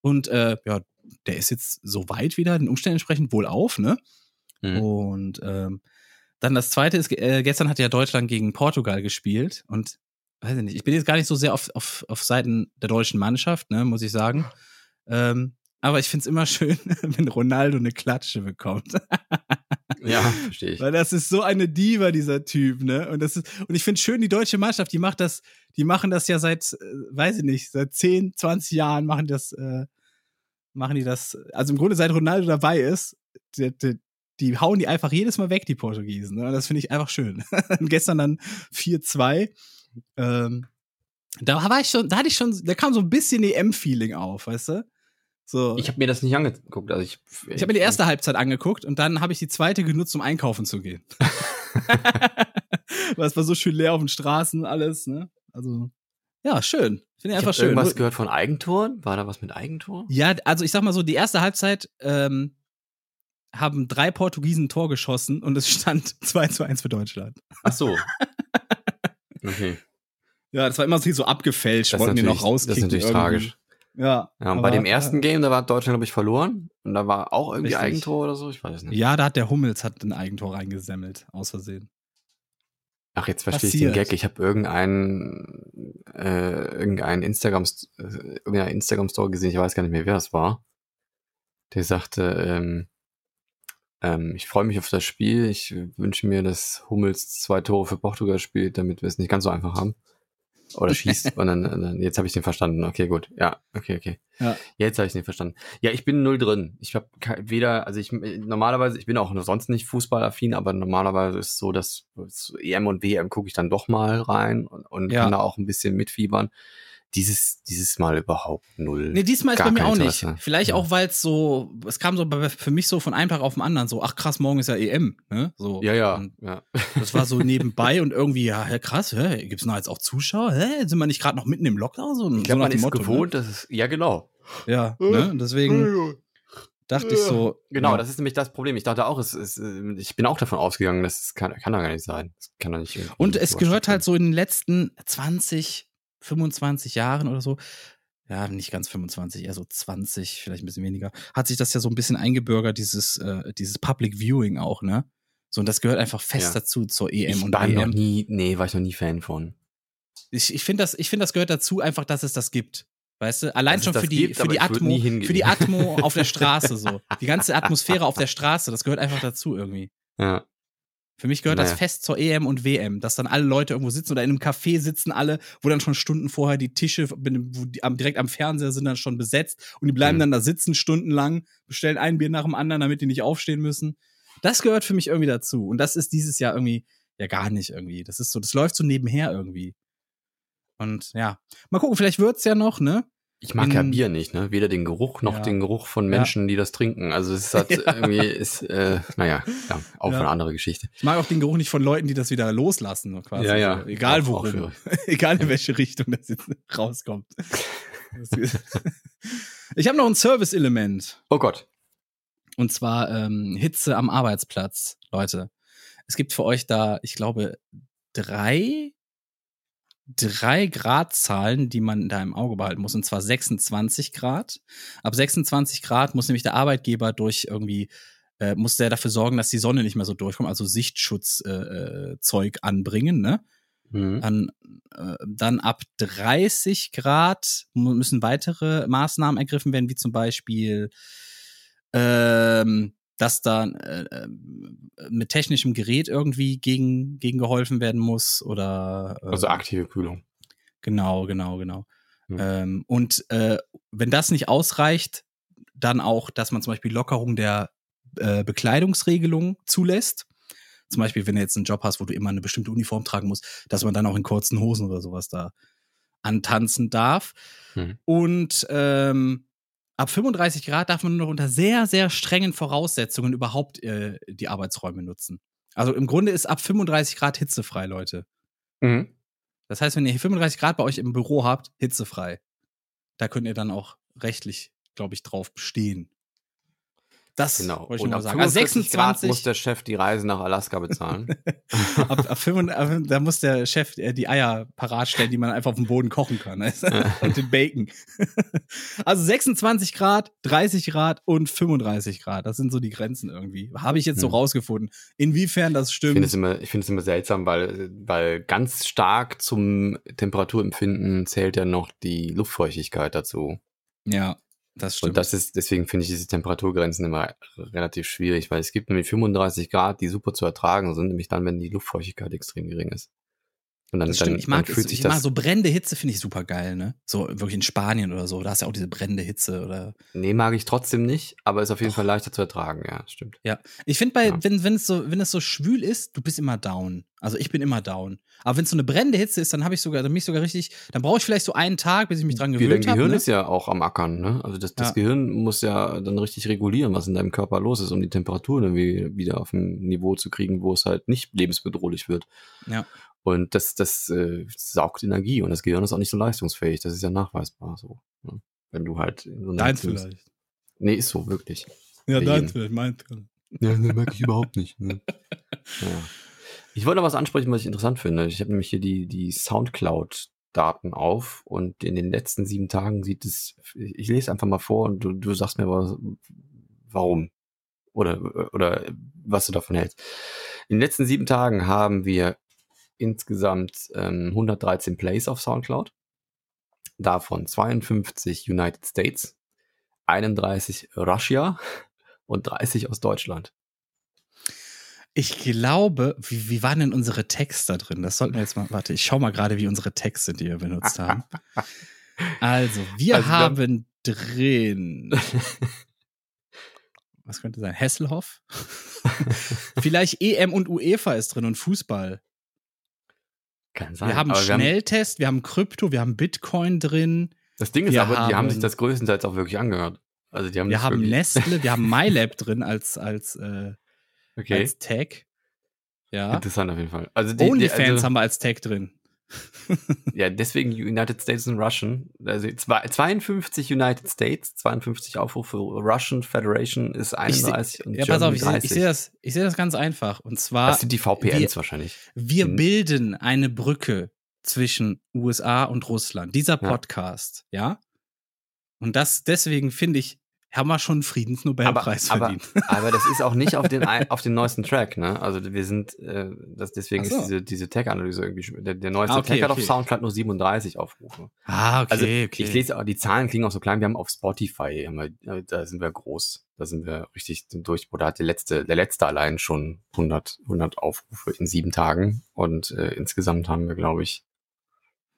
Und äh, ja, der ist jetzt so weit wieder, den Umständen entsprechend wohl auf, ne? Mhm. Und ähm, dann das zweite ist, äh, gestern hat ja Deutschland gegen Portugal gespielt und weiß ich nicht, ich bin jetzt gar nicht so sehr auf, auf, auf Seiten der deutschen Mannschaft, ne, muss ich sagen. Ähm, aber ich find's immer schön, wenn Ronaldo eine Klatsche bekommt. Ja, verstehe ich. Weil das ist so eine Diva, dieser Typ, ne? Und das ist, und ich finde schön, die deutsche Mannschaft, die macht das, die machen das ja seit, äh, weiß ich nicht, seit 10, 20 Jahren machen das, äh, machen die das, also im Grunde seit Ronaldo dabei ist, die, die, die hauen die einfach jedes Mal weg, die Portugiesen. Ne? Und das finde ich einfach schön. Und gestern dann 4-2. Ähm, da war ich schon, da hatte ich schon, da kam so ein bisschen EM-Feeling auf, weißt du? So. Ich habe mir das nicht angeguckt. Also ich Ich habe mir die erste Halbzeit angeguckt und dann habe ich die zweite genutzt, um einkaufen zu gehen. Weil es war so schön leer auf den Straßen, alles, ne? Also, ja, schön. Finde ich Ich einfach schön. irgendwas gehört von Eigentoren. War da was mit Eigentoren? Ja, also ich sag mal so, die erste Halbzeit ähm, haben drei Portugiesen ein Tor geschossen und es stand 2 zu 1 für Deutschland. Ach so. Okay. Ja, das war immer so abgefälscht, Das wollten die noch natürlich, das rauskicken. ist natürlich irgendwie. tragisch. Ja. Ja, und aber, bei dem ersten Game, da war Deutschland, glaube ich, verloren. Und da war auch irgendwie Richtig. Eigentor oder so. Ich weiß es nicht. Ja, da hat der Hummels hat ein Eigentor reingesemmelt, aus Versehen. Ach, jetzt verstehe ich den Passiert. Gag. Ich habe irgendeinen, äh, irgendeinen Instagram, äh, irgendeiner Instagram Story gesehen. Ich weiß gar nicht mehr, wer es war. Der sagte, ähm, ähm, ich freue mich auf das Spiel. Ich wünsche mir, dass Hummels zwei Tore für Portugal spielt, damit wir es nicht ganz so einfach haben. Oder schießt. Und dann, dann jetzt habe ich den verstanden. Okay, gut. Ja, okay, okay. Ja. Jetzt habe ich den verstanden. Ja, ich bin null drin. Ich habe weder, also ich normalerweise, ich bin auch sonst nicht fußballaffin, aber normalerweise ist es so, dass EM und WM gucke ich dann doch mal rein und, und Ja. kann da auch ein bisschen mitfiebern. Dieses, dieses Mal überhaupt null. Nee, diesmal ist bei mir auch Interesse. nicht. Vielleicht Ja. auch, weil es so, es kam so für mich so von einem Tag auf den anderen so, ach krass, morgen ist ja EM, ne? So. Ja, ja, ja. das war so nebenbei und irgendwie, ja, krass, hä, gibt's noch jetzt auch Zuschauer? Hä, sind wir nicht gerade noch mitten im Lockdown? So, Ich so glaube, nach man ist Motto, gewohnt, dass es, ja, genau. Ne? Ja, ne? Deswegen dachte ich so. Genau, ja. das ist nämlich das Problem. Ich dachte auch, es ist, äh, ich bin auch davon ausgegangen, das kann, kann doch gar nicht sein. Das kann doch nicht. Und es gehört halt so in den letzten 20, 25 Jahren oder so, ja, nicht ganz 25, eher so 20, vielleicht ein bisschen weniger, hat sich das ja so ein bisschen eingebürgert, dieses, äh, dieses Public Viewing auch, ne? So, und das gehört einfach fest Ja. dazu zur EM Ich und war noch WM. nie, nee, war ich noch nie Fan von. Ich, ich finde, das, ich find, das gehört dazu, einfach, dass es das gibt. Weißt du, allein Dass es schon das für die, gibt, für die Atmo, für die Atmo auf der Straße so. Die ganze Atmosphäre auf der Straße, das gehört einfach dazu irgendwie. Ja. Für mich gehört das Naja. fest zur EM und WM, dass dann alle Leute irgendwo sitzen oder in einem Café sitzen alle, wo dann schon Stunden vorher die Tische wo die direkt am Fernseher sind dann schon besetzt und die bleiben Mhm. dann da sitzen stundenlang, bestellen ein Bier nach dem anderen, damit die nicht aufstehen müssen. Das gehört für mich irgendwie dazu und das ist dieses Jahr irgendwie ja gar nicht irgendwie. Das ist so, das läuft so nebenher irgendwie. Und ja, mal gucken, vielleicht wird's ja noch, ne? Ich mag ja Bier nicht, ne? Weder den Geruch noch Ja. den Geruch von Menschen, die das trinken. Also es ist halt irgendwie, ist, äh, naja, ja, auch Ja. eine andere Geschichte. Ich mag auch den Geruch nicht von Leuten, die das wieder loslassen, quasi. Ja, ja. So, Egal worum. schwierig. Egal in welche Richtung das jetzt rauskommt. Ich habe noch ein Service-Element. Oh Gott. Und zwar ähm, Hitze am Arbeitsplatz, Leute. Es gibt für euch da, ich glaube, drei, drei Gradzahlen, die man da im Auge behalten muss. Und zwar 26 Grad. Ab 26 Grad muss nämlich der Arbeitgeber durch irgendwie, äh, muss der dafür sorgen, dass die Sonne nicht mehr so durchkommt, also Sichtschutzzeug äh, äh, anbringen, ne? Mhm. Dann, äh, dann ab 30 Grad müssen weitere Maßnahmen ergriffen werden, wie zum Beispiel, ähm, dass da äh, ähm, mit technischem Gerät irgendwie gegen, gegen geholfen werden muss oder äh, Also aktive Kühlung. Genau, genau, genau. Hm. Ähm, und äh, wenn das nicht ausreicht, dann auch, dass man zum Beispiel Lockerung der äh, Bekleidungsregelung zulässt. Zum Beispiel, wenn du jetzt einen Job hast, wo du immer eine bestimmte Uniform tragen musst, dass man dann auch in kurzen Hosen oder sowas da antanzen darf. Mhm. Und ähm, ab 35 Grad darf man nur noch unter sehr, sehr strengen Voraussetzungen überhaupt äh, die Arbeitsräume nutzen. Also im Grunde ist ab 35 Grad hitzefrei, Leute. Mhm. Das heißt, wenn ihr 35 Grad bei euch im Büro habt, hitzefrei. Da könnt ihr dann auch rechtlich, glaube ich, drauf bestehen. Das Genau. wollte ich nur sagen. Also 45 Grad 26, muss der Chef die Reise nach Alaska bezahlen. ab, ab 35, da muss der Chef äh, die Eier parat stellen, die man einfach auf dem Boden kochen kann. und den Bacon. also 26 Grad, 30 Grad und 35 Grad. Das sind so die Grenzen irgendwie. Habe ich jetzt so Hm. rausgefunden. Inwiefern das Ich finde stimmt. es immer, ich finde es immer seltsam, weil, weil ganz stark zum Temperaturempfinden zählt ja noch die Luftfeuchtigkeit dazu. Ja, das stimmt. Und das ist, deswegen finde ich diese Temperaturgrenzen immer relativ schwierig, weil es gibt nämlich 35 Grad, die super zu ertragen sind, nämlich dann, wenn die Luftfeuchtigkeit extrem gering ist. Und dann, Das dann, stimmt. Ich mag, dann fühlt es, sich ich mag so brennende Hitze, finde ich super geil, ne? So wirklich in Spanien oder so. Da hast du ja auch diese brennende Hitze oder. nee, mag ich trotzdem nicht, aber ist auf jeden Doch. Fall leichter zu ertragen, ja, stimmt. Ich finde bei, Ja. wenn, wenn es so, wenn es so schwül ist, du bist immer down. Also ich bin immer down. Aber wenn es so eine brennende Hitze ist, dann habe ich sogar, dann bin ich sogar richtig, dann brauche ich vielleicht so einen Tag, bis ich mich dran Wie, dein gewöhnt habe. Gehirn Ne? ist ja auch am Ackern, ne? Also das, das Ja. Gehirn muss ja dann richtig regulieren, was in deinem Körper los ist, um die Temperatur dann wie- wieder auf ein Niveau zu kriegen, wo es halt nicht lebensbedrohlich wird. Ja. Und das, das äh, saugt Energie und das Gehirn ist auch nicht so leistungsfähig. Das ist ja nachweisbar so. Ne? Wenn du halt in so Deins bist. vielleicht. Nee, ist so, wirklich. Ja, Bei deins vielleicht, meins. Ja, ne, merke ich überhaupt nicht. Ne? ja. Ich wollte noch was ansprechen, was ich interessant finde. Ich habe nämlich hier die, die Soundcloud-Daten auf und in den letzten sieben Tagen sieht es, ich lese einfach mal vor und du, du sagst mir was, warum oder, oder was du davon hältst. In den letzten sieben Tagen haben wir insgesamt ähm, 113 Plays auf Soundcloud, davon 52 United States, 31 Russia und 30 aus Deutschland. Ich glaube, wie, wie waren denn unsere Texte da drin? Das sollten wir jetzt mal, warte, ich schau mal gerade, wie unsere Texte, die wir benutzt haben. Also, wir Also wir- haben drin. Was könnte sein? Hesselhoff? Vielleicht EM und UEFA ist drin und Fußball. Kann sein. Wir haben Schnelltest, wir haben Krypto, wir haben Bitcoin drin, das Ding ist wir aber, die haben sich haben- das größtenteils auch wirklich angehört. Also die haben wir haben Nestle, wir haben MyLab drin als, als, äh, Okay, als Tag. Ja. interessant auf jeden Fall. Also die, die, OnlyFans also, haben wir als Tag drin. ja, deswegen United States und Russian. Also zwei- 52 United States, 52 Aufrufe. Russian Federation ist Ich seh- 31 und Ja, pass auf, ich sehe 30. ich seh das, ich seh das ganz einfach. Und zwar, das sind die VPNs wahrscheinlich. wir Mhm. bilden eine Brücke zwischen USA und Russland. Dieser Ja. Podcast, ja. Und das, deswegen finde ich haben wir schon einen Friedensnobelpreis aber, verdient. Aber das ist auch nicht auf den, auf den neuesten Track, ne? Also wir sind, äh, das, deswegen so. ist diese, diese Tech-Analyse irgendwie, der, der neueste Ah, okay, Tech hat auf okay. Soundcloud nur 37 Aufrufe. ah, okay, Also okay. ich lese die Zahlen klingen auch so klein, wir haben auf Spotify, haben wir, äh, da sind wir groß, da sind wir richtig durch, oder hat der letzte, der letzte allein schon 100, 100 Aufrufe in sieben Tagen und äh, insgesamt haben wir, glaube ich,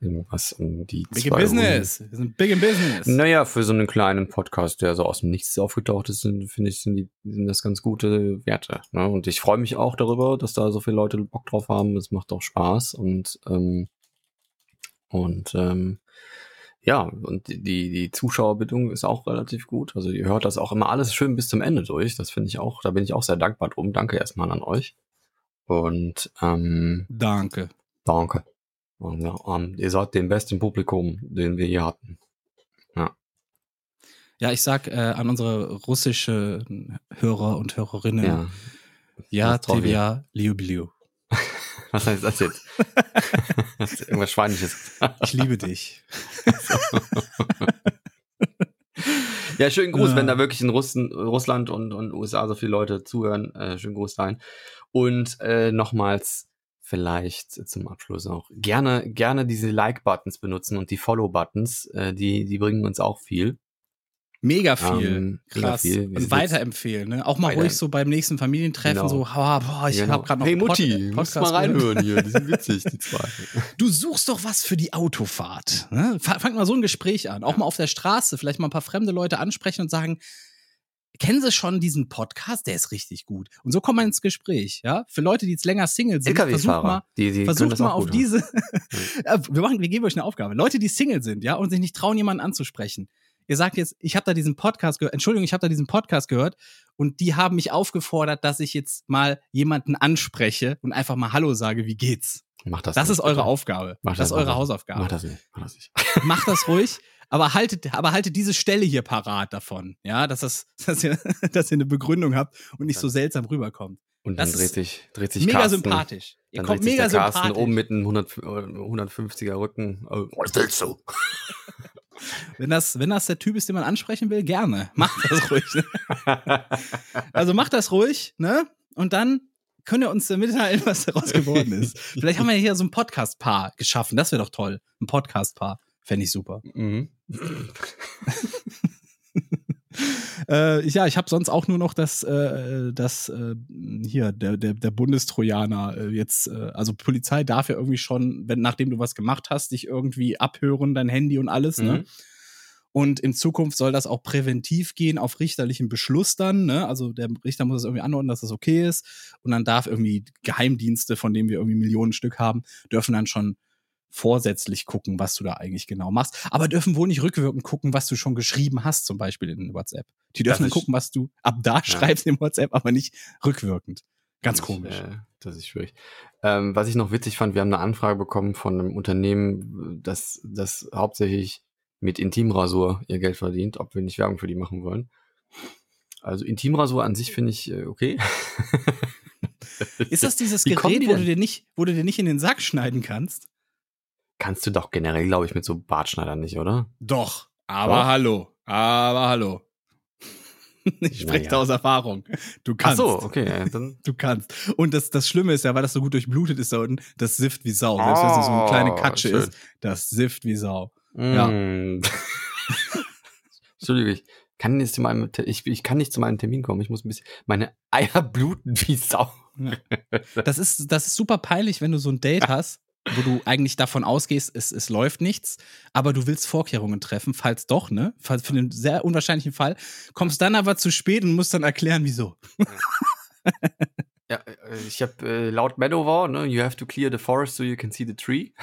irgendwas um die Big in 200. Business. Wir sind big in Business. Naja, für so einen kleinen Podcast, der so aus dem Nichts aufgetaucht ist, finde ich, sind, die, sind das ganz gute Werte. Ne? Und ich freue mich auch darüber, dass da so viele Leute Bock drauf haben. Es macht auch Spaß und ähm, und ähm, ja, und die, die Zuschauerbindung ist auch relativ gut. Also ihr hört das auch immer alles schön bis zum Ende durch. Das finde ich auch, da bin ich auch sehr dankbar drum. Danke erstmal an euch. Und ähm, Danke. danke. Und, ja, ähm, ihr seid dem besten Publikum, den wir hier hatten. Ja, ich sag äh, an unsere russische Hörer und Hörerinnen, Ja. ja, Was drauf Trivia, Liu Liu. Was heißt das jetzt? Hast irgendwas Schweinisches? Ich liebe dich. Ja, schönen Gruß, Ja. wenn da wirklich in Russen, Russland und, und USA so viele Leute zuhören. Äh, schönen Gruß dahin. Und äh, nochmals vielleicht zum Abschluss auch gerne, gerne diese Like-Buttons benutzen und die Follow-Buttons. Äh, die, die bringen uns auch viel. Mega viel. Ähm, mega Krass. viel. Und weiterempfehlen, ne? Auch mal Weiter- ruhig so beim nächsten Familientreffen Genau. so, boah, boah ich Genau. hab gerade noch Hey Pod- Mutti, musst Podcast mal reinhören hier. Die sind witzig, die zwei. Du suchst doch was für die Autofahrt. Ne? Fa- Fangt mal so ein Gespräch an. Auch mal auf der Straße, vielleicht mal ein paar fremde Leute ansprechen und sagen, kennen Sie schon diesen Podcast? Der ist richtig gut. Und so kommt man ins Gespräch, ja? Für Leute, die jetzt länger Single sind, versucht mal, die, die versucht mal auf diese, Ja, wir machen, wir geben euch eine Aufgabe. Leute, die Single sind, ja, und sich nicht trauen, jemanden anzusprechen. Ihr sagt jetzt, ich habe da diesen Podcast gehört, Entschuldigung, ich habe da diesen Podcast gehört und die haben mich aufgefordert, dass ich jetzt mal jemanden anspreche und einfach mal Hallo sage, wie geht's? Mach das Das nicht, ist eure bitte. Aufgabe. Mach das ist eure Hausaufgabe. Mach das nicht. Mach das nicht. Macht das ruhig, aber haltet, aber haltet diese Stelle hier parat davon, ja, dass das, dass ihr, dass ihr eine Begründung habt und nicht so seltsam rüberkommt. Und Das dann dreht ist sich, dreht sich Mega Carsten, sympathisch. Ihr Dann kommt dreht sich mega der Carsten sympathisch. oben mit einem 100, äh, 150er Rücken. Oh, was willst du? Wenn das, wenn das der Typ ist, den man ansprechen will, gerne. Macht das ruhig. Ne? Also macht das ruhig, ne? Und dann könnt ihr uns mitteilen, was daraus geworden ist. Vielleicht haben wir hier so ein Podcast-Paar geschaffen. Das wäre doch toll. Ein Podcast-Paar. Fände ich super. Mhm. Äh, ja, ich habe sonst auch nur noch das, äh, das äh, hier, der, der, der Bundestrojaner äh, jetzt, äh, also Polizei darf ja irgendwie schon, wenn nachdem du was gemacht hast, dich irgendwie abhören, dein Handy und alles, ne? Mhm. Und in Zukunft soll das auch präventiv gehen auf richterlichen Beschluss dann. Ne? Also der Richter muss es irgendwie anordnen, dass das okay ist. Und dann darf irgendwie Geheimdienste, von denen wir irgendwie Millionen Stück haben, dürfen dann schon vorsätzlich gucken, was du da eigentlich genau machst. Aber dürfen wohl nicht rückwirkend gucken, was du schon geschrieben hast, zum Beispiel in WhatsApp. Die dürfen dann ist- gucken, was du ab da schreibst in WhatsApp, aber nicht rückwirkend. Ganz Das, komisch. Äh, das ist schwierig. Ähm, was ich noch witzig fand, wir haben eine Anfrage bekommen von einem Unternehmen, das, das hauptsächlich mit Intimrasur ihr Geld verdient, ob wir nicht Werbung für die machen wollen. Also Intimrasur an sich finde ich äh, okay. Ist das dieses Gerät, wo du, dir nicht, wo du dir nicht in den Sack schneiden kannst? Kannst du doch generell, glaube ich, mit so Bartschneidern nicht, oder? Doch, aber Doch? hallo, aber hallo. Ich spreche Naja. da aus Erfahrung. Du Ach kannst. so, okay. Dann, Du kannst. Und das, das Schlimme ist ja, weil das so gut durchblutet ist da unten, das sifft wie Sau. Selbst wenn es so eine kleine Oh, Katsche schön. ist, das sifft wie Sau. Ja. Mm. Entschuldigung, ich kann, nicht zu meinem, ich, ich kann nicht zu meinem Termin kommen. Ich muss ein bisschen, meine Eier bluten wie Sau. Das ist, das ist super peinlich, wenn du so ein Date hast, wo du eigentlich davon ausgehst, es, es läuft nichts, aber du willst Vorkehrungen treffen, falls doch, ne? Falls für den sehr unwahrscheinlichen Fall, kommst dann aber zu spät und musst dann erklären, wieso. Ja, äh, ich habe äh, laut Manowar, ne, you have to clear the forest so you can see the tree.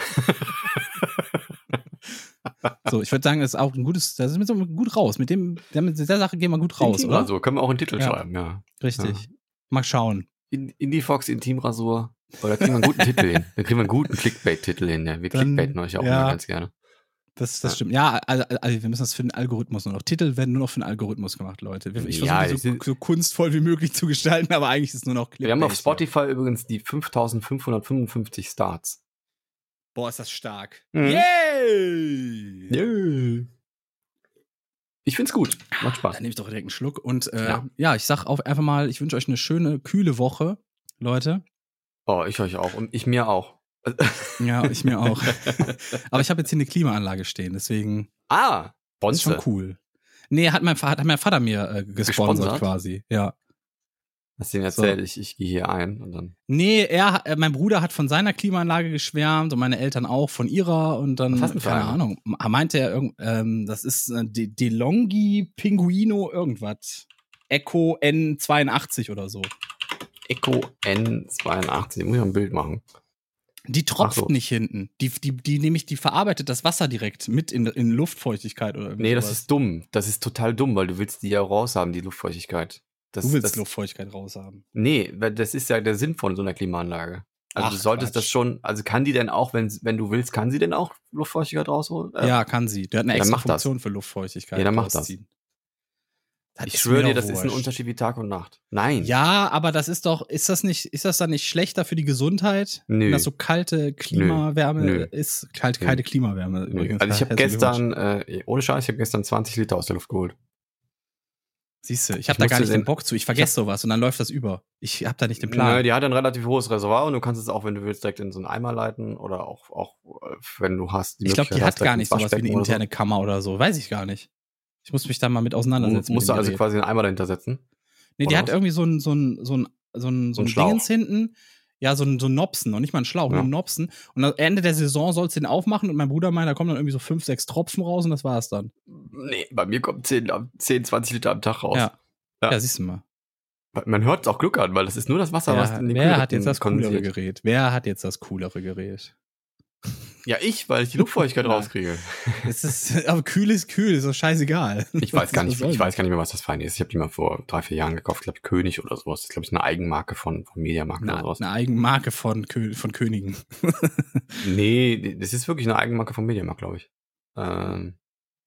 So, ich würde sagen, das ist auch ein gutes, das ist mit so gut raus. Mit dem, mit der Sache gehen wir gut raus, oder? Intimrasur, können wir auch einen Titel Ja. schreiben, ja. Richtig. Ja. Mal schauen. In, Indiefox Intimrasur. Oh, da kriegen wir einen guten Titel hin. Da kriegen wir einen guten Clickbait-Titel hin. Ja. Wir Dann- clickbaiten euch auch ja. immer ganz gerne. Das, das Ja. stimmt. Ja, also, also wir müssen das für den Algorithmus nur noch. Titel werden nur noch für den Algorithmus gemacht, Leute. Ich Ja, versuche die so, so kunstvoll wie möglich zu gestalten, aber eigentlich ist es nur noch Wir haben auf Clickbait, Spotify übrigens die 5555 Starts. Ja. Boah, ist das stark. Mhm. Yay! Yeah. Ich find's gut. Macht Spaß. Dann nehme ich doch direkt einen Schluck. Und äh, Ja. ja. ich sag auch einfach mal, ich wünsche euch eine schöne, kühle Woche, Leute. Oh, ich euch auch. Und ich mir auch. Ja, ich mir auch. Aber ich habe jetzt hier eine Klimaanlage stehen, deswegen ah, ist Bonze. schon cool. Nee, hat mein, Vater- hat mein Vater mir äh, gesponsert, Gesponsert? quasi. Ja. Hast du ihm erzählt, ich, ich gehe hier ein und dann. Nee, er, äh, mein Bruder hat von seiner Klimaanlage geschwärmt und meine Eltern auch von ihrer und dann, Was hast keine eine? Ahnung, meinte er, irgend- ähm, das ist äh, De DeLonghi Pinguino irgendwas. Echo N82 oder so. Echo N82. Muss ich mal ein Bild machen. Die tropft so. nicht hinten. Die, die, die nämlich, die verarbeitet das Wasser direkt mit in, in Luftfeuchtigkeit oder Nee, das sowas. ist dumm. Das ist total dumm, weil du willst die ja raus haben, die Luftfeuchtigkeit. Das, Du willst das, Luftfeuchtigkeit raushaben. Nee, weil das ist ja der Sinn von so einer Klimaanlage. Also Ach, du solltest das Quatsch. schon, also kann die denn auch, wenn, wenn du willst, kann sie denn auch Luftfeuchtigkeit rausholen? Äh, Ja, kann sie. Der hat eine extra mach das. Funktion für Luftfeuchtigkeit. Ja, dann mach das. Das Ich schwöre dir, das ist ein wurscht. Unterschied wie Tag und Nacht. Nein. Ja, aber das ist doch, ist das nicht, ist das dann nicht schlechter für die Gesundheit? Nö. Wenn das so kalte Klimawärme Nö. ist? Kalt, Nö. kalte Klimawärme übrigens. Also ich habe gestern, äh, ohne Scheiß, ich habe gestern 20 Liter aus der Luft geholt. Siehst du, ich Ich habe da gar nicht den Bock zu. Ich vergesse sowas und dann läuft das über. Ich habe da nicht den Nö, Plan. die hat ein relativ hohes Reservoir und du kannst es auch, wenn du willst, direkt in so einen Eimer leiten oder auch, auch äh, wenn du hast. ich glaube, die hat gar nicht sowas wie eine oder so. interne Kammer oder so. Weiß ich gar nicht. Ich muss mich da mal mit auseinandersetzen. Du musst dem also Gerät. quasi einen Eimer dahinter setzen. Nee, die oder hat was? irgendwie so ein, so ein, so ein, so ein, so ein Schlauch. Dingens hinten. Ja, so ein, so ein Nopsen, noch nicht mal ein Schlauch, nur Ja. ein Nopsen. Und am Ende der Saison sollst du den aufmachen und mein Bruder meint, da kommen dann irgendwie so fünf, sechs Tropfen raus und das war's dann. Nee, bei mir kommt 10, am- 10 20 Liter am Tag raus. Ja. Ja. Ja. siehst du mal. Man hört es auch Glück an, weil das ist nur das Wasser, was Wer, in den wer hat Kühlrippen jetzt das coolere. Gerät? Wer hat jetzt das coolere Gerät? Ja, ich, weil ich die Luftfeuchtigkeit Ja. rauskriege. Es ist, aber kühl ist kühl, ist doch scheißegal. Ich weiß gar nicht, ich weiß gar nicht mehr, was das Feine ist. Ich habe die mal vor drei, vier Jahren gekauft. Ich glaube, König oder sowas. Das ist, glaube ich, eine Eigenmarke von, von Mediamarkt oder sowas. eine Eigenmarke von, Kö von Königen. Nee, das ist wirklich eine Eigenmarke von Mediamarkt, glaube ich. Ähm,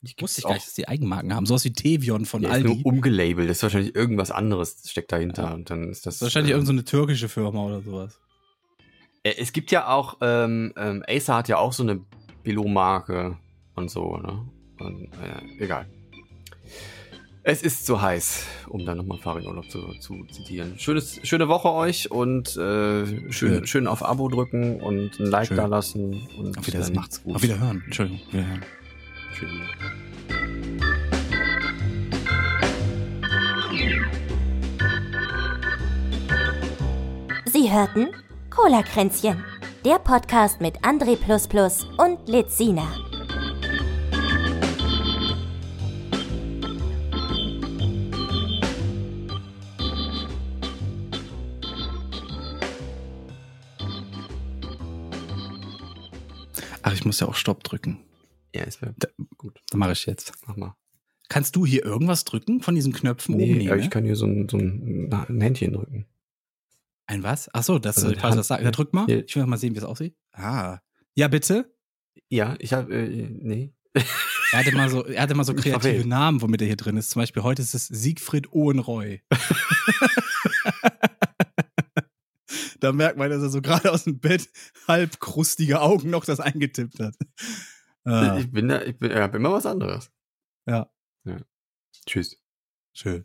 die Wusste ich gar nicht, dass die Eigenmarken haben. Sowas wie Tevion von Ja, ist Aldi. nur umgelabelt. Das ist wahrscheinlich irgendwas anderes steckt dahinter. Und dann ist das. Ist wahrscheinlich ähm, irgendeine so eine türkische Firma oder sowas. Äh, Es gibt ja auch, ähm, ähm, Acer hat ja auch so eine Billo-Marke und so, ne? Und, äh, egal. Es ist so heiß, um dann nochmal Farin Urlaub zu, zu zitieren. Schönes, schöne Woche euch und äh, schön, Schön. schön auf Abo drücken und ein Like Schön. da lassen. Und Auf Wiedersehen. dann macht's gut. Auf Wiederhören. Entschuldigung. Auf Wiederhören. Tschüss. Sie hörten Cola-Kränzchen, der Podcast mit André und Lizina. Ach, ich muss ja auch Stopp drücken. Ja, ist wär- gut. Das mache ich jetzt. Mach mal. Kannst du hier irgendwas drücken von diesen Knöpfen oben? Nee, Nee, aber ne? ich kann hier so ein, so ein Händchen drücken. Ein was? Ach so, das, Also äh, falls Hand- das sagt. Ja, drück mal. Hier. Ich will mal sehen, wie es aussieht. Ah. Ja, bitte. Ja, ich habe, äh, nee. Er hatte mal so, er hatte mal so kreative. Namen, womit er hier drin ist. Zum Beispiel heute ist es Siegfried Ohenreu. da merkt man, dass er so gerade aus dem Bett halb krustige Augen noch das eingetippt hat. Ah, Ich bin da, ich bin, ich hab immer was anderes. ja, Tschüss. schön.